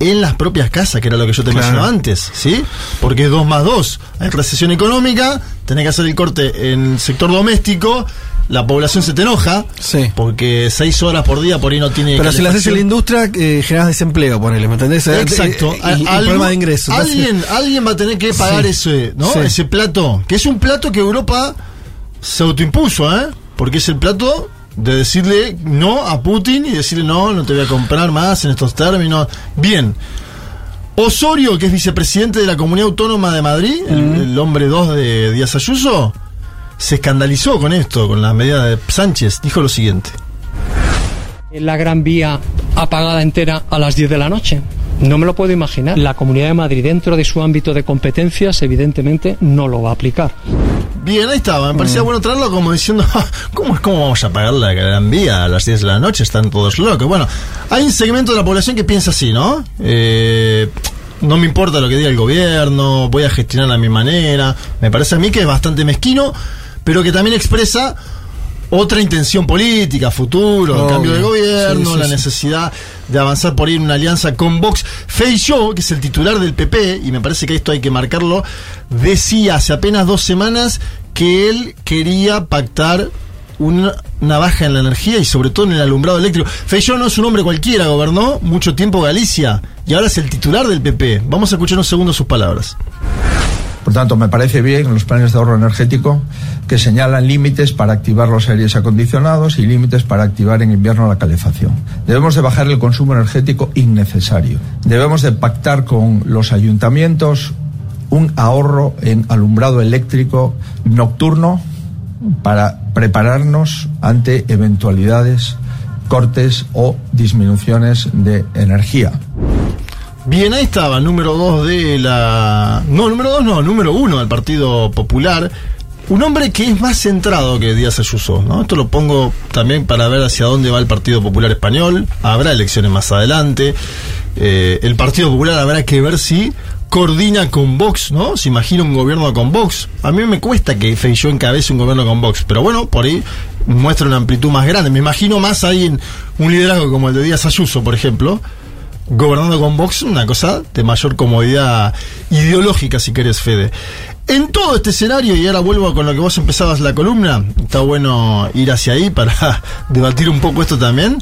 en las propias casas, que era lo que yo te Claro. mencionaba antes, ¿sí? Porque es dos más dos. Hay recesión económica, tenés que hacer el corte en el sector doméstico, la población se te enoja, Sí. porque seis horas por día por ahí no tiene Pero si lo haces en la industria, eh, generas desempleo, ponele, ¿me entendés? Eh, Exacto. eh, y- A- y, algo- problema de ingresos. Alguien, alguien va a tener que pagar Sí. ese, ¿no? Sí. Ese plato, que es un plato que Europa se autoimpuso, ¿eh? Porque es el plato de decirle no a Putin y decirle no, no te voy a comprar más en estos términos. Bien. Osorio, que es vicepresidente de la Comunidad Autónoma de Madrid, el, el hombre 2 de Díaz Ayuso, se escandalizó con esto, con las medidas de Sánchez. Dijo lo siguiente. La Gran Vía apagada entera a las 10 de la noche. No me lo puedo imaginar. La Comunidad de Madrid, dentro de su ámbito de competencias, evidentemente no lo va a aplicar. Bien, ahí estaba. Me parecía bueno traerlo como diciendo, "Ah, ¿cómo, es- ¿cómo vamos a pagar la Gran Vía a las 10 de la noche? Están todos locos. Bueno, hay un segmento de la población que piensa así, ¿no? Eh, no me importa lo que diga el gobierno, voy a gestionar a mi manera. Me parece a mí que es bastante mezquino, pero que también expresa otra intención política, futuro, el cambio de gobierno, Sí, sí, la sí. necesidad de avanzar por ir en una alianza con Vox. Feijóo, que es el titular del PP, y me parece que esto hay que marcarlo, decía hace apenas dos semanas que él quería pactar una, una baja en la energía y sobre todo en el alumbrado eléctrico. Feijóo no es un hombre cualquiera, gobernó mucho tiempo Galicia y ahora es el titular del PP. Vamos a escuchar un segundo sus palabras. Por tanto, me parece bien los planes de ahorro energético que señalan límites para activar los aires acondicionados y límites para activar en invierno la calefacción. Debemos de bajar el consumo energético innecesario. Debemos de pactar con los ayuntamientos un ahorro en alumbrado eléctrico nocturno para prepararnos ante eventualidades, cortes o disminuciones de energía. Bien, ahí estaba, número 2 de la... No, número 2 no, número 1 del Partido Popular. Un hombre que es más centrado que Díaz Ayuso, ¿no? Esto lo pongo también para ver hacia dónde va el Partido Popular Español. Habrá elecciones más adelante. Eh, el Partido Popular habrá que ver si coordina con Vox, ¿no? Se imagina un gobierno con Vox. A mí me cuesta que Feijóo encabece un gobierno con Vox, pero bueno, por ahí muestra una amplitud más grande. Me imagino más ahí en un liderazgo como el de Díaz Ayuso, por ejemplo, gobernando con Vox, una cosa de mayor comodidad ideológica, si querés, Fede. En todo este escenario, y ahora vuelvo con lo que vos empezabas la columna, está bueno ir hacia ahí para [LAUGHS] debatir un poco esto también.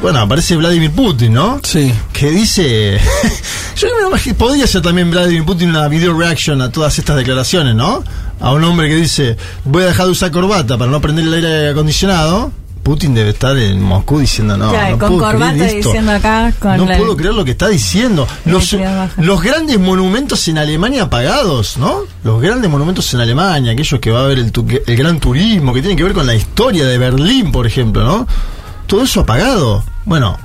Bueno, aparece Vladimir Putin, ¿no? Sí. Que dice. [LAUGHS] Yo me imagino, podría ser también Vladimir Putin una video reaction a todas estas declaraciones, ¿no? A un hombre que dice: Voy a dejar de usar corbata para no prender el aire acondicionado. Putin debe estar en Moscú diciendo: No, Claro, no con puedo creer corbata esto. diciendo acá con No la- puedo creer lo que está diciendo. Los, grandes monumentos en Alemania apagados, ¿no? Los grandes monumentos en Alemania, aquellos que va a haber el, el gran turismo, que tienen que ver con la historia de Berlín, por ejemplo, ¿no? Todo eso apagado. Bueno,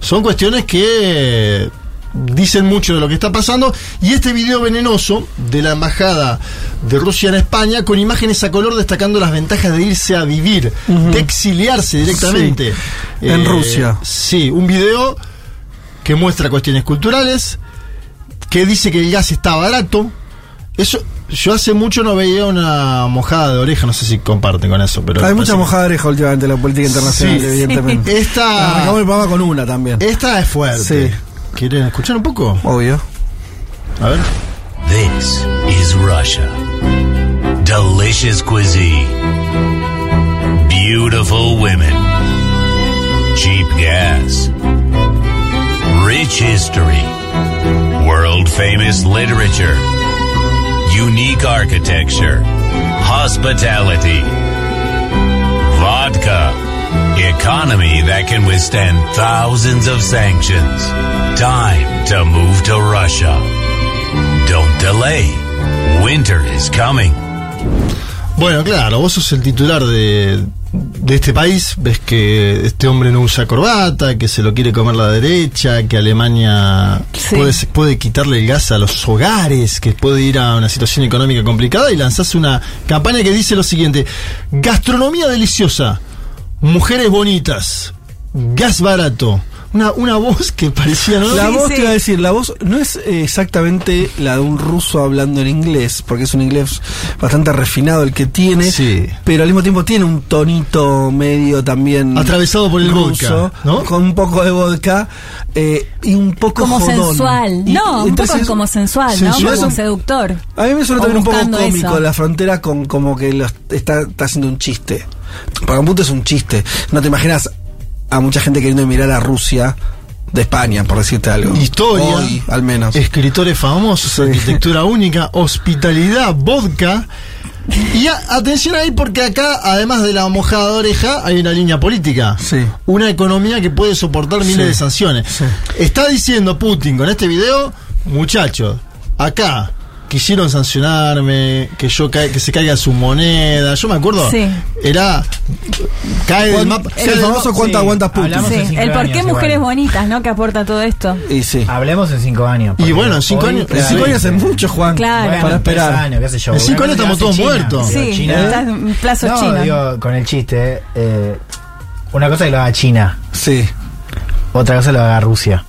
Son cuestiones que dicen mucho de lo que está pasando. Y este video venenoso de la embajada de Rusia en España, con imágenes a color destacando las ventajas de irse a vivir, de exiliarse directamente. Eh, Sí, en Rusia. Sí, un video que muestra cuestiones culturales, que dice que el gas está barato. Eso, yo hace mucho no veía una mojada de oreja, no sé si comparten con eso, pero Hay mucha mojada de oreja últimamente en la política internacional, Sí. evidentemente. Esta- Arrancamos el programa con una también. Esta es fuerte. Sí. ¿Quieren escuchar un poco? Obvio. A ver. This is Russia. Delicious cuisine. Beautiful women. Cheap gas. Rich history. World famous literature. Unique architecture. Hospitality. Vodka. Economy that can withstand thousands of sanctions. Time to move to Russia. Don't delay. Winter is coming. Bueno, claro, vos sos el titular de, de este país, ves que este hombre no usa corbata, que se lo quiere comer la derecha, que Alemania puede, puede quitarle el gas a los hogares, que puede ir a una situación económica complicada y lanzás una campaña que dice lo siguiente, gastronomía deliciosa, mujeres bonitas, gas barato. Una, una voz que parecía, ¿no? La voz, te iba a decir, la voz no es eh, exactamente la de un ruso hablando en inglés, porque es un inglés bastante refinado el que tiene, pero al mismo tiempo tiene un tonito medio también Atravesado por el ruso, vodka, ¿no? Con un poco de vodka eh, y un poco Como jodón. sensual. Y- no, un poco como sensual, ¿no? sensual. Como Es un- seductor. A mí me suena también un poco cómico eso. la frontera con como que lo está, está haciendo un chiste. Para un punto es un chiste. No te imaginas a mucha gente queriendo mirar a Rusia de España, por decirte algo. Historia, Hoy, al menos. escritores famosos, arquitectura [LAUGHS] única, hospitalidad, vodka. Y a- atención ahí porque acá, además de la mojada de oreja, hay una línea política. Una economía que puede soportar miles Sí. de sanciones. Está diciendo Putin con este video, muchachos, acá quisieron sancionarme, que yo ca- que se caiga su moneda. Yo me acuerdo, Sí. era cae del ¿Cuán- mapa. sí, el famoso cuánto aguanta Putin. hablamos Sí, en cinco el por qué años mujeres igual. bonitas, ¿no? Que aporta todo esto. Y sí. Hablemos en cinco años. Y bueno, en cinco hoy, años- En cinco años es mucho, Juan. Claro. Bueno, para esperar. años, qué sé yo. En cinco años estamos todos muertos. Sí, en plazo no, chino. digo, con el chiste, eh, una cosa que lo haga China, Sí. otra cosa que lo haga Rusia.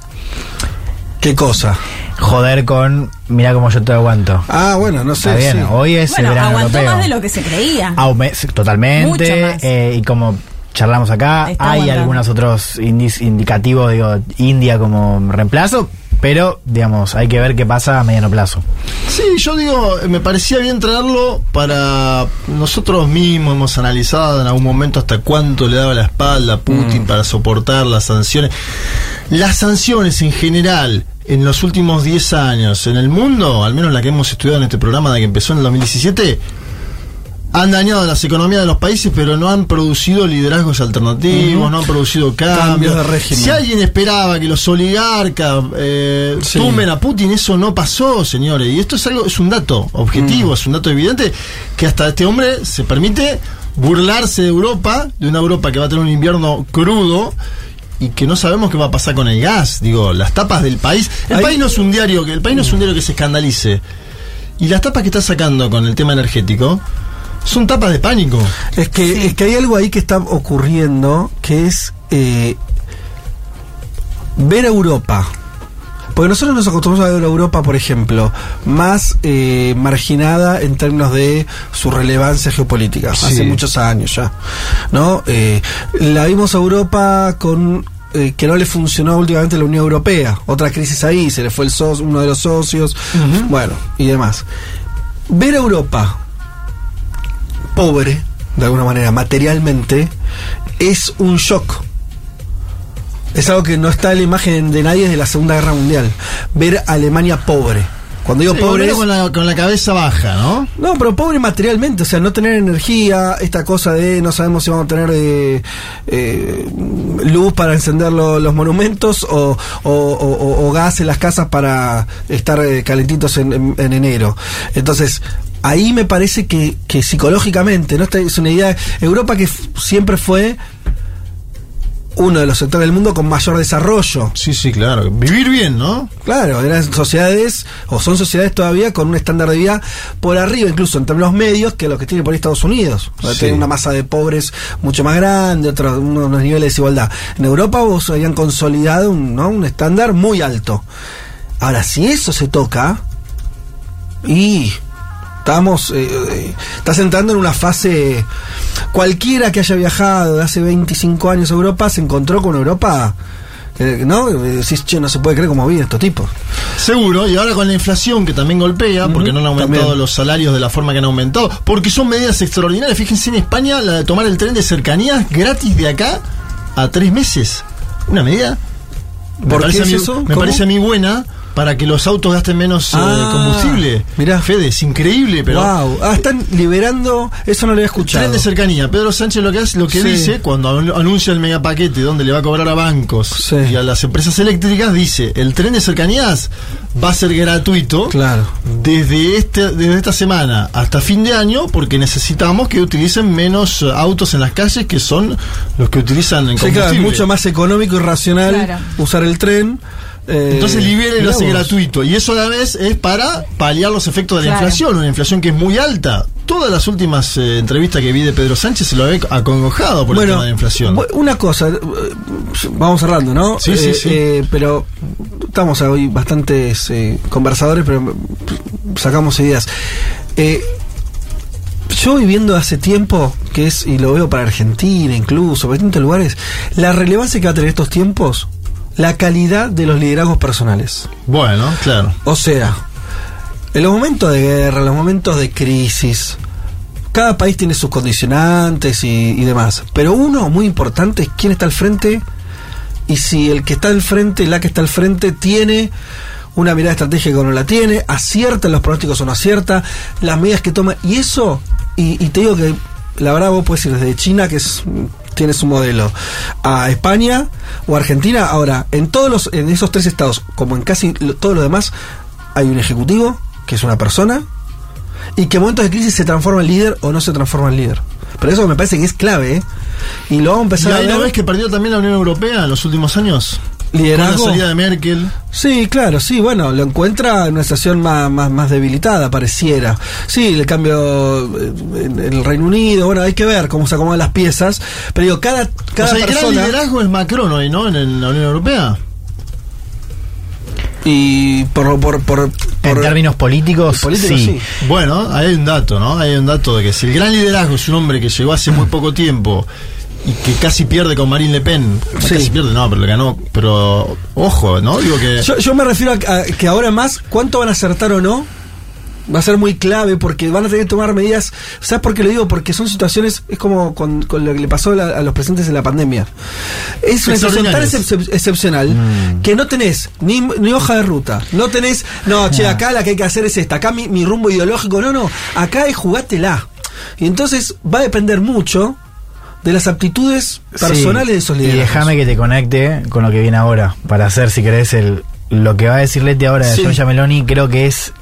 ¿Qué cosa? Joder con, mira cómo yo te aguanto. Ah, bueno, no sé. Está bien, sí. hoy es Bueno, el verano aguantó europeo. más de lo que se creía. Aume- sí, totalmente. Mucho más. eh, y como charlamos acá, Está hay aguantando. algunos otros indicativos, digo, India como reemplazo, pero, digamos, hay que ver qué pasa a mediano plazo. Sí, yo digo, me parecía bien traerlo para nosotros mismos hemos analizado en algún momento hasta cuánto le daba la espalda a Putin para soportar las sanciones. Las sanciones en general en los últimos 10 años en el mundo, al menos la que hemos estudiado en este programa de que empezó en el 2017, han dañado las economías de los países, pero no han producido liderazgos alternativos, no han producido cambios. Cambios de régimen. Si alguien esperaba que los oligarcas eh, Sí. tumben a Putin, eso no pasó, señores. Y esto es algo, es un dato objetivo, Mm. es un dato evidente que hasta este hombre se permite burlarse de Europa, de una Europa que va a tener un invierno crudo. Y que no sabemos qué va a pasar con el gas. Digo, las tapas del país. El Ahí- país no es un diario que el país no es un diario que se escandalice. Y las tapas que está sacando con el tema energético son tapas de pánico. Es que, es que hay algo ahí que está ocurriendo que es eh, ver a Europa. Porque nosotros nos acostumbramos a ver a Europa, por ejemplo, más eh, marginada en términos de su relevancia geopolítica, Sí. hace muchos años ya. ¿no? Eh, la vimos a Europa con eh, que no le funcionó últimamente la Unión Europea. Otra crisis ahí, se le fue el socio, uno de los socios, bueno, y demás. Ver a Europa pobre, de alguna manera, materialmente, es un shock. Es algo que no está en la imagen de nadie desde la Segunda Guerra Mundial. Ver a Alemania pobre. Cuando digo Sí, pobre es- con la, con la cabeza baja, ¿no? no, pero pobre materialmente, o sea, no tener energía, esta cosa de no sabemos si vamos a tener eh, eh, luz para encender lo- los monumentos o, o- o- o- o gas en las casas para estar eh, calentitos en, en- en enero. Entonces, ahí me parece que, que psicológicamente, ¿no? Esta es una idea, Europa que siempre fue uno de los sectores del mundo con mayor desarrollo. Sí, sí, claro. Vivir bien, ¿no? Claro, eran sociedades, o son sociedades todavía con un estándar de vida por arriba, incluso en términos medios, que lo que tiene por ahí Estados Unidos. O sea, Sí. Tiene una masa de pobres mucho más grande, otros unos niveles de desigualdad. En Europa vos habían consolidado un, ¿no? un estándar muy alto. Ahora, si eso se toca, y estamos, eh, eh, estás entrando en una fase, cualquiera que haya viajado de hace 25 años a Europa se encontró con Europa, eh, ¿no? Eh, Decís, che, no se puede creer cómo viven estos tipos. Seguro, y ahora con la inflación que también golpea, porque no han aumentado también. los salarios de la forma que han aumentado, porque son medidas extraordinarias. Fíjense en España la de tomar el tren de cercanías gratis de acá a tres meses. Una medida. Me ¿Por parece qué a mí, es eso? Me ¿Cómo? parece a mí buena para que los autos gasten menos eh, Ah, combustible. mirá. Fede, es increíble, pero. wow, ah, están liberando, eso no lo había escuchado. Tren de cercanía. Pedro Sánchez lo que hace, lo que Sí. dice cuando anu- anuncia el megapaquete donde le va a cobrar a bancos Sí. y a las empresas eléctricas, dice, el tren de cercanías va a ser gratuito Claro. desde este desde esta semana hasta fin de año porque necesitamos que utilicen menos autos en las calles que son los que utilizan en Sí, claro, es combustible. mucho más económico y racional Claro. usar el tren. Eh, Entonces libera y lo hace gratuito. Y eso a la vez es para paliar los efectos de la Claro. inflación, una inflación que es muy alta. Todas las últimas eh, entrevistas que vi de Pedro Sánchez se lo ve acongojado por el tema de la inflación. Una cosa, eh, vamos cerrando, ¿no? Sí, sí, Eh, sí. eh, pero estamos hoy bastantes eh, conversadores, pero sacamos ideas. Eh, yo viviendo hace tiempo, que es, y lo veo para Argentina incluso, para distintos lugares, la relevancia que va a tener estos tiempos, la calidad de los liderazgos personales. Bueno, claro. O sea, en los momentos de guerra, en los momentos de crisis, cada país tiene sus condicionantes y, y demás. Pero uno muy importante es quién está al frente y si el que está al frente, la que está al frente, tiene una mirada estratégica o no la tiene, acierta en los pronósticos o no acierta, las medidas que toma. Y eso, y, y te digo que la verdad vos puedes ir desde China, que es tiene su modelo, a España o Argentina. Ahora, en todos los, en esos tres estados, como en casi todos los demás, hay un ejecutivo, que es una persona, y que en momentos de crisis se transforma en líder o no se transforma en líder. Pero eso me parece que es clave, ¿eh? Y lo vamos a ¿Y empezar a ahí no ver. ves que perdió también la Unión Europea en los últimos años? Liderazgo. Con la salida de Merkel. Sí, claro, sí, bueno, lo encuentra en una situación más, más, más debilitada, pareciera. Sí, el cambio eh, en el Reino Unido, bueno, hay que ver cómo se acomodan las piezas, pero digo, cada, cada o sea, el gran liderazgo es Macron hoy, ¿no? En, el- la Unión Europea. Y por... por, por, En términos políticos, políticos, sí. sí. Bueno, hay un dato, ¿no? Hay un dato de que si el gran liderazgo es un hombre que llegó hace muy poco tiempo y que casi pierde con Marine Le Pen, Sí. casi pierde, no, pero le ganó, pero ojo, ¿no? Digo que Yo, yo me refiero a, a que ahora más, cuánto van a acertar o no, va a ser muy clave porque van a tener que tomar medidas. ¿Sabes por qué lo digo? Porque son situaciones, es como con, con lo que le pasó a, la- a los presentes en la pandemia. Es una situación tan excep- excepcional que no tenés ni, ni hoja de ruta, no tenés, no, che, acá la que hay que hacer es esta, acá mi, mi rumbo ideológico, no, no, acá es jugátela. Y entonces va a depender mucho de las aptitudes personales Sí, de esos Y líderes. déjame que te conecte con lo que viene ahora, para hacer, si querés, el, lo que va a decir Leti ahora de Sí. Meloni, creo que es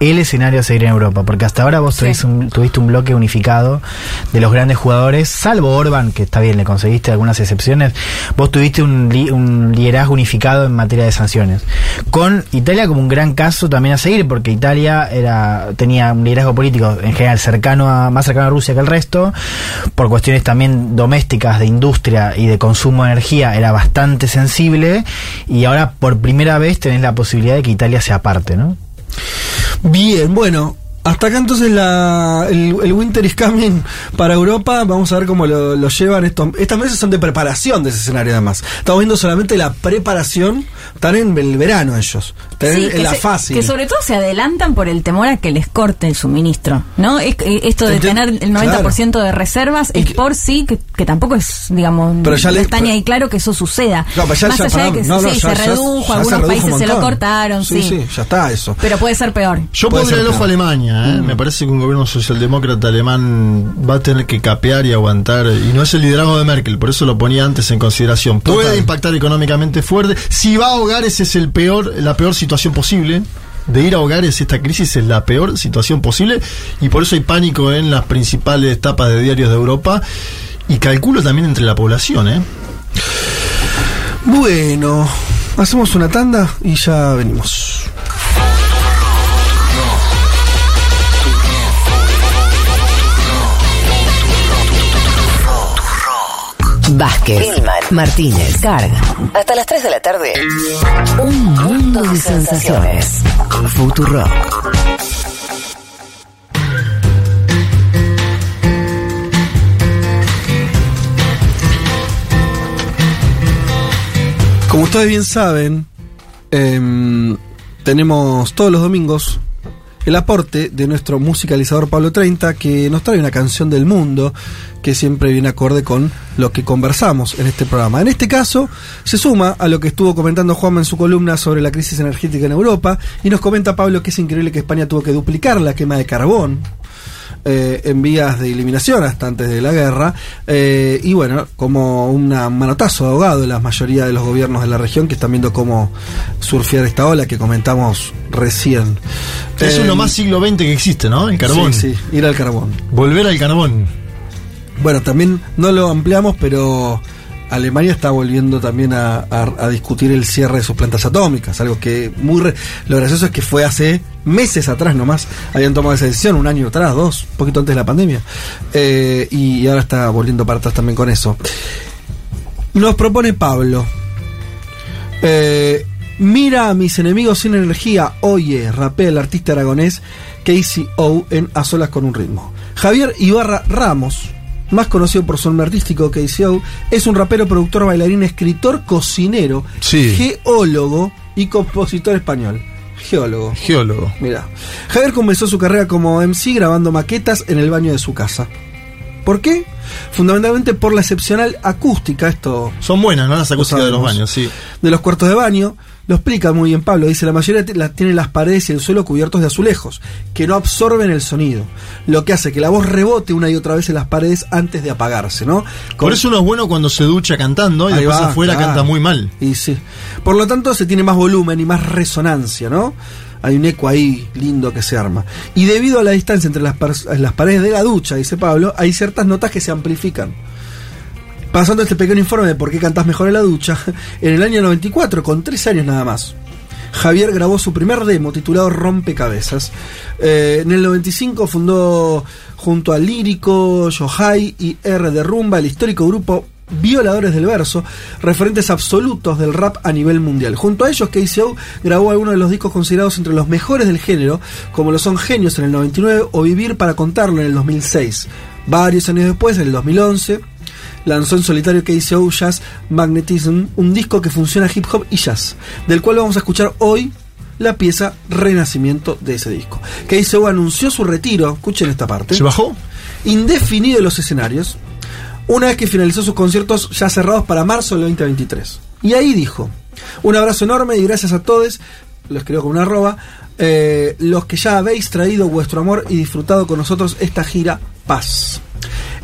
el escenario a seguir en Europa, porque hasta ahora vos Sí. tuviste, un, tuviste un bloque unificado de los grandes jugadores, salvo Orban, que está bien, le conseguiste algunas excepciones, vos tuviste un, li- un liderazgo unificado en materia de sanciones. Con Italia como un gran caso también a seguir, porque Italia era tenía un liderazgo político en general cercano a, más cercano a Rusia que el resto, por cuestiones también domésticas de industria y de consumo de energía era bastante sensible, y ahora por primera vez tenés la posibilidad de que Italia se aparte, ¿no? Bien, bueno. Hasta acá entonces la, el, el Winter is Coming para Europa. Vamos a ver cómo lo, lo llevan. Estos, estas meses son de preparación de ese escenario además. Estamos viendo solamente la preparación. Están en el verano ellos. Están Sí, en, la se- fase. que sobre todo se adelantan por el temor a que les corte el suministro, ¿no? Es, eh, esto de tener el 90% de reservas es por sí, que, que tampoco es, digamos, Pero ya no le- está ni ahí claro que eso suceda. No, pero ya- Más ya, allá de que no, no, sí, ya- se redujo, se algunos redujo países se lo cortaron, sí. Sí, sí, ya está eso. Pero puede ser peor. Yo Puede pondría el ojo a peor. ¿Eh? me parece que un gobierno socialdemócrata alemán va a tener que capear y aguantar, y no es el liderazgo de Merkel, por eso lo ponía antes en consideración. Puede Total. impactar económicamente fuerte, si va a hogares es el peor, la peor situación posible. De ir a hogares esta crisis es la peor situación posible y por eso hay pánico en las principales tapas de diarios de Europa y calculo también entre la población, ¿eh? Bueno, hacemos una tanda y ya venimos. Vázquez, Martínez, Carga. Hasta las 3 de la tarde. Un mundo de sensaciones. Futuro. Como ustedes bien saben, em, tenemos todos los domingos el aporte de nuestro musicalizador Pablo 30 que nos trae una canción del mundo que siempre viene acorde con lo que conversamos en este programa. En este caso se suma a lo que estuvo comentando Juanma en su columna sobre la crisis energética en Europa y nos comenta Pablo que es increíble que España tuvo que duplicar la quema de carbón eh, en vías de eliminación hasta antes de la guerra. eh, y bueno, como un manotazo de ahogado de la mayoría de los gobiernos de la región que están viendo cómo surfear esta ola que comentamos recién. Es Eh, uno más siglo XX que existe, ¿no? El carbón. Sí, sí, ir al carbón. Volver al carbón. Bueno, también no lo ampliamos, pero Alemania está volviendo también a, discutir el cierre de sus plantas atómicas, algo que muy... re- lo gracioso es que fue hace meses atrás nomás, habían tomado esa decisión, un año atrás, dos, un poquito antes de la pandemia, Eh, y ahora está volviendo para atrás también con eso. Nos propone Pablo. Eh, mira a mis enemigos sin energía. Oye, rapea el artista aragonés Casey O en A Solas con un ritmo. Javier Ibarra Ramos, más conocido por su nombre artístico Casey O, es un rapero, productor, bailarín, escritor, cocinero, Sí. geólogo y compositor español. Geólogo. Geólogo. Mira, Javier comenzó su carrera como MC grabando maquetas en el baño de su casa. ¿Por qué? Fundamentalmente por la excepcional acústica, esto Son buenas, ¿no? Las acústicas de los baños, sí. de los cuartos de baño. Lo explica muy bien Pablo. Dice, la mayoría la- tienen las paredes y el suelo cubiertos de azulejos, que no absorben el sonido. Lo que hace que la voz rebote una y otra vez en las paredes antes de apagarse, ¿no? Por eso uno es bueno cuando se ducha cantando y Ahí después va, afuera claro. canta muy mal. Y sí. Por lo tanto, se tiene más volumen y más resonancia, ¿no? Hay un eco ahí lindo que se arma. Y debido a la distancia entre las, las paredes de la ducha, dice Pablo, hay ciertas notas que se amplifican. Pasando este pequeño informe de por qué cantás mejor en la ducha, [LAUGHS] en el año 94, con tres años nada más, Javier grabó su primer demo titulado Rompecabezas. Eh, en el 95 fundó junto a Lírico, Yohai y R de Rumba el histórico grupo Violadores del Verso, referentes absolutos del rap a nivel mundial. Junto a ellos, KCO grabó algunos de los discos considerados entre los mejores del género, como lo son Genios en el 99 o Vivir para contarlo en el 2006. Varios años después, en el 2011, lanzó en solitario KCO Jazz Magnetism, un disco que funciona hip hop y jazz, del cual vamos a escuchar hoy la pieza Renacimiento de ese disco. KCO anunció su retiro, escuchen esta parte. ¿Se bajó? Indefinido de los escenarios, una vez que finalizó sus conciertos ya cerrados para marzo del 2023. Y ahí dijo, un abrazo enorme y gracias a todos, lo escribió con una arroba, eh, los que ya habéis traído vuestro amor y disfrutado con nosotros esta gira Paz.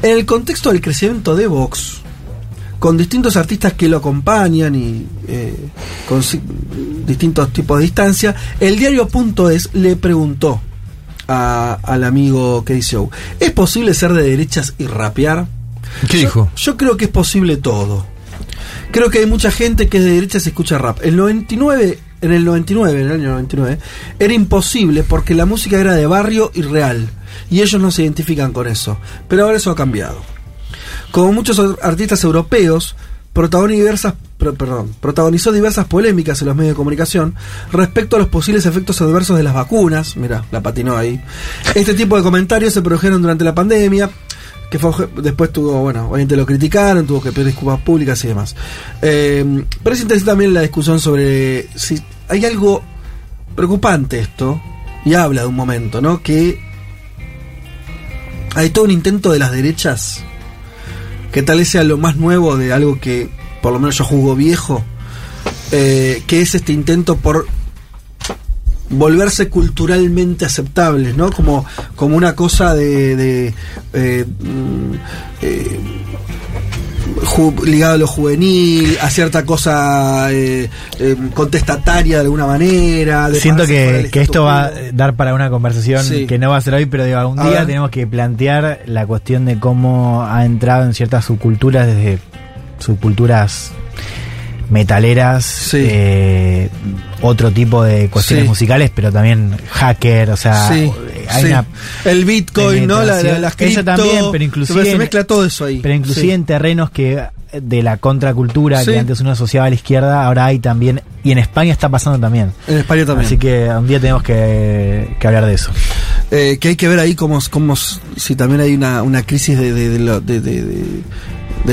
En el contexto del crecimiento de Vox, con distintos artistas que lo acompañan y eh, con distintos tipos de distancia, el diario.es le preguntó a- al amigo Show ¿es posible ser de derechas y rapear? ¿Qué dijo? Yo creo que es posible todo. Creo que hay mucha gente que es de derechas y escucha rap. El 99, en el 99, en el año 99, era imposible porque la música era de barrio y real. Y ellos no se identifican con eso. Pero ahora eso ha cambiado. Como muchos artistas europeos, protagonizó diversas, perdón, protagonizó diversas polémicas en los medios de comunicación respecto a los posibles efectos adversos de las vacunas. Mira, la patinó ahí. Este tipo de comentarios se produjeron durante la pandemia, que fue, después tuvo, bueno, obviamente lo criticaron, tuvo que pedir disculpas públicas y demás. Eh, pero es interesante también la discusión sobre si hay algo preocupante esto, y habla de un momento, ¿no? Que hay todo un intento de las derechas que tal vez sea lo más nuevo de algo que por lo menos yo juzgo viejo, eh, que es este intento por volverse culturalmente aceptables, ¿no? Como, como una cosa de, eh, mm, eh, ligado a lo juvenil, a cierta cosa eh, eh, contestataria de alguna manera. de Siento que, que esto va a dar para una conversación Sí. que no va a ser hoy, pero digo, algún A día ver. tenemos que plantear la cuestión de cómo ha entrado en ciertas subculturas desde subculturas metaleras, eh, otro tipo de cuestiones Sí. musicales, pero también hacker, o sea, Sí, hay una El Bitcoin, ¿no? La, la, las Eso cripto, también, pero inclusive se mezcla todo eso ahí. Pero inclusive en terrenos que de la contracultura que antes uno asociaba a la izquierda, ahora hay también, y en España está pasando también. En España también. Así que un día tenemos que, que hablar de eso. Eh, que hay que ver ahí cómo, cómo s- si también hay una, una crisis de, de, de, de-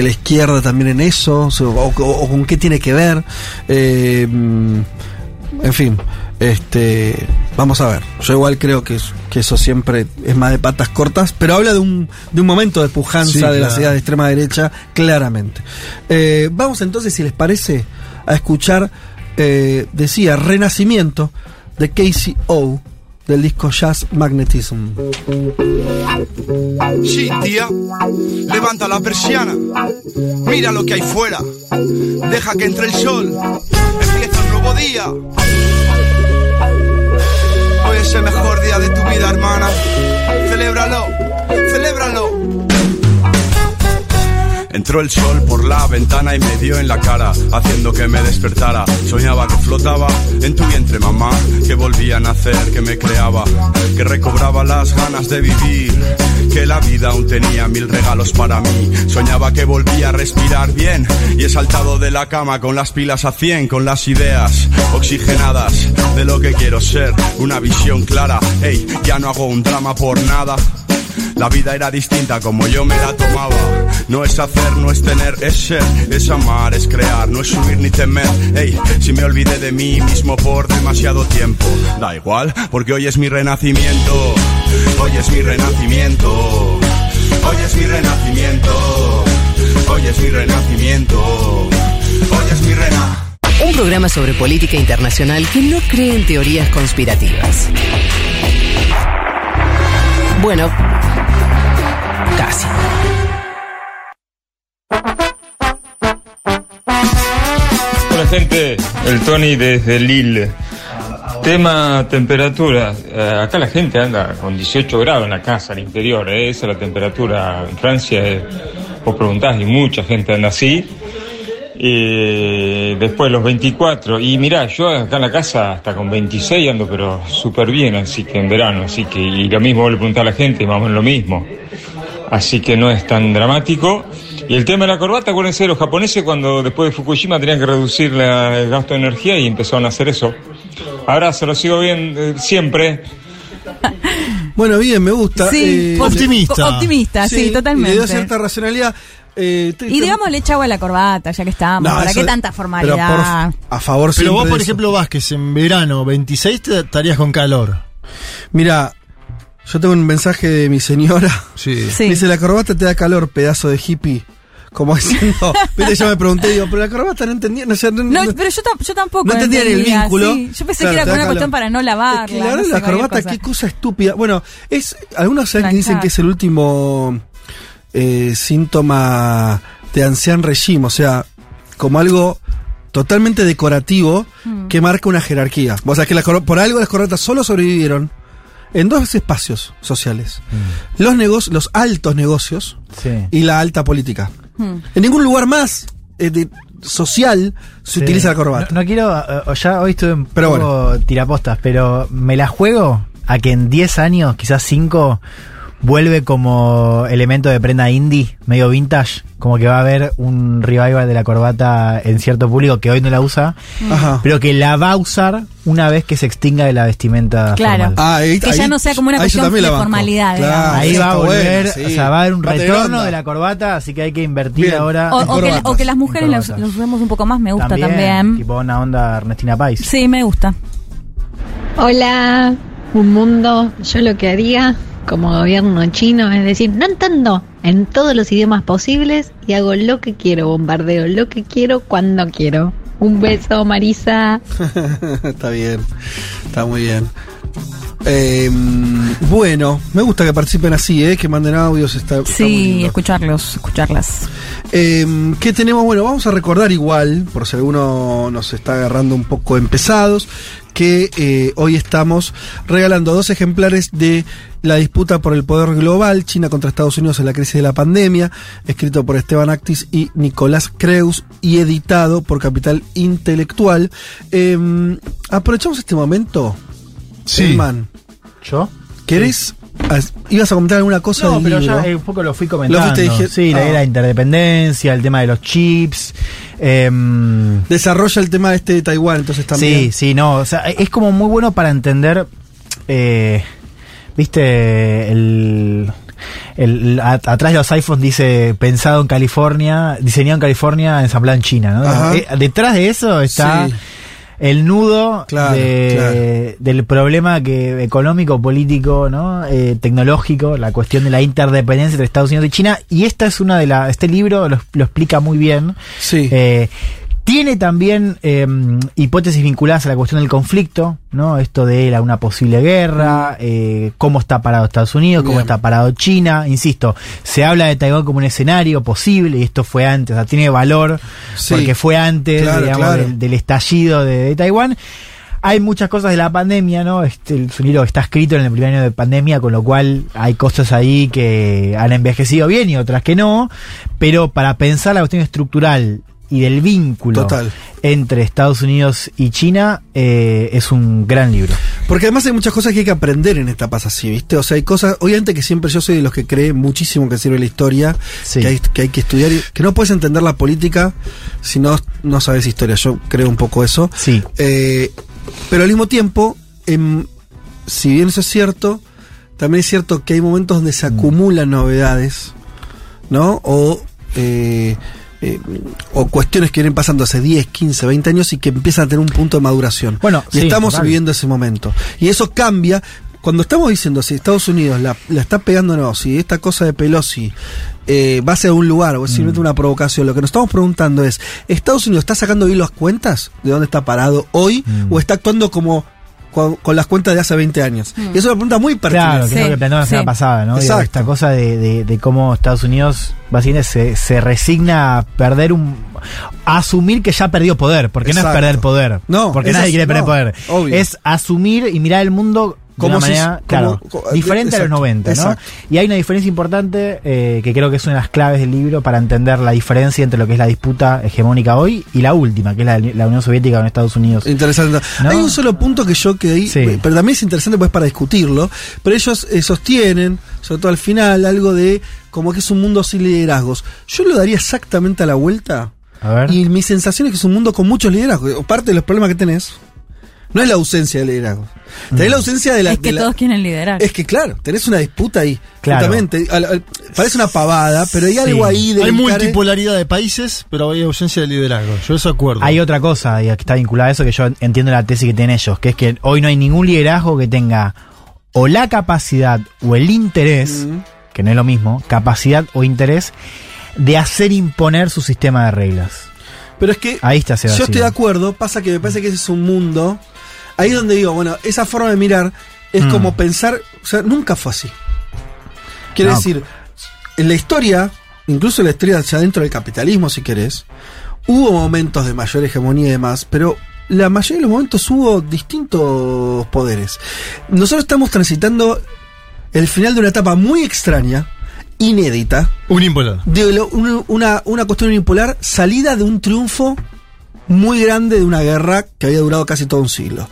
la izquierda también en eso, o, con qué tiene que ver. Eh, mm, en fin, este vamos a ver. Yo igual creo que, que eso siempre es más de patas cortas, pero habla de un, de un momento de pujanza Sí, de la sociedad de extrema derecha, claramente. Eh, vamos entonces, si les parece, a escuchar, eh, decía, Renacimiento de Casey O del disco Jazz Magnetism. Sí, tía. Levanta la persiana. Mira lo que hay fuera. Deja que entre el sol. Empieza un nuevo día. Hoy es el mejor día de tu vida, hermana. Celébralo. Celébralo. Entró el sol por la ventana y me dio en la cara, haciendo que me despertara. Soñaba que flotaba en tu vientre, mamá, que volvía a nacer, que me creaba, que recobraba las ganas de vivir, que la vida aún tenía mil regalos para mí. Soñaba que volvía a respirar bien y he saltado de la cama con las pilas a 100, con las ideas oxigenadas de lo que quiero ser, una visión clara. Hey, ya no hago un drama por nada. La vida era distinta como yo me la tomaba. No es hacer, no es tener, es ser, es amar, es crear, no es subir ni temer. Ey, si me olvidé de mí mismo por demasiado tiempo, da igual, porque hoy es mi renacimiento. Hoy es mi renacimiento. Hoy es mi renacimiento. Hoy es mi renacimiento. Hoy es mi rena. Un programa sobre política internacional que no cree en teorías conspirativas. Bueno, casi. Hola gente, el Tony desde Lille. Tema temperatura. Eh, acá la gente anda con 18 grados en la casa, al interior. eh, Esa es la temperatura. En Francia, eh, vos preguntás y mucha gente anda así. Después los 24. Y mirá, yo acá en la casa hasta con 26 ando, pero súper bien, así que en verano. Así que, y lo mismo vos le preguntás a la gente, más o menos lo mismo. Así que no es tan dramático. Y el tema de la corbata, acuérdense, los japoneses cuando después de Fukushima tenían que reducir la- el gasto de energía y empezaron a hacer eso. Abrazo, lo sigo bien eh, siempre. [LAUGHS] Bueno, bien, me gusta. Sí, Eh, optimista. optimista, sí, totalmente. Y le dio cierta racionalidad. Eh, te- Y digamos, le echaba la corbata, ya que estábamos. No, ¿Para eso- qué tanta pero formalidad? por- a favor Pero vos, por eso. ejemplo, Vázquez, en verano 26 te estarías con calor. Mira, yo tengo un mensaje de mi señora. Sí. Sí. Dice, la corbata te da calor, pedazo de hippie. Como diciendo, [LAUGHS] viste, yo me pregunté, digo, pero la corbata no entendía, no, sé, no, No, no- pero yo, tam- yo tampoco. no entendía ni el entendía, vínculo. sí. Yo pensé Claro, que era como una cuestión para no lavarla. Es que la verdad, no sé, la corbata, cosa. qué cosa estúpida. Bueno, es algunos saben que dicen que es el último eh, síntoma de ancian regime, o sea, como algo totalmente decorativo Mm. que marca una jerarquía. O sea, que las por algo las corbatas solo sobrevivieron en dos espacios sociales. Los negocios, los altos negocios Sí. y la alta política. Hmm. En ningún lugar más eh, de- social se Sí. utiliza la corbata. No, no quiero, eh, ya hoy estuve un Pero poco tirapostas, pero me la juego a que en 10 años, quizás 5, vuelve como elemento de prenda indie, medio vintage, como que va a haber un revival de la corbata en cierto público que hoy no la usa, Ajá. pero que la va a usar una vez que se extinga de la vestimenta Claro. formal. Ah, ahí- que ya no sea como una cuestión también de formalidad. Claro. Ahí va a volver, bueno, sí. o sea, va a haber un retorno de la corbata, así que hay que invertir Bien. ahora. O, que, o que las mujeres corbatas. los usemos un poco más, me gusta también. Tipo una onda Ernestina Pais. Sí, me gusta. Hola, un mundo. Yo lo que haría como gobierno chino es decir, no entiendo en todos los idiomas posibles y hago lo que quiero, bombardeo lo que quiero cuando quiero. Un beso, Marisa. [LAUGHS] está bien, está muy bien. Eh, bueno, me gusta que participen así, ¿eh? que manden audios. Está, está muy Sí, lindo. escucharlos, escucharlas. Eh, ¿Qué tenemos? Bueno, vamos a recordar igual, por si alguno nos está agarrando un poco empezados, que eh, hoy estamos regalando dos ejemplares de La disputa por el poder global, China contra Estados Unidos en la crisis de la pandemia, escrito por Esteban Actis y Nicolás Creus y editado por Capital Intelectual. Eh, aprovechamos este momento. Sí. Elman, ¿Yo? ¿querés? As- ¿Ibas a comentar alguna cosa No, del pero libro? ya eh, un poco lo fui comentando. Lo fuiste dije- sí, la, ah. interdependencia, el tema de los chips. em, Desarrolla el tema este de Taiwán, entonces también. Sí, sí, no. O sea, es como muy bueno para entender. eh, ¿Viste? El. el- a- atrás de los iPhones dice pensado en California, diseñado en California, ensamblado en China. ¿no? Eh, detrás de eso está Sí. El nudo Claro, de- claro. del problema que económico, político, ¿no? Eh, tecnológico, la cuestión de la interdependencia entre Estados Unidos y China. Y esta es una de las. Este libro lo, lo explica muy bien. Sí. Eh, tiene también eh, hipótesis vinculadas a la cuestión del conflicto, ¿no? Esto de la, una posible guerra, eh, cómo está parado Estados Unidos, cómo Bien. está parado China. Insisto, se habla de Taiwán como un escenario posible y esto fue antes, o sea, tiene valor Sí. porque fue antes, Claro, digamos, claro. Del, del estallido de, de Taiwán. Hay muchas cosas de la pandemia, ¿no? Este, el su libro está escrito en el primer año de pandemia, con lo cual hay cosas ahí que han envejecido bien y otras que no. Pero para pensar la cuestión estructural y del vínculo Total. entre Estados Unidos y China, eh, es un gran libro. Porque además hay muchas cosas que hay que aprender en etapas así, ¿viste? O sea, hay cosas, obviamente que siempre yo soy de los que cree muchísimo que sirve la historia, Sí. que, hay, que hay que estudiar, y- que no puedes entender la política si no, no sabes historia. Yo creo un poco eso. Sí. Eh, pero al mismo tiempo, em, si bien eso es cierto, también es cierto que hay momentos donde se acumulan novedades, ¿no? O, eh, eh, o cuestiones que vienen pasando hace 10, 15, 20 años y que empiezan a tener un punto de maduración. Bueno, y sí, estamos total. viviendo ese momento. Y eso cambia. Cuando estamos diciendo si Estados Unidos la, la está pegando o no, si esta cosa de Pelosi eh, va hacia un lugar o es Mm. simplemente una provocación, lo que nos estamos preguntando es, ¿Estados Unidos está sacando bien las cuentas de dónde está parado hoy Mm. o está actuando como con, con las cuentas de hace 20 años? Y eso es una pregunta muy pertinente. Claro, que es lo que planteó la semana pasada, ¿no? Digo, Exacto. esta cosa de, de- de cómo Estados Unidos básicamente se, se resigna a perder un. a asumir que ya perdió poder, porque no Exacto. es perder poder. No, porque nadie es- quiere perder no, poder. obvio. Es asumir y mirar el mundo. De una manera, claro, diferente a los exacto, 90, ¿no? exacto. Y hay una diferencia importante eh, que creo que es una de las claves del libro para entender la diferencia entre lo que es la disputa hegemónica hoy y la última, que es la, la Unión Soviética con Estados Unidos. Interesante. ¿No? Hay un solo punto que yo ahí, Sí. pero también es interesante pues para discutirlo, pero ellos eh, sostienen, sobre todo al final, algo de como que es un mundo sin liderazgos. Yo lo daría exactamente a la vuelta. A ver. Y mi sensación es que es un mundo con muchos liderazgos. O Parte de los problemas que tenés no es la ausencia de liderazgos. Tenés la ausencia de la... es que la- todos quieren liderar. es que claro, tenés una disputa ahí. Claro. Justamente. Al- al- parece una pavada, pero hay algo ahí de Hay multipolaridad de países, pero hay ausencia de liderazgo. Yo eso acuerdo. Hay otra cosa y que está vinculada a eso que yo entiendo la tesis que tienen ellos, que es que hoy no hay ningún liderazgo que tenga o la capacidad o el interés, que no es lo mismo, capacidad o interés de hacer imponer su sistema de reglas. Pero es que Ahí está Sebastián. yo estoy de acuerdo, pasa que me parece que ese es un mundo. Ahí es donde digo, bueno, esa forma de mirar es Mm. como pensar, o sea, nunca fue así. Quiere No. decir, en la historia, incluso en la historia ya dentro del capitalismo, si querés, hubo momentos de mayor hegemonía y demás, pero la mayoría de los momentos hubo distintos poderes. Nosotros estamos transitando el final de una etapa muy extraña, inédita, Unipolar. de lo- un- una, una cuestión unipolar salida de un triunfo muy grande de una guerra que había durado casi todo un siglo.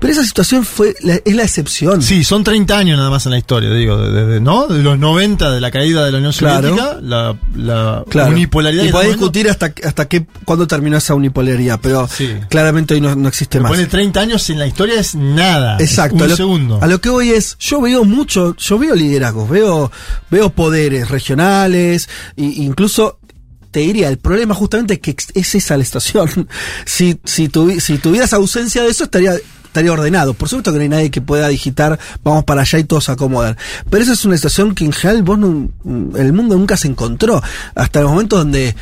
Pero esa situación fue la- es la excepción. Sí, son 30 años nada más en la historia, digo, desde, ¿no? De los 90, de la caída de la Unión Claro. Soviética, la, la Claro. unipolaridad. Y podés discutir hasta, hasta qué, cuándo terminó esa unipolaridad, pero claramente hoy no, no existe pero más. pone 30 años en la historia es nada. es Exacto. un a lo, segundo. a lo que voy es, yo veo mucho, yo veo liderazgos, veo, veo poderes regionales, e incluso te diría, el problema justamente es que es esa la estación. [LAUGHS] si, si, tuvi- tuvieras ausencia de eso, estaría estaría ordenado. Por supuesto que no hay nadie que pueda digitar, vamos para allá y todos acomodan. Pero esa es una estación que en general vos no- el mundo nunca se encontró. Hasta los momentos donde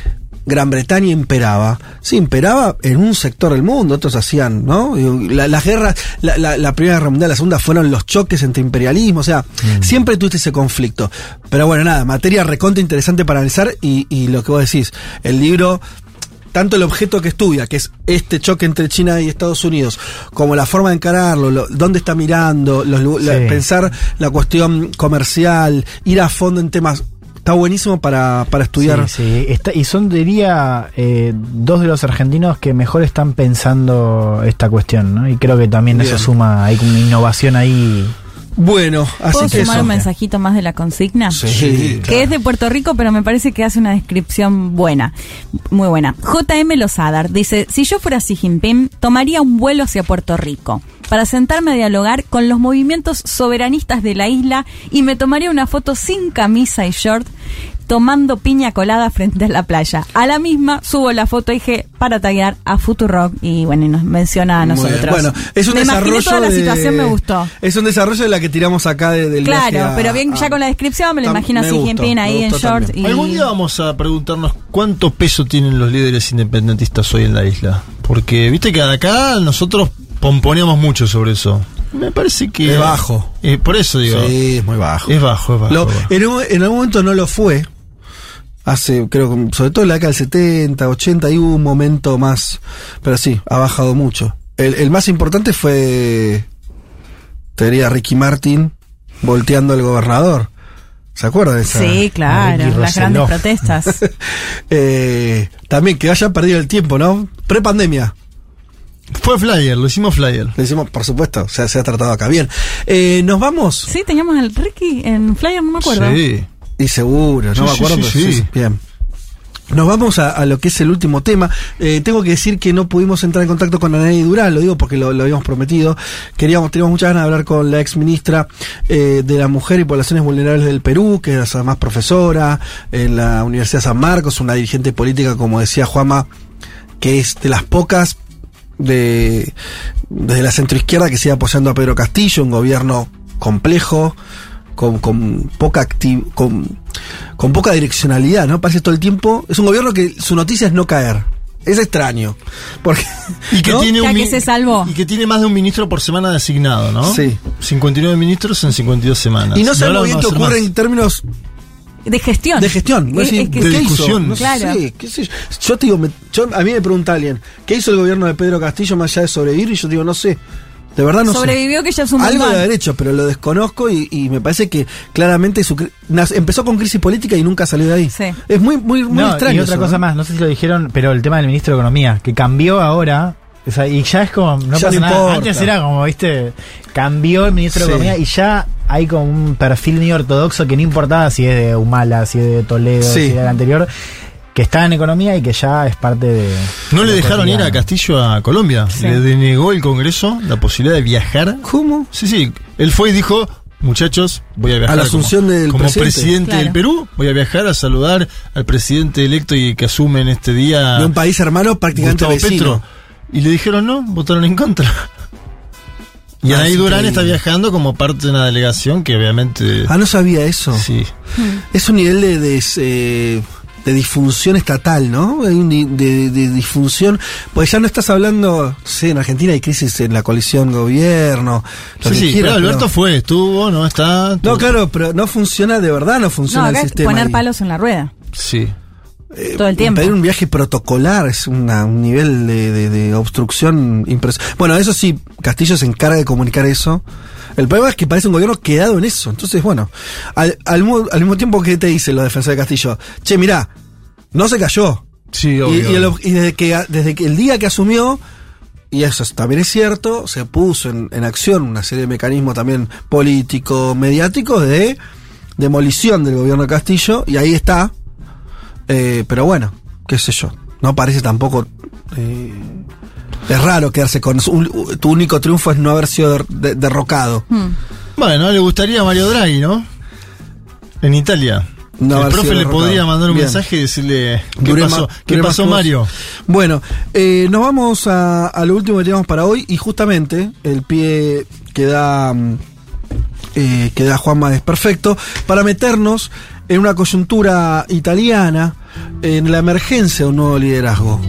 Gran Bretaña imperaba. Sí, imperaba en un sector del mundo, otros hacían, ¿no? La, las guerras, la, la- la Primera Guerra Mundial, la Segunda fueron los choques entre imperialismo, o sea, siempre tuviste ese conflicto. Pero bueno, nada, materia recontra interesante para analizar y, y lo que vos decís, el libro tanto el objeto que estudia, que es este choque entre China y Estados Unidos, como la forma de encararlo, lo- dónde está mirando, los la- Sí. pensar la cuestión comercial, ir a fondo en temas, está buenísimo para, para estudiar. Sí, sí. Está- y son, diría, eh, dos de los argentinos que mejor están pensando esta cuestión, ¿no? Y creo que también Bien. eso suma, hay una innovación ahí. Bueno, así ¿Puedo que sumar eso. un mensajito más de la consigna? Sí, que es de Puerto Rico, pero me parece que hace una descripción buena, muy buena. JM Lozadar dice, si yo fuera Xi Jinping, tomaría un vuelo hacia Puerto Rico para sentarme a dialogar con los movimientos soberanistas de la isla y me tomaría una foto sin camisa y short tomando piña colada frente a la playa. A la misma subo la foto y dije para taggear a Futurock y bueno, y nos menciona a nosotros. Bueno, es un me desarrollo toda la de- situación me gustó. Es un desarrollo de la que tiramos acá de- del viaje Claro, a- pero bien, ya con la descripción me lo imagino me así gustó, Jinping ahí en short. Y... Algún día vamos a preguntarnos cuánto peso tienen los líderes independentistas hoy en la isla. Porque viste que acá nosotros pomponeamos mucho sobre eso. Me parece que. Es bajo. Eh, por eso digo. Sí, es muy bajo. Es bajo, es bajo. Lo- bajo. en, un- en algún momento no lo fue. Hace, creo que, sobre todo en la década del 70, 80, ahí hubo un momento más. Pero sí, ha bajado mucho. El, el más importante fue. Te diría Ricky Martin volteando al gobernador. ¿Se acuerdan de esa? Sí, claro, Ricky las grandes protestas. [LAUGHS] Eh, también que haya perdido el tiempo, ¿no? Pre-pandemia. Fue flyer, lo hicimos flyer. Lo hicimos, por supuesto, se ha tratado acá. Bien. Eh, ¿Nos vamos? Sí, teníamos al Ricky en Flyer, no me acuerdo. Y seguro, no Sí, me sí, acuerdo. sí, pero sí. Bien. Nos vamos a, a lo que es el último tema. Eh, tengo que decir que no pudimos entrar en contacto con Anaí Durán, lo digo porque lo, lo habíamos prometido. Queríamos, teníamos muchas ganas de hablar con la ex ministra eh, de la Mujer y Poblaciones Vulnerables del Perú, que es además profesora en la Universidad San Marcos, una dirigente política, como decía Juama, que es de las pocas de desde la centroizquierda que sigue apoyando a Pedro Castillo, un gobierno complejo, con, con poca acti- con, con poca direccionalidad, ¿no? Parece todo el tiempo. Es un gobierno que su noticia es no caer. Es extraño. Porque, Y que ¿no? tiene un que se salvó. Y que tiene más de un ministro por semana designado, ¿no? Sí. 59 ministros en 52 semanas. Y no sabemos bien van a qué ocurre más. en términos De gestión. de gestión. Es- es que- ¿qué de hizo? discusión. No Claro. sé, qué sé yo. Yo te digo, me- yo- a mí me pregunta alguien, ¿qué hizo el gobierno de Pedro Castillo más allá de sobrevivir? Y yo digo, no sé. De verdad no sé. Sobrevivió que ya es un Algo de haber hecho, pero lo desconozco y, y me parece que claramente su empezó con crisis política y nunca salió de ahí. Sí. Es muy, muy, muy No, extraño. y otra eso, cosa ¿no? más, no sé si lo dijeron, pero el tema del ministro de Economía, que cambió ahora, o sea, y ya es como, no Ya pasa no nada. importa. Antes era como, viste, cambió el ministro Sí. de Economía y ya hay como un perfil muy ortodoxo que no importaba si es de Humala, si es de Toledo, Sí. si es del anterior, que está en Economía y que ya es parte de... No de le dejaron ir a. Castillo a Colombia. Sí. Le denegó el Congreso la posibilidad de viajar. ¿Cómo? Sí, sí. Él fue y dijo, muchachos, voy a viajar. A la asunción como, del como presidente. presidente, Claro. del Perú. Voy a viajar a saludar al presidente electo y que asume en este día. De un país hermano prácticamente Gustavo vecino. Petro. Y le dijeron no, votaron en contra. Y Ah, Anaí Durán está viajando como parte de una delegación que obviamente... Ah, no sabía eso. Sí. Es un nivel de, de, eh, de disfunción estatal, ¿no? Hay un di- de, de disfunción. Pues ya no estás hablando, sí, en Argentina hay crisis en la coalición gobierno. lo Sí, que sí, quieras, pero Alberto pero- fue, estuvo, no está... No, claro, pero no funciona, de verdad no No, funciona acá el sistema. poner ahí. palos en la rueda. Sí. Eh, todo el tiempo. Pedir un viaje protocolar es una- un nivel de, de- de obstrucción impresionante. Bueno, eso sí, Castillo se encarga de comunicar eso. El problema es que parece un gobierno quedado en eso. Entonces, bueno, al, al, mu- al mismo tiempo que te dicen los defensores de Castillo, che, mirá, no se cayó. Sí, Y, obvio. y el- y desde, que, desde que el día que asumió, y eso también es cierto, se puso en, en acción una serie de mecanismos también políticos, mediáticos de demolición del gobierno de Castillo, y ahí está. Eh, pero bueno, qué sé yo, no parece tampoco... eh, es raro quedarse con... un- tu único triunfo es no haber sido der- de- derrocado. Hmm. Bueno, le gustaría a Mario Draghi, ¿no? En Italia. No el profe le podría mandar un Bien. mensaje y decirle qué Duré pasó, ma- qué pasó. Mario. Bueno, eh, nos vamos a, a lo último que tenemos para hoy y justamente el pie que da, mm, eh, que da Juanma es perfecto para meternos en una coyuntura italiana, en la emergencia de un nuevo liderazgo.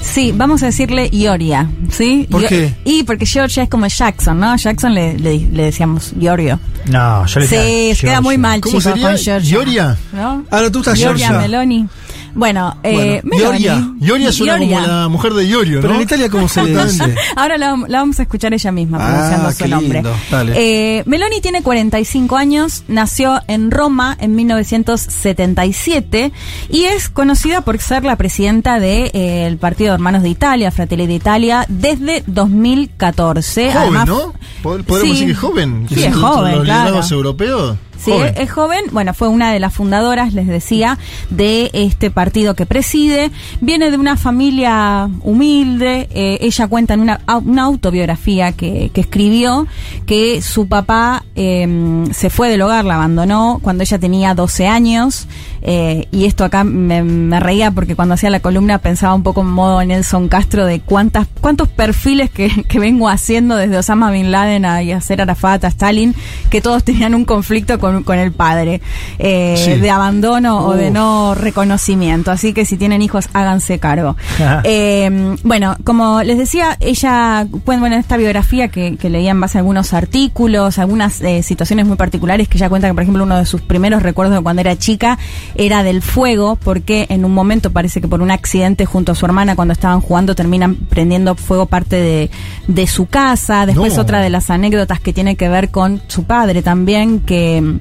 Sí, vamos a decirle Ioria, ¿sí? ¿Por Io- qué? Y porque Georgia es como Jackson, ¿no? Jackson le, le, le decíamos Iorio. No, yo le Sí, decía queda muy mal, ¿Cómo chicos, sería? con Georgia. ¿Ioria? ¿No? Ah, no, tú estás Giorgia Georgia. Meloni. Bueno, eh, Bueno. Ioria suena como la mujer de ¿no? Pero en Italia, ¿cómo se le dice? [LAUGHS] Ahora la, la vamos a escuchar ella misma Ah, pronunciando qué su nombre. lindo. Dale. Eh, Meloni tiene 45 años, nació en Roma en 1977 y es conocida por ser la presidenta del Partido de Hermanos de Italia, Fratelli d'Italia, desde 2014. Joven, Además, ¿no? Pod- Podemos Sí. decir que es joven. Sí, es entre joven, Los claro. liderazgos europeos. Sí, joven. es joven. Bueno, fue una de las fundadoras, les decía, de este partido que preside. Viene de una familia humilde. eh, ella cuenta en una, una autobiografía que, que escribió que su papá eh, se fue del hogar, la abandonó cuando ella tenía 12 años. Eh, y esto acá me, me reía porque cuando hacía la columna pensaba un poco en modo Nelson Castro de cuántas, cuántos perfiles que, [LAUGHS] que vengo haciendo desde Osama Bin Laden a Yasser Arafat a Stalin, que todos tenían un conflicto con, con el padre, eh, Sí. de abandono o de no reconocimiento. Así que si tienen hijos, háganse cargo. [LAUGHS] Eh, bueno, como les decía, ella, bueno, en esta biografía que, que leía en base a algunos artículos, algunas eh, situaciones muy particulares, que ella cuenta que, por ejemplo, uno de sus primeros recuerdos de cuando era chica era del fuego, porque en un momento parece que por un accidente junto a su hermana, cuando estaban jugando, terminan prendiendo fuego parte de, de su casa. Después No. otra de las anécdotas que tiene que ver con su padre también, que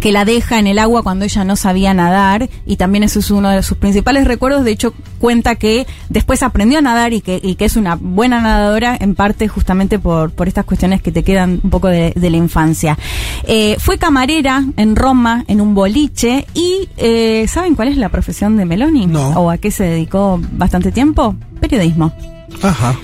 que la deja en el agua cuando ella no sabía nadar y también eso es uno de sus principales recuerdos. De hecho, cuenta que después aprendió a nadar y que, y que es una buena nadadora en parte justamente por, por estas cuestiones que te quedan un poco de, de la infancia. Eh, fue camarera en Roma en un boliche y eh, ¿saben cuál es la profesión de Meloni? ¿O a qué se dedicó bastante tiempo? Periodismo Ajá.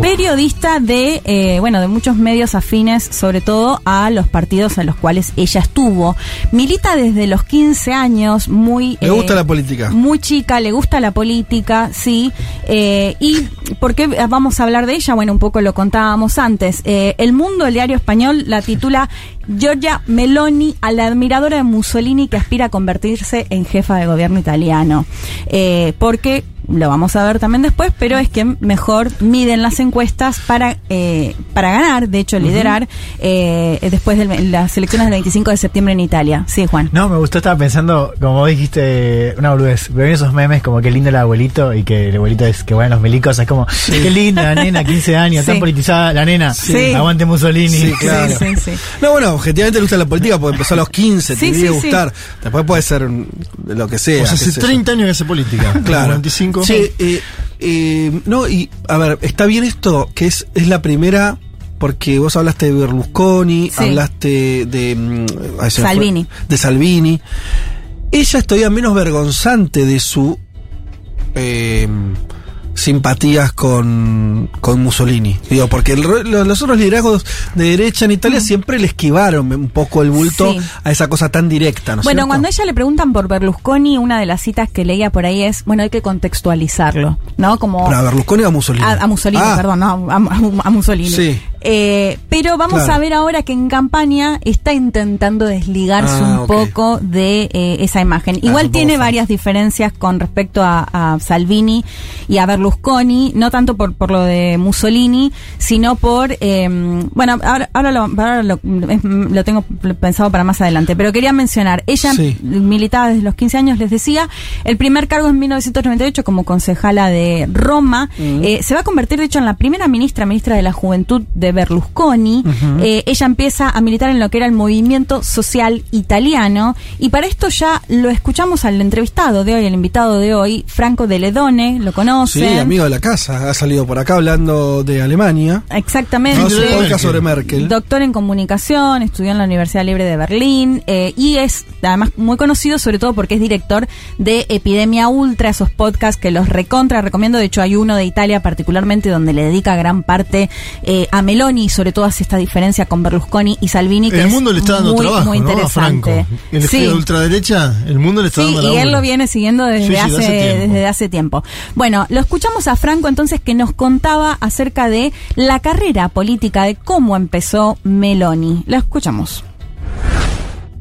Periodista de eh, bueno de muchos medios afines sobre todo a los partidos en los cuales ella estuvo. Milita desde los 15 años muy eh, gusta la política. muy chica le gusta la política sí. Eh, y por qué vamos a hablar de ella bueno un poco lo contábamos antes. Eh, el mundo el diario español la titula Giorgia Meloni a la admiradora de Mussolini que aspira a convertirse en jefa de gobierno italiano Eh, porque lo vamos a ver también después, pero es que mejor miden las encuestas para, eh, para ganar, de hecho liderar, eh, después de las elecciones del 25 de septiembre en Italia. Sí, Juan. No, me gustó, estaba pensando, como vos dijiste, una boludez. Veo esos memes como que lindo el abuelito y que el abuelito es que bueno los milicos. Es como, qué linda la nena, 15 años, Sí. tan politizada la nena. Sí. Aguante Mussolini. Sí, [LAUGHS] claro. No, bueno, objetivamente le gusta la política porque empezó a los 15, Sí, te debe sí, sí. gustar. Después puede ser lo que sea. O sea, hace sé yo. 30 años que hace política. [LAUGHS] Claro. 45. Sí, eh, eh, no, y a ver, está bien esto, que es, es la primera, porque vos hablaste de Berlusconi, Sí. hablaste de. mm, ay, fue. Salvini. de Salvini. Ella es todavía menos vergonzante de su. eh, simpatías con, con Mussolini. Digo, porque el los otros liderazgos de derecha en Italia siempre le esquivaron un poco el bulto Sí. a esa cosa tan directa, ¿no es bueno, cierto? cuando a ella le preguntan por Berlusconi, una de las citas que leía por ahí es, bueno, hay que contextualizarlo, ¿no? Como... ¿Pero a Berlusconi o a Mussolini? A, a Mussolini, Ah. perdón, no, a, a- a Mussolini. Sí. Eh, pero vamos Claro. a ver ahora que en campaña está intentando desligarse Ah, un ok. poco de eh, esa imagen. Ah, Igual un tiene varias diferencias con respecto a, a Salvini y a Berlusconi, no tanto por, por lo de Mussolini, sino por, eh, bueno, ahora, ahora, lo, ahora lo, es- lo tengo pensado para más adelante, pero quería mencionar, ella Sí. militaba desde los 15 años, les decía, el primer cargo en 1998 como concejala de Roma, eh, se va a convertir de hecho en la primera ministra, ministra de la Juventud de Berlusconi. Eh, ella empieza a militar en lo que era el movimiento social italiano y para esto ya lo escuchamos al entrevistado de hoy, el invitado de hoy, Franco de Ledone, lo Sí, conocen. amigo de la casa, ha salido por acá hablando de Alemania. Exactamente. No, su podcast sobre Merkel. Doctor en comunicación, estudió en la Universidad Libre de Berlín eh, y es además muy conocido sobre todo porque es director de Epidemia Ultra, esos podcasts que los recontra recomiendo. De hecho, hay uno de Italia particularmente donde le dedica gran parte eh, a Meloni y sobre todo hace esta diferencia con Berlusconi y Salvini. Que El es mundo le está dando muy, trabajo, muy ¿no? A interesante. Franco. El Sí. de ultraderecha, el mundo le está Sí, dando y laburo. él lo viene siguiendo desde, Sí, hace, desde hace tiempo. Bueno, lo escuchamos a Franco entonces que nos contaba acerca de la carrera política, de cómo empezó Meloni. Lo escuchamos.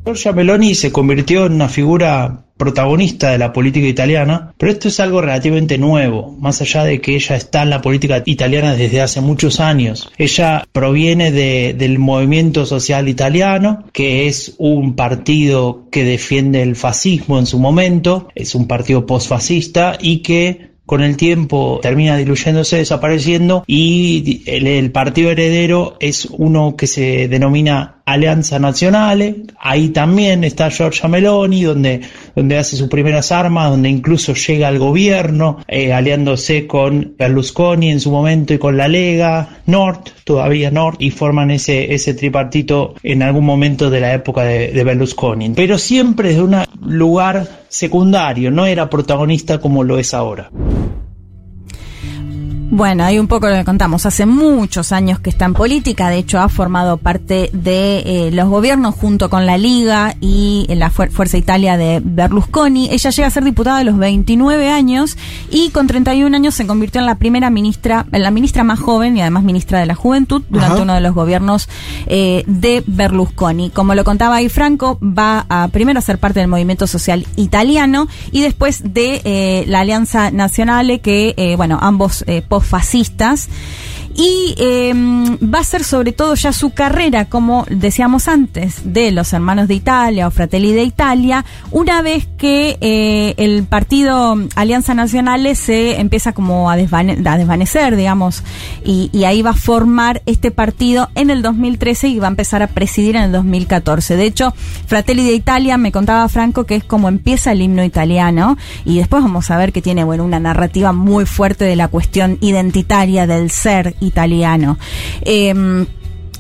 Giorgia Meloni se convirtió en una figura protagonista de la política italiana, pero esto es algo relativamente nuevo, más allá de que ella está en la política italiana desde hace muchos años. Ella proviene de- del movimiento social italiano, que es un partido que defiende el fascismo en su momento, es un partido posfascista y que con el tiempo termina diluyéndose, desapareciendo y el partido heredero es uno que se denomina Alianza Nazionale. Ahí también está Giorgia Meloni, donde, donde hace sus primeras armas, donde incluso llega al gobierno, eh, aliándose con Berlusconi en su momento y con la Lega Nord, todavía Nord, y forman ese, ese tripartito en algún momento de la época de, de Berlusconi. Pero siempre desde un lugar secundario, no era protagonista como lo es ahora. Bueno, ahí un poco lo que contamos. Hace muchos años que está en política, de hecho ha formado parte de eh, los gobiernos junto con la Liga y eh, la Fuer- Fuerza Italia de Berlusconi. Ella llega a ser diputada a los 29 años y con 31 años se convirtió en la primera ministra, en la ministra más joven y además ministra de la Juventud durante Ajá. uno de los gobiernos eh, de Berlusconi. Como lo contaba ahí Franco, va a primero a ser parte del movimiento social italiano y después de eh, la Alianza Nazionale, que, bueno, ambos eh, posfascistas. Y eh, va a ser sobre todo ya su carrera, como decíamos antes, de los hermanos de Italia o Fratelli de Italia, una vez que eh, el partido Alianza Nacional se empieza como a desvanecer, digamos, y, y ahí va a formar este partido en el 2013 y va a empezar a presidir en el 2014. De hecho, Fratelli de Italia me contaba Franco que es como empieza el himno italiano y después vamos a ver que tiene bueno una narrativa muy fuerte de la cuestión identitaria del ser italiano. Em,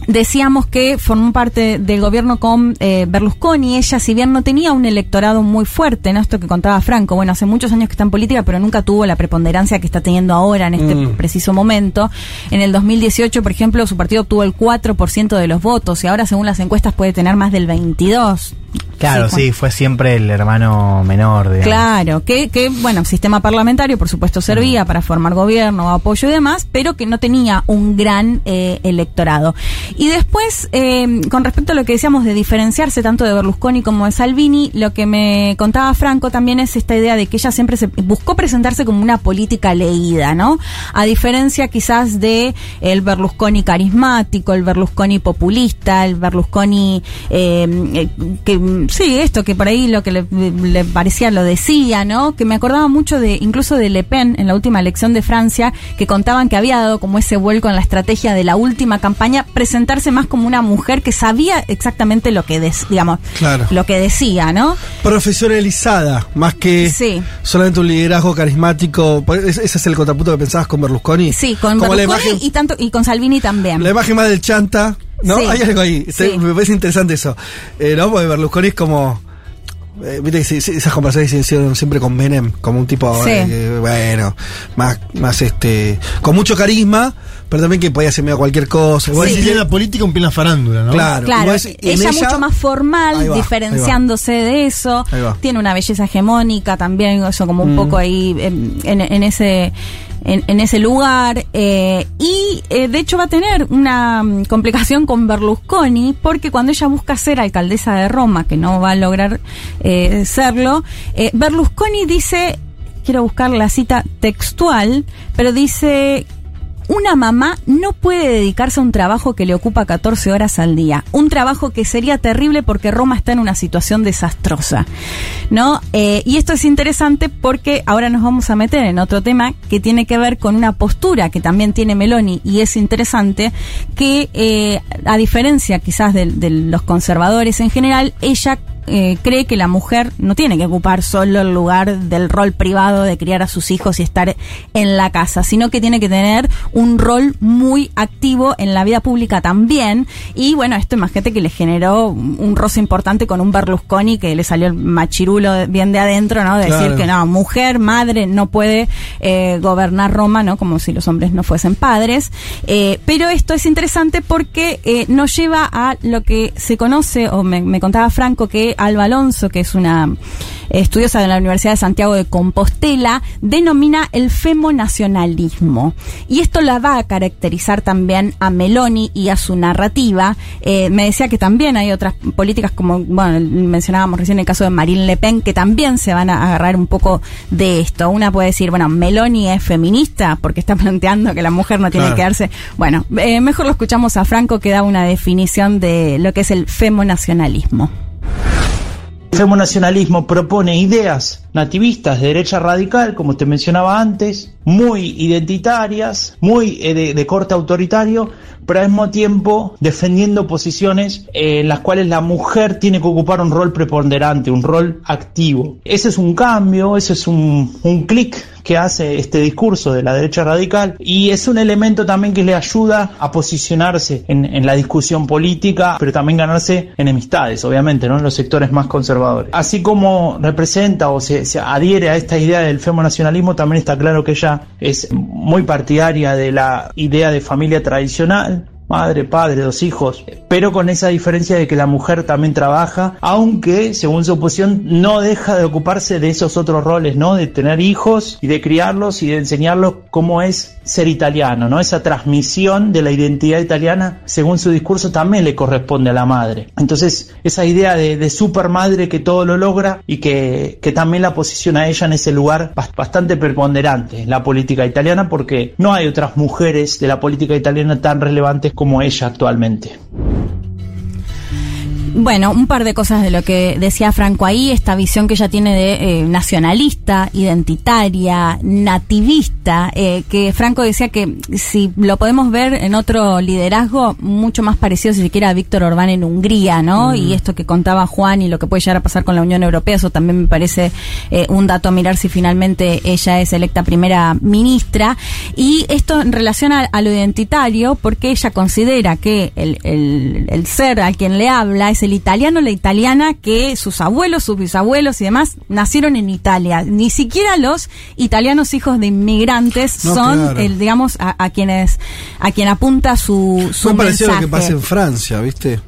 Decíamos que formó parte del gobierno con eh, Berlusconi. Ella, si bien no tenía un electorado muy fuerte, ¿no? Esto que contaba Franco, bueno, hace muchos años que está en política, pero nunca tuvo la preponderancia que está teniendo ahora en este Mm. preciso momento. En el 2018, por ejemplo, su partido obtuvo el 4% de los votos y ahora, según las encuestas, puede tener más del 22%. Claro, Sí, sí, fue siempre el hermano menor, digamos. Claro, que, que, bueno, sistema parlamentario, por supuesto, servía para formar gobierno, apoyo y demás, pero que no tenía un gran eh, electorado. Y después, eh, con respecto a lo que decíamos de diferenciarse tanto de Berlusconi como de Salvini, lo que me contaba Franco también es esta idea de que ella siempre se buscó presentarse como una política leída, ¿no? A diferencia quizás de el Berlusconi carismático, el Berlusconi populista, el Berlusconi eh, eh, que sí, esto que por ahí lo que le, le parecía lo decía, ¿no? Que me acordaba mucho de incluso de Le Pen en la última elección de Francia, que contaban que había dado como ese vuelco en la estrategia de la última campaña, presentarse más como una mujer que sabía exactamente lo que des- digamos, Claro. lo que decía, ¿no? Profesionalizada, más que Sí. solamente un liderazgo carismático. Por- Ese es el contrapunto que pensabas con Berlusconi. Sí, con Como Berlusconi imagen, y tanto y con Salvini también. la imagen más del chanta, ¿no? Sí. Hay algo ahí. Sí. Me parece interesante eso. Eh, ¿No? Porque Berlusconi es como. Eh, Viste que esas conversaciones se hicieron siempre con Menem, como un tipo, Sí. eh, bueno, más, más este, con mucho carisma, pero también que podía hacer medio cualquier cosa. Igual sí en la política, un pie en la farándula, ¿no? Claro, Claro, igual es- en ella, mucho más formal, va, diferenciándose de eso. Tiene una belleza hegemónica también, eso como un Mm. poco ahí en, en- en ese en, en ese lugar. eh, y eh, de hecho va a tener una mm, complicación con Berlusconi, porque cuando ella busca ser alcaldesa de Roma, que no va a lograr eh, serlo, eh, Berlusconi dice, quiero buscar la cita textual, pero dice una mamá no puede dedicarse a un trabajo que le ocupa 14 horas al día. Un trabajo que sería terrible porque Roma está en una situación desastrosa. ¿No? Eh, y esto es interesante porque ahora nos vamos a meter en otro tema que tiene que ver con una postura que también tiene Meloni y es interesante que eh, a diferencia quizás de, de los conservadores en general, ella eh, cree que la mujer no tiene que ocupar solo el lugar del rol privado de criar a sus hijos y estar en la casa, sino que tiene que tener un rol muy activo en la vida pública también. Y bueno, esto imagínate que le generó un roce importante con un Berlusconi que le salió el machirulo bien de adentro, ¿no? De decir que no, mujer, madre, no puede eh, gobernar Roma, ¿no? Como si los hombres no fuesen padres. Eh, pero esto es interesante porque eh, nos lleva a lo que se conoce, o me, me contaba Franco, que que Alba Alonso, que es una estudiosa de la Universidad de Santiago de Compostela, denomina el femonacionalismo. Y esto la va a caracterizar también a Meloni y a su narrativa. Eh, me decía que también hay otras políticas como, bueno, mencionábamos recién el caso de Marine Le Pen, que también se van a agarrar un poco de esto. Una puede decir, bueno, Meloni es feminista porque está [LAUGHS] planteando que la mujer no tiene Claro. que quedarse. Bueno, eh, mejor lo escuchamos a Franco que da una definición de lo que es el femonacionalismo. El femonacionalismo propone ideas nativistas de derecha radical, como te mencionaba antes, muy identitarias, muy eh, de, corte autoritario, pero al mismo tiempo defendiendo posiciones en las cuales la mujer tiene que ocupar un rol preponderante, un rol activo. Ese es un cambio, ese es un clic que hace este discurso de la derecha radical y es un elemento también que le ayuda a posicionarse en, en la discusión política, pero también ganarse enemistades, obviamente, ¿no? en los sectores más conservadores. Así como representa o se, se adhiere a esta idea del femonacionalismo, también está claro que ella es muy partidaria de la idea de familia tradicional, madre, padre, dos hijos, pero con esa diferencia de que la mujer también trabaja, aunque según su posición no deja de ocuparse de esos otros roles, ¿no? De tener hijos y de criarlos y de enseñarlos cómo es ser italiano, ¿no? Esa transmisión de la identidad italiana, según su discurso, también le corresponde a la madre. Entonces, esa idea de, de supermadre que todo lo logra y que, que también la posiciona a ella en ese lugar bas- bastante preponderante en la política italiana, porque no hay otras mujeres de la política italiana tan relevantes como ella actualmente. Bueno, un par de cosas de lo que decía Franco ahí, esta visión que ella tiene de eh, nacionalista, identitaria, nativista, eh, que Franco decía que si lo podemos ver en otro liderazgo mucho más parecido, si se quiere, a Víctor Orbán en Hungría, ¿no? Y esto que contaba Juan y lo que puede llegar a pasar con la Unión Europea, eso también me parece eh, un dato a mirar si finalmente ella es electa primera ministra. Y esto en relación a, a lo identitario, porque ella considera que el, el- el ser a quien le habla es el italiano, la italiana, que sus abuelos, sus bisabuelos y demás nacieron en Italia. Ni siquiera los italianos hijos de inmigrantes No, son, claro. el, digamos, a, a quienes a quien apunta su, su Muy parecido a lo que mensaje. pasa en Francia, ¿viste?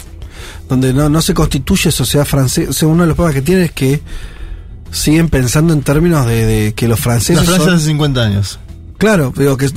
Donde no, no se constituye sociedad francesa. O sea, uno de los problemas que tiene es que siguen pensando en términos de, de que los La franceses. Francia son- hace 50 años. Claro, pero que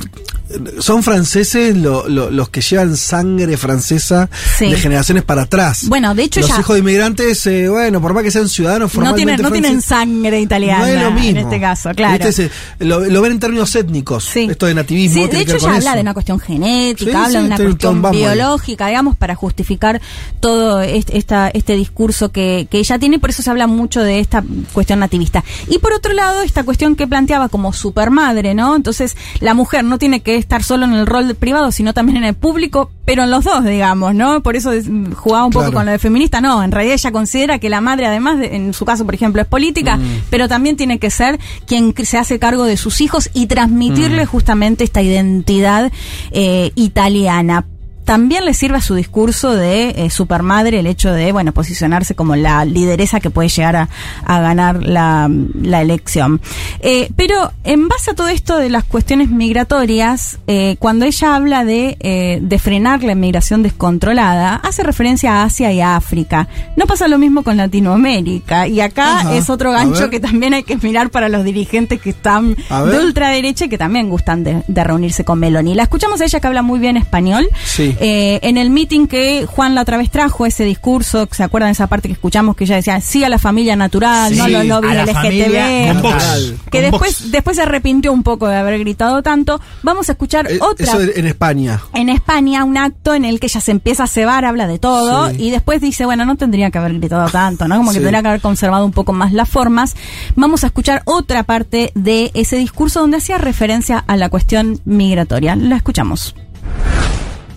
son franceses lo- lo- los que llevan sangre francesa Sí. de generaciones para atrás. Bueno, de hecho los ya- hijos de inmigrantes, eh, bueno, por más que sean ciudadanos No formalmente tienen, no tienen sangre italiana no es lo mismo. en este caso, claro. ¿Viste? Se- lo, lo ven en términos étnicos. Esto de nativismo. Sí, de hecho ya habla eso. de una cuestión genética, Sí, habla sí, de una cuestión vamos ahí. biológica, digamos, para justificar todo este, esta, este discurso que, que ella tiene, por eso se habla mucho de esta cuestión nativista. Y por otro lado, esta cuestión que planteaba como supermadre, ¿no? Entonces, la mujer no tiene que estar solo en el rol privado, sino también en el público, pero en los dos, digamos, ¿no? Por eso es- jugaba un poco Claro. con lo de feminista, no, en realidad ella considera que la madre, además, de- en su caso, por ejemplo, es política, Mm. pero también tiene que ser quien se hace cargo de sus hijos y transmitirle Mm. justamente esta identidad eh, italiana. También le sirve a su discurso de eh, supermadre el hecho de, bueno, posicionarse como la lideresa que puede llegar a, a ganar la, la elección. Eh, pero en base a todo esto de las cuestiones migratorias, eh, cuando ella habla de, eh, de frenar la inmigración descontrolada, hace referencia a Asia y a África. No pasa lo mismo con Latinoamérica. Y acá Ajá. es otro gancho que también hay que mirar para los dirigentes que están de ultraderecha y que también gustan de, de reunirse con Meloni. La escuchamos a ella que habla muy bien español. Sí. Eh, en el meeting que Juan la otra vez trajo, ese discurso, ¿se acuerdan de esa parte que escuchamos que ella decía sí a la familia natural, no a los lobbies a LGTB? Vox. Que después, Vox. después se arrepintió un poco de haber gritado tanto. Vamos a escuchar Eh, otra Eso en España. en España un acto en el que ella se empieza a cebar, habla de todo Sí. y después dice, bueno, no tendría que haber gritado tanto, ¿no? Como que Sí. tendría que haber conservado un poco más las formas. Vamos a escuchar otra parte de ese discurso donde hacía referencia a la cuestión migratoria. La escuchamos.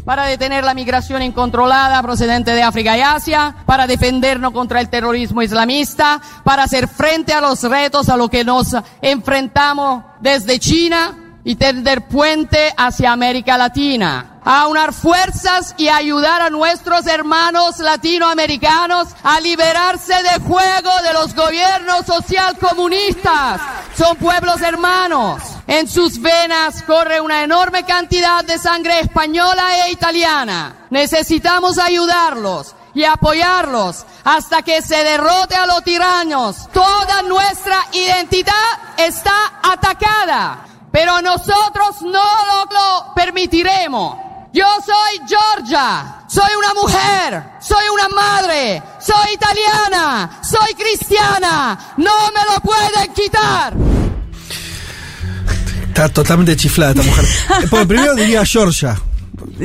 Para detener la migración incontrolada procedente de África y Asia, para defendernos contra el terrorismo islamista, para hacer frente a los retos a los que nos enfrentamos desde China y tender puente hacia América Latina. A unar fuerzas y ayudar a nuestros hermanos latinoamericanos a liberarse de juego de los gobiernos socialcomunistas. Son pueblos hermanos. En sus venas corre una enorme cantidad de sangre española e italiana. Necesitamos ayudarlos y apoyarlos hasta que se derrote a los tiranos. Toda nuestra identidad está atacada, pero nosotros no lo, lo permitiremos. Yo soy Georgia, soy una mujer, soy una madre, soy italiana, soy cristiana, no me lo pueden quitar. Está totalmente chiflada esta mujer. [LAUGHS] Porque primero diría Georgia.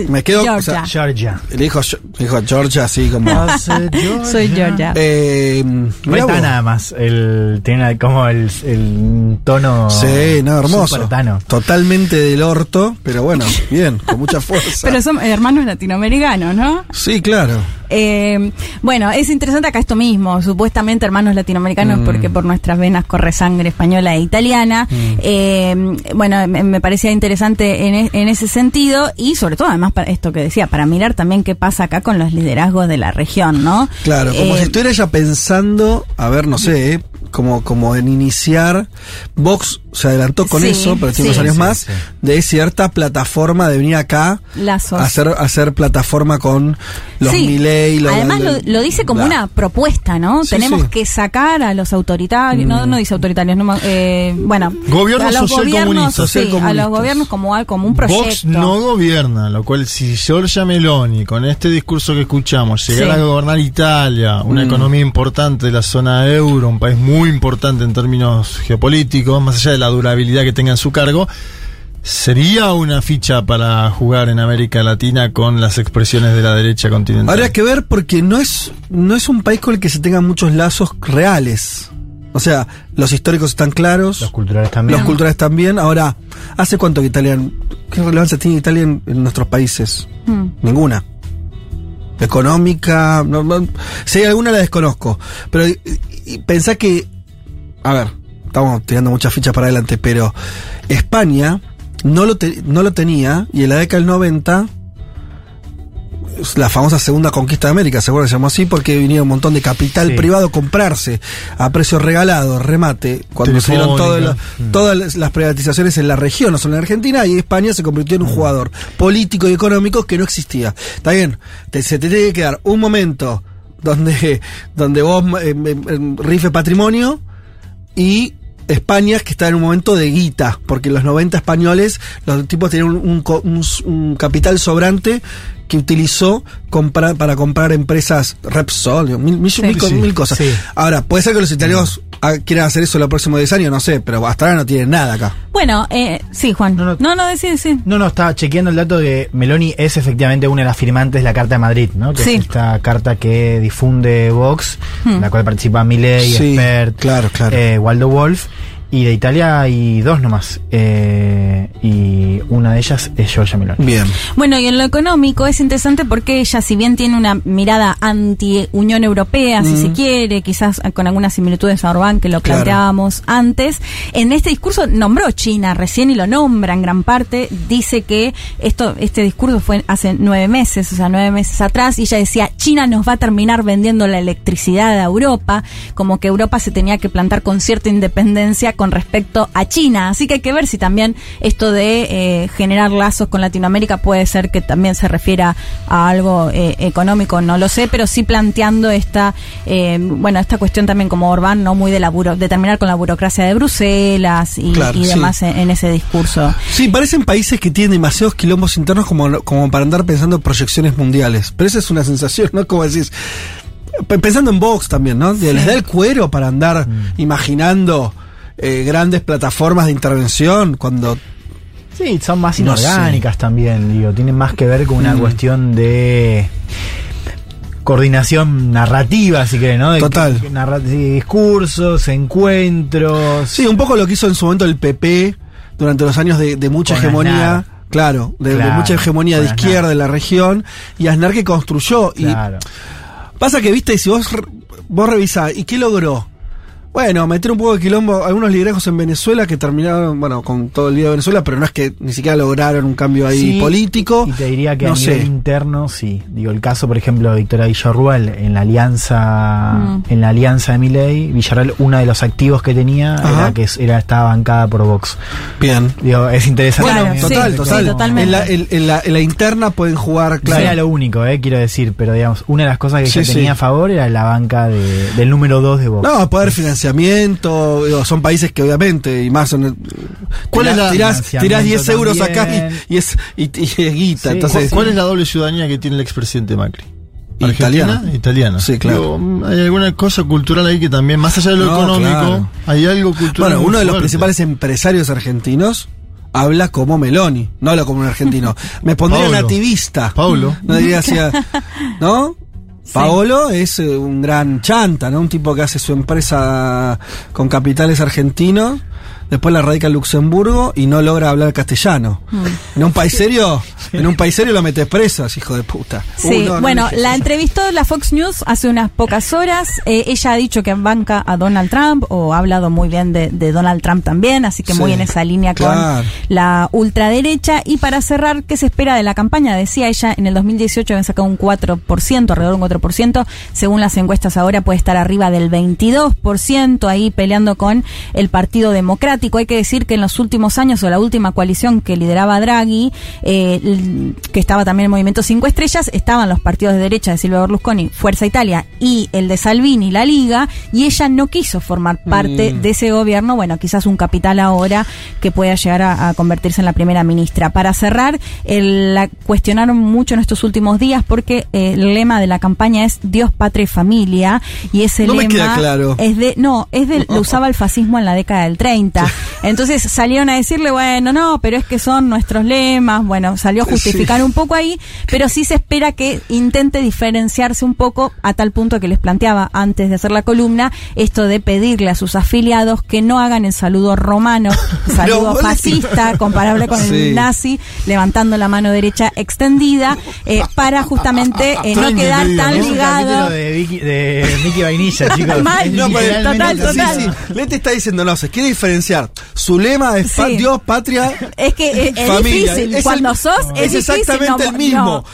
Me quedo. Georgia. Georgia. le dijo, dijo Georgia así como. [LAUGHS] Soy Georgia. Eh, No está vos. nada más. El, tiene como el, el tono. Sí, no, hermoso. supertano. Totalmente del orto, pero bueno, bien, con mucha fuerza. [LAUGHS] Pero son hermanos latinoamericanos, ¿no? Sí, claro. Eh, bueno, es interesante acá esto mismo, supuestamente hermanos latinoamericanos, Mm. porque por nuestras venas corre sangre española e italiana. Eh, bueno, me, me parecía interesante en, e- en ese sentido y sobre todo además para esto que decía, para mirar también qué pasa acá con los liderazgos de la región, ¿no? Claro, como Eh, si estuviera ella pensando, a ver, no sé, eh, como, como en iniciar. Vox se adelantó con Sí, eso, pero tiene sí. unos años Sí, más, sí. de cierta plataforma de venir acá Lazos. a hacer, a hacer plataforma con los Sí. Milei. los- Además lo, dice como bla. una propuesta, ¿no? Sí, Tenemos sí. que sacar a los autoritarios, no, no dice autoritarios, no, eh, bueno, Gobierno a los social gobiernos, comunista, sí, social a los gobiernos como, al- como un proyecto. Vox no gobierna, lo cual si Giorgia Meloni, con este discurso que escuchamos, llegara Sí. a gobernar Italia, una Mm. economía importante de la zona euro, un país muy importante en términos geopolíticos, más allá de la durabilidad que tenga en su cargo, sería una ficha para jugar en América Latina con las expresiones de la derecha continental. Habría que ver porque no es, no es un país con el que se tengan muchos lazos reales. O sea, los históricos están claros. Los culturales también. Los culturales también. Ahora, ¿hace cuánto que Italia, qué relevancia tiene Italia en, en nuestros países? Mm. Ninguna. Económica, no, si alguna la desconozco. Pero pensá que, a ver, estamos tirando muchas fichas para adelante, pero España no lo, te- no lo tenía y en la década del 90 la famosa segunda conquista de América, seguro que se llamó así, porque venía un montón de capital Sí. privado a comprarse a precio regalado, remate, cuando se dieron todas las- las privatizaciones en la región, no solo en Argentina, y España se convirtió en un jugador político y económico que no existía. Está bien, te- se te tiene que dar un momento donde, donde vos eh, eh, rife patrimonio y España que está en un momento de guita, porque en los 90 españoles los tipos tenían un, un capital sobrante que utilizó comprar, para comprar empresas Repsol, mil, mil- Sí. mil co- Sí, mil cosas. sí. Ahora, puede ser que los italianos quieran hacer eso los próximos 10 años, no sé, pero hasta ahora no tienen nada acá. Bueno, eh, sí, Juan. No, no, sí, sí. No, no, estaba chequeando el dato de Meloni es efectivamente una de las firmantes de la Carta de Madrid, ¿no? Que Sí. es esta carta que difunde Vox, Hmm. en la cual participa Milei, Sí, Expert, claro, claro. eh, Waldo Wolf. Y de Italia hay dos nomás. eh, y una de ellas es Giorgia Meloni. Bien. Bueno, y en lo económico es interesante porque ella, si bien tiene una mirada anti-Unión Europea, si se quiere, quizás con algunas similitudes a Orbán, que lo Claro. planteábamos antes, en este discurso nombró China recién y lo nombra en gran parte. Dice que esto, este discurso fue hace nueve meses, o sea, nueve meses atrás, y ella decía, China nos va a terminar vendiendo la electricidad a Europa, como que Europa se tenía que plantar con cierta independencia con respecto a China. Así que hay que ver si también esto de eh, generar lazos con Latinoamérica puede ser que también se refiera a algo eh, económico, no lo sé, pero sí planteando esta, eh, bueno, esta cuestión también como Orbán, no muy de la buro- de terminar con la burocracia de Bruselas y, Claro, y sí. demás en, en ese discurso. Sí, parecen países que tienen demasiados quilombos internos como, como para andar pensando en proyecciones mundiales. Pero esa es una sensación, ¿no? Como decís. Pensando en Vox también, ¿no? Les da el cuero para andar imaginando eh, grandes plataformas de intervención cuando. Sí, son más No sé. inorgánicas también, digo, tienen más que ver con una Mm. cuestión de coordinación narrativa, si querés, ¿no? De Total. que- narra- discursos, encuentros. Sí, un poco lo que hizo en su momento el PP durante los años de, de mucha Con hegemonía. Aznar. Claro, de, mucha hegemonía de izquierda de la región. Y Aznar que construyó. Claro. Y pasa que, viste, si vos, vos revisás, ¿y qué logró? Bueno, meter un poco de quilombo, algunos liderazgos en Venezuela que terminaron, bueno, con todo el día de Venezuela, pero no es que ni siquiera lograron un cambio ahí Sí, político. Y te diría que no a nivel sé. interno, sí. Digo, el caso, por ejemplo, de Victoria Villarruel en la alianza, Mm. en la alianza de Milei, Villarruel, uno de los activos que tenía Ajá. era que era, estaba bancada por Vox. Bien. Digo, es interesante. Bueno, total, total. totalmente. En, la, en- en la- en la interna pueden jugar, No claro. era lo único, eh, quiero decir, pero digamos, una de las cosas que Sí, ella tenía a favor era la banca de- del número 2 de Vox. No, poder financiamiento, son países que obviamente, y más son... ¿Cuál es la- tirás, tirás 10 financiamiento euros acá y, y es, y, y es guita, Sí. entonces... ¿Cuál es la doble ciudadanía que tiene el expresidente Macri? Italiana. ¿Argentina? Italiana. Sí, claro. Hay alguna cosa cultural ahí que también, más allá de lo No, económico, claro. hay algo cultural. Bueno, uno de los fuerte. principales empresarios argentinos habla como Meloni, no habla como un argentino. Me pondría Paolo. nativista. Paulo. No diría así, [LAUGHS] ¿no? Paolo es eh, un gran chanta, ¿no? Un tipo que hace su empresa con capitales argentinos, después la radica en Luxemburgo y no logra hablar castellano. En un país serio, en un país serio lo metes preso, hijo de puta. Sí, Uh, no, no bueno, la eso. entrevistó la Fox News hace unas pocas horas. Eh, ella ha dicho que banca a Donald Trump o ha hablado muy bien de, de Donald Trump también, así que Sí, muy en esa línea con la ultraderecha. Y para cerrar, ¿qué se espera de la campaña? Decía ella, en el 2018 habían sacado un 4%, alrededor de un 4%. Según las encuestas ahora puede estar arriba del 22%, ahí peleando con el Partido Democrático. Hay que decir que en los últimos años, o la última coalición que lideraba Draghi, eh, que estaba también en Movimiento 5 Estrellas, estaban los partidos de derecha de Silvio Berlusconi, Fuerza Italia y el de Salvini, la Liga, y ella no quiso formar parte Mm. de ese gobierno. Bueno, quizás un capital ahora que pueda llegar a, a convertirse en la primera ministra. Para cerrar, el- la cuestionaron mucho en estos últimos días porque eh, el lema de la campaña es Dios, patria y familia, y ese No me lema queda claro. es de, no, es de, lo [LAUGHS] usaba el fascismo en la década del 30. [LAUGHS] Entonces salieron a decirle, bueno, no, pero es que son nuestros lemas, bueno, salió a justificar Sí. un poco ahí, pero sí se espera que intente diferenciarse un poco a tal punto que les planteaba antes de hacer la columna, esto de pedirle a sus afiliados que no hagan el saludo romano, [LAUGHS] saludo fascista, comparable con Sí. el nazi, levantando la mano derecha extendida, eh, para justamente eh, no Tranqui, quedar te digo, tan ¿no? Ligado. de Vicky, de Vicky Vainilla, [LAUGHS] chicos. Mal. No, pero- literalmente total, total. Sí, sí. Lete está diciendo, no, se quiere diferenciar. Su lema es Sí. Dios, patria, [LAUGHS] Es que eh, es, familia. difícil. Es Cuando el- sos, es, es difícil, exactamente no, el mismo. no.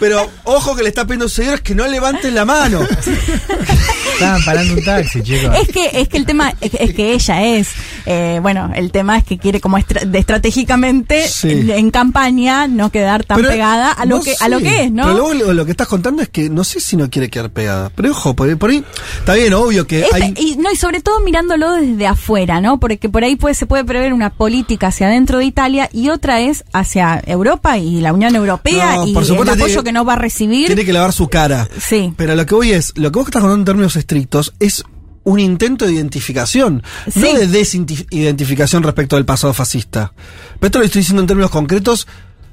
Pero ojo que le está pidiendo seguidores que no levanten la mano. [LAUGHS] Estaban parando un taxi, chicos. Es que, es que el tema es, es que ella es, eh, bueno, el tema es que quiere como estra- de estratégicamente Sí. en, campaña no quedar tan Pero pegada a lo no que a lo que es, ¿no? Pero luego lo, lo que estás contando es que no sé si no quiere quedar pegada. Pero ojo, por ahí, por ahí está bien, obvio que Este- hay. y no y sobre todo mirándolo desde afuera, ¿no? Porque por ahí puede, se puede prever una política hacia adentro de Italia y otra es hacia Europa y la Unión Europea No, y por supuesto el apoyo tiene- que no va a recibir. Tiene que lavar su cara. Sí. Pero lo que voy es, lo que vos estás contando en términos estrictos es un intento de identificación, Sí. no de desidentificación respecto del pasado fascista. Pero esto lo estoy diciendo en términos concretos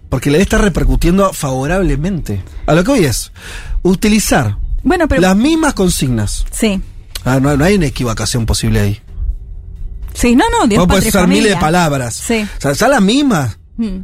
porque le está repercutiendo favorablemente. A lo que voy es, utilizar Bueno, pero las mismas consignas. sí. Ah, no, no hay una equivocación posible ahí. Sí, no, no, Dios Vos podés usar familia. miles de palabras. Sí. O sea, son las mismas. Mm.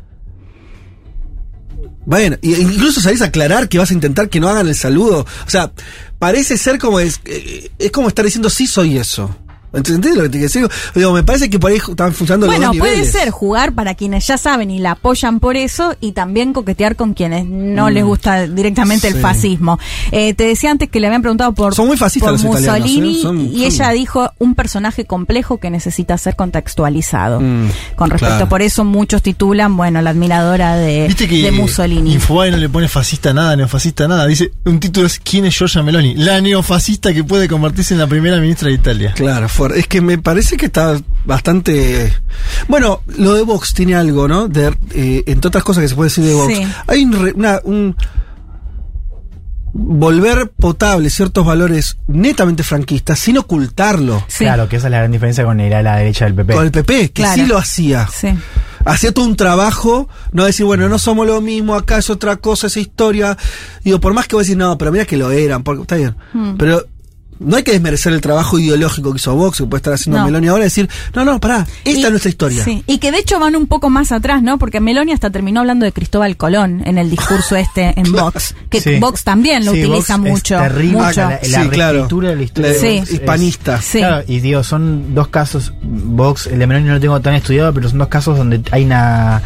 Bueno, e incluso salís a aclarar que vas a intentar que no hagan el saludo. O sea, parece ser como es, eh, es como estar diciendo sí soy eso. ¿Entendés lo que te quiero decir? Digo, me parece que por ahí están funcionando los Bueno, dos puede niveles. ser jugar para quienes ya saben y la apoyan por eso y también coquetear con quienes no Mm. les gusta directamente el fascismo. Eh, te decía antes que le habían preguntado por, Son muy fascistas por los italianos, Mussolini ¿eh? Son- y son- ella dijo un personaje complejo que necesita ser contextualizado. Mm, con respecto, claro. por eso muchos titulan, bueno, la admiradora de, Viste que de Mussolini. Infobae no le pone fascista nada, neofascista nada. Dice, un título es ¿Quién es Giorgia Meloni? La neofascista que puede convertirse en la primera ministra de Italia. Claro, fuerte. es que me parece que está bastante... Bueno, lo de Vox tiene algo, ¿no? De, eh, entre otras cosas que se puede decir de Vox. Sí. Hay un, re- una- un volver potable ciertos valores netamente franquistas sin ocultarlo. Claro, que esa es la gran diferencia con el a la derecha del PP. Con el PP, que Claro. sí lo hacía. Sí. Hacía todo un trabajo, no decir, bueno, no somos lo mismo, acá es otra cosa, esa historia. Digo, por más que vos decís, no, pero mira que lo eran, porque está bien. Mm. Pero no hay que desmerecer el trabajo ideológico que hizo Vox, que puede estar haciendo No. Meloni ahora, y decir, no, no, pará, esta Y- es nuestra historia. Sí, y que de hecho van un poco más atrás, ¿no? Porque Meloni hasta terminó hablando de Cristóbal Colón en el discurso [LAUGHS] este en Vox, que Sí. Vox también lo Sí, utiliza Vox mucho. Es terrible mucho. la, la Sí, claro. reescritura de la historia La- de Sí. Vox es- hispanista. Sí. Claro, y digo, son dos casos, Vox, el de Meloni no lo tengo tan estudiado, pero son dos casos donde hay una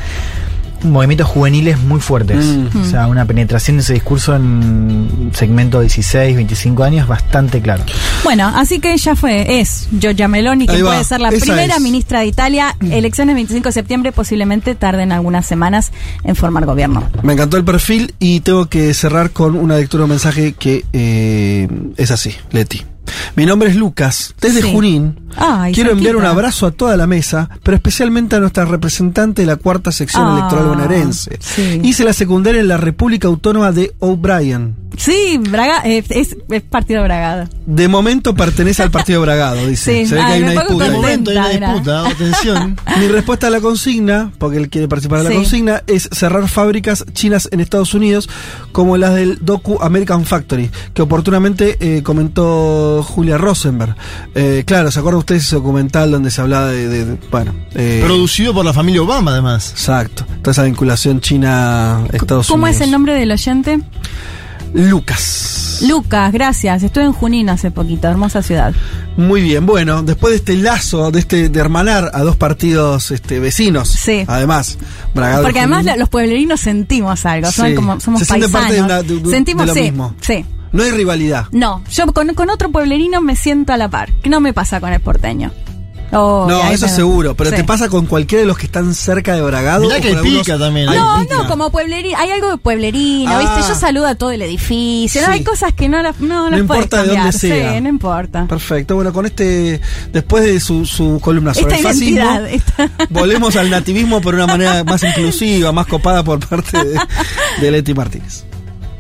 movimientos juveniles muy fuertes. Mm. O sea, una penetración de ese discurso en segmento 16, 25 años bastante claro. Bueno, así que ella fue, es Giorgia Meloni, que puede ser la esa primera es. ministra de Italia. Elecciones 25 de septiembre, posiblemente tarden algunas semanas en formar gobierno. Me encantó el perfil y tengo que cerrar con una lectura de un mensaje que eh, es así, Leti. Mi nombre es Lucas, desde Sí. Junín. Quiero enviar un abrazo a toda la mesa, pero especialmente a nuestra representante de la cuarta sección Ah, electoral bonaerense. sí. Hice la secundaria en la República Autónoma de O'Brien. Sí, Braga, eh, es, es partido Bragado. De momento pertenece al partido Bragado, [LAUGHS] dice. Sí, Se ve que ay, hay una disputa. ahí. momento hay una disputa, atención. [LAUGHS] Mi respuesta a la consigna, porque él quiere participar de la Sí. consigna, es cerrar fábricas chinas en Estados Unidos, como las del Doku American Factory, que oportunamente eh, comentó Julia Rosenberg. Eh, claro, ¿se acuerdan ustedes ese documental donde se hablaba de. de- de- bueno. eh, Producido por la familia Obama, además. Exacto. Toda esa vinculación China-Estados Unidos. ¿Cómo es el nombre del oyente? Lucas. Lucas, gracias. Estuve en Junín hace poquito, hermosa ciudad. Muy bien, bueno, después de este lazo, de este de hermanar a dos partidos este, vecinos, Sí. además, Bragado y Porque además la- los pueblerinos sentimos algo, son Sí. como, somos Se siente paisanos. parte de una- de- de- sentimos de lo sí, mismo. sí. No hay rivalidad. No, yo con, con otro pueblerino me siento a la par, que no me pasa con el porteño. Oh, no, eso me- seguro, pero sí. te pasa con cualquiera de los que están cerca de Bragado. Mirá que algunos- pica también. Hay No, pica. no, como pueblerino, hay algo de pueblerino, Ah. ¿viste? Yo saludo a todo el edificio, ¿no? Hay cosas que no las no, No las importa de dónde sea. Sí, no importa. Perfecto, bueno, con este, después de su, su columna sobre Esta el fascismo, esta- volvemos al nativismo por una manera más inclusiva, más copada por parte de, de Leti Martínez.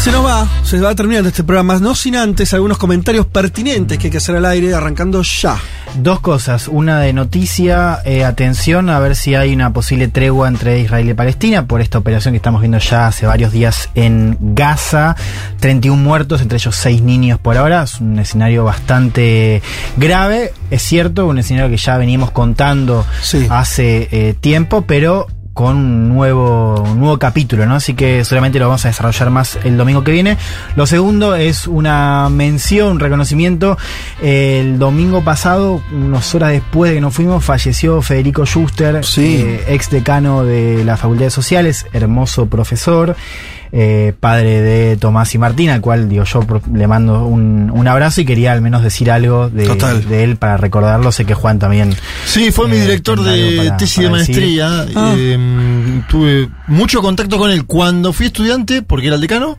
Se nos va, se va terminando este programa, no sin antes algunos comentarios pertinentes que hay que hacer al aire, arrancando ya. Dos cosas, una de noticia, eh, atención a ver si hay una posible tregua entre Israel y Palestina por esta operación que estamos viendo ya hace varios días en Gaza, 31 muertos, entre ellos 6 niños por ahora, es un escenario bastante grave, es cierto, un escenario que ya veníamos contando hace eh, tiempo, pero con un nuevo, un nuevo capítulo, ¿no? Así que seguramente lo vamos a desarrollar más el domingo que viene. Lo segundo es una mención, un reconocimiento. El domingo pasado, unas horas después de que nos fuimos, falleció Federico Schuster, eh, ex decano de la Facultad de Sociales, hermoso profesor. Eh, padre de Tomás y Martín, al cual digo yo le mando un, un abrazo y quería al menos decir algo de, Total. de él para recordarlo. Sé que Juan también. Sí, fue mi eh, director de para- tesis para de maestría. Ah. Eh, tuve mucho contacto con él cuando fui estudiante, porque era el decano.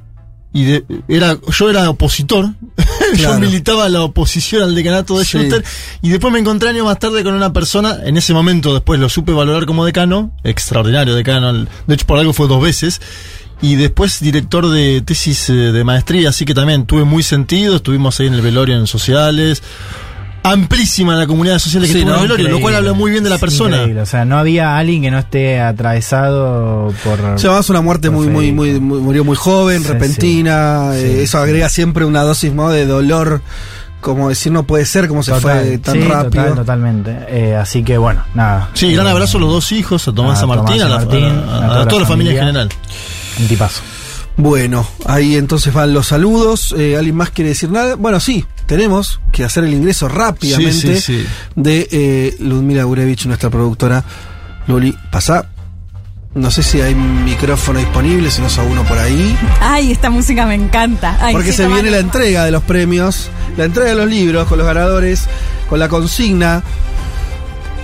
Y de- era, yo era opositor. [LAUGHS] yo militaba la oposición al decanato de Sí. Schuster. Y después me encontré años más tarde con una persona. En ese momento, después lo supe valorar como decano. Extraordinario decano. De hecho, por algo fue dos veces. Y después director de tesis eh, de maestría. Así que también tuve muy sentido. Estuvimos ahí en el velorio en sociales. Amplísima la comunidad social que Sí, el velorio, lo cual habla muy bien de la persona. increíble, O sea, no había alguien que no esté atravesado por. Se va una muerte muy, muy, muy, muy- murió muy joven, Sí, repentina. sí. eh, Sí, eso agrega siempre una dosis ¿no? de dolor. Como decir, no puede ser, como se Total, fue tan sí, rápido. total, totalmente. Eh, así que bueno, nada. Sí, gran Eh, abrazo a los dos hijos, a Tomás, a a Martín, Tomás y a, la- Martín, a- a- a toda a toda la familia en familia. general. Un tipazo. Bueno, ahí entonces van los saludos. Eh, ¿Alguien más quiere decir nada? Bueno, sí, tenemos que hacer el ingreso rápidamente Sí, sí, sí. de eh, Ludmila Gurevich, nuestra productora. Luli, pasá. No sé si hay micrófono disponible, si no es uno por ahí. Ay, esta música me encanta. Ay, Porque sí, se viene la entrega de los premios, la entrega de los libros con los ganadores, con la consigna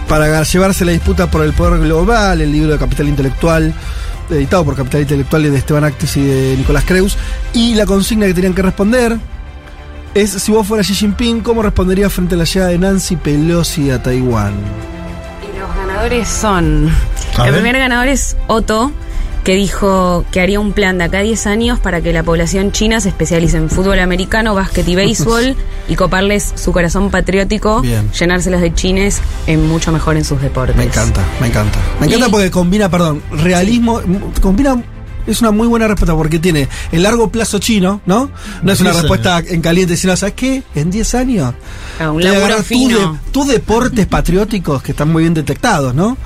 para llevarse la disputa por el poder global, el libro de Capital Intelectual, editado por Capital Intelectual de Esteban Actis y de Nicolás Creus. Y la consigna que tenían que responder es, si vos fueras Xi Jinping, ¿cómo responderías frente a la llegada de Nancy Pelosi a Taiwán? Y los ganadores son. A el ver. primer ganador es Otto, que dijo que haría un plan de acá a 10 años para que la población china se especialice en fútbol americano, básquet y [LAUGHS] béisbol y coparles su corazón patriótico, Bien. llenárselos de chines en mucho mejor en sus deportes. Me encanta, me encanta. Me encanta Y- porque combina, perdón, realismo, combina. Es una muy buena respuesta porque tiene el largo plazo chino, ¿no? No es una respuesta en caliente, sino, ¿sabes qué? En 10 años. Ah, un laburo tus fino. de- tus deportes patrióticos que están muy bien detectados, ¿no?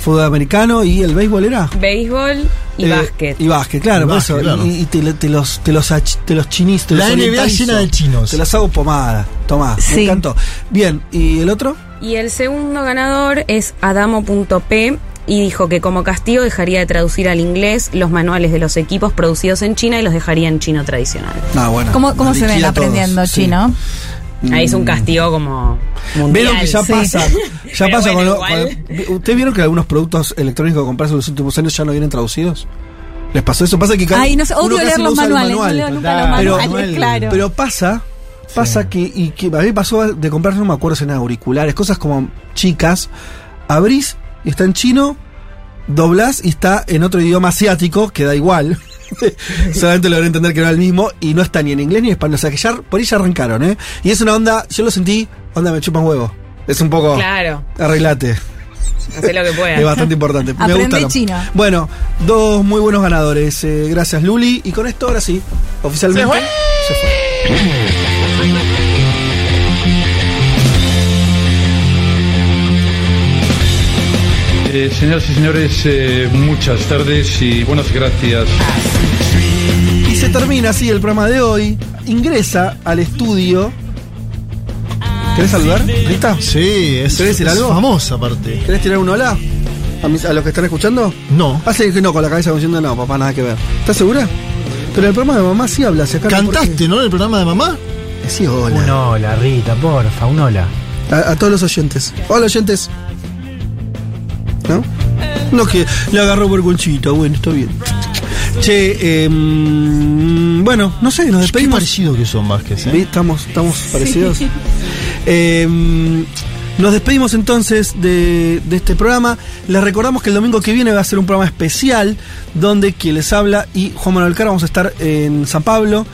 Fútbol americano y el béisbol era. Béisbol y Eh, básquet. Y básquet, claro, Y por básquet, eso. claro. Y, y te, lo- te los, te los, te los chinis, te La los NBA llena de chinos. Te los hago pomada. Tomá, me Sí. encantó. Bien, ¿y el otro? Y el segundo ganador es Adamo.p y dijo que como castigo dejaría de traducir al inglés los manuales de los equipos producidos en China y los dejaría en chino tradicional. Ah, bueno. ¿Cómo, cómo se ven todos, aprendiendo sí. chino? Ahí es un castigo como mundial. Vieron que ya Sí. pasa. [LAUGHS] Ya Pero pasa bueno, con, lo- igual. con- ¿Ustedes vieron que algunos productos electrónicos que compraron en los últimos años ya no vienen traducidos? ¿Les pasó eso? Pasa que cada- Ay, no sé, uno odio leer los manuales, no manual. leo nunca los Pero- manuales, claro. Pero pasa, pasa que, y que a mí pasó de comprar, no me acuerdo si eran auriculares, cosas como chicas, abrís y está en chino, doblás y está en otro idioma asiático, que da igual. [LAUGHS] Solamente lo van a entender que no era el mismo y no está ni en inglés ni en español. O sea que ya por ahí ya arrancaron, ¿eh? Y es una onda, yo lo sentí, onda me chupan huevo. Es un poco. Claro. Arreglate. Hacé lo que puedas. Es bastante importante. Me chino. Bueno, dos muy buenos ganadores. Eh, gracias, Luli. Y con esto, ahora sí, oficialmente. ¿Se fue? se fue. Eh, señoras y señores, eh, muchas tardes y buenas gracias. Y se termina así el programa de hoy. Ingresa al estudio. ¿Querés saludar? ¿Lista? Sí, es, ¿Querés decir es algo? famosa aparte. ¿Querés tirar un hola? ¿A, mis- a los que están escuchando? No. Hace que no, con la cabeza como diciendo no, papá, nada que ver. ¿Estás segura? Pero el programa de mamá sí habla. ¿por ¿Cantaste, no, en el programa de mamá? Sí, hola. Un hola, Rita, porfa, un hola. A, a todos los oyentes. Hola, oyentes. ¿No? No, que le agarró por conchita. Bueno, está bien. Che, em, bueno, no sé, nos Qué despedimos. parecido que son Vázquez, ¿eh? ¿Sí? Estamos, estamos parecidos. [LAUGHS] Em, nos despedimos entonces de, de este programa. Les recordamos que el domingo que viene va a ser un programa especial donde quien les habla y Juan Manuel Cara vamos a estar en San Pablo.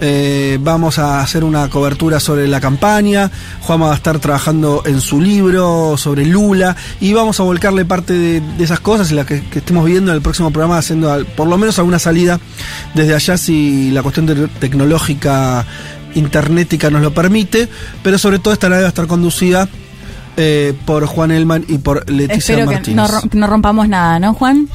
Eh, vamos a hacer una cobertura sobre la campaña. Juan va a estar trabajando en su libro sobre Lula y vamos a volcarle parte de, de esas cosas y la que, estemos viendo en el próximo programa, haciendo por lo menos alguna salida desde allá si la cuestión te- tecnológica internetica nos lo permite, pero sobre todo esta nave va a estar conducida eh, por Juan Elman y por Leticia Espero que Martínez. rom- no rompamos nada, ¿no, Juan?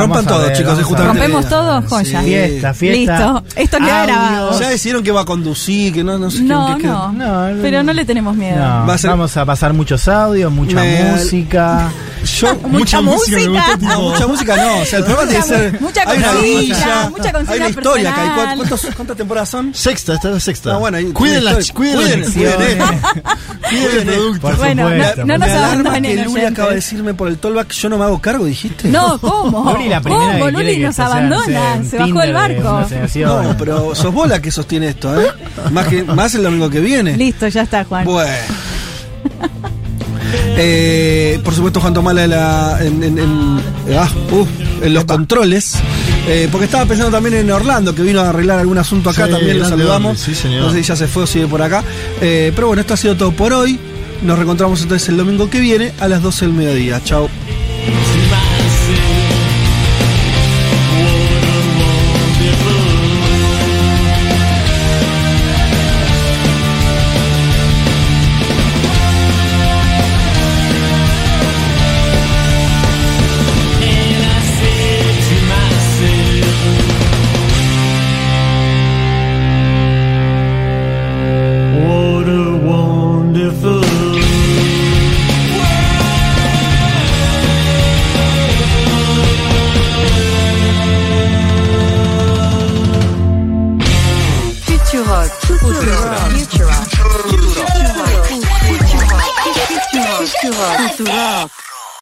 Rompan Vamos todo, ver, chicos, justamente ¿Rompemos todo? Joya. Sí. Fiesta, fiesta. Listo. Esto queda grabado. Ya decidieron que va a conducir, que no, no sé qué- No, qué- qué- no, Pero no le tenemos miedo. No, Va a ser- Vamos a pasar muchos audios, mucha Me- música. [LAUGHS] Yo, Mucha música. me tipo- No, mucha música no. O sea, el programa tiene que ser. mucha hay una grilla, mucha Hay una historia. ¿Cuántos- ¿Cuántas temporadas son? Sexta, esta es la sexta. Ah, bueno, cuiden la, historia. cuiden, Cuiden, cuiden, eh. cuiden el producto. Por Bueno, supuesto. no- no nos abandonen, que Luli acaba de decirme por el tollback, yo no me hago cargo, dijiste. No, ¿cómo? Luli la primera ¿Cómo? que Luli nos abandona, se bajó del de barco. No, pero sos vos la que sostiene esto, ¿eh? [LAUGHS] Más, que, más el domingo que viene. Listo, ya está, Juan. Bueno. Eh, por supuesto, Juan Tomala en, la- en, en- en- ah, uh, en los controles. Eh, porque estaba pensando también en Orlando, que vino a arreglar algún asunto acá, Sí, también lo saludamos. hombre, sí, señor. No sé si ya se fue o sigue por acá. Eh, pero bueno, esto ha sido todo por hoy. Nos reencontramos entonces el domingo que viene a las 12 del mediodía. Chao.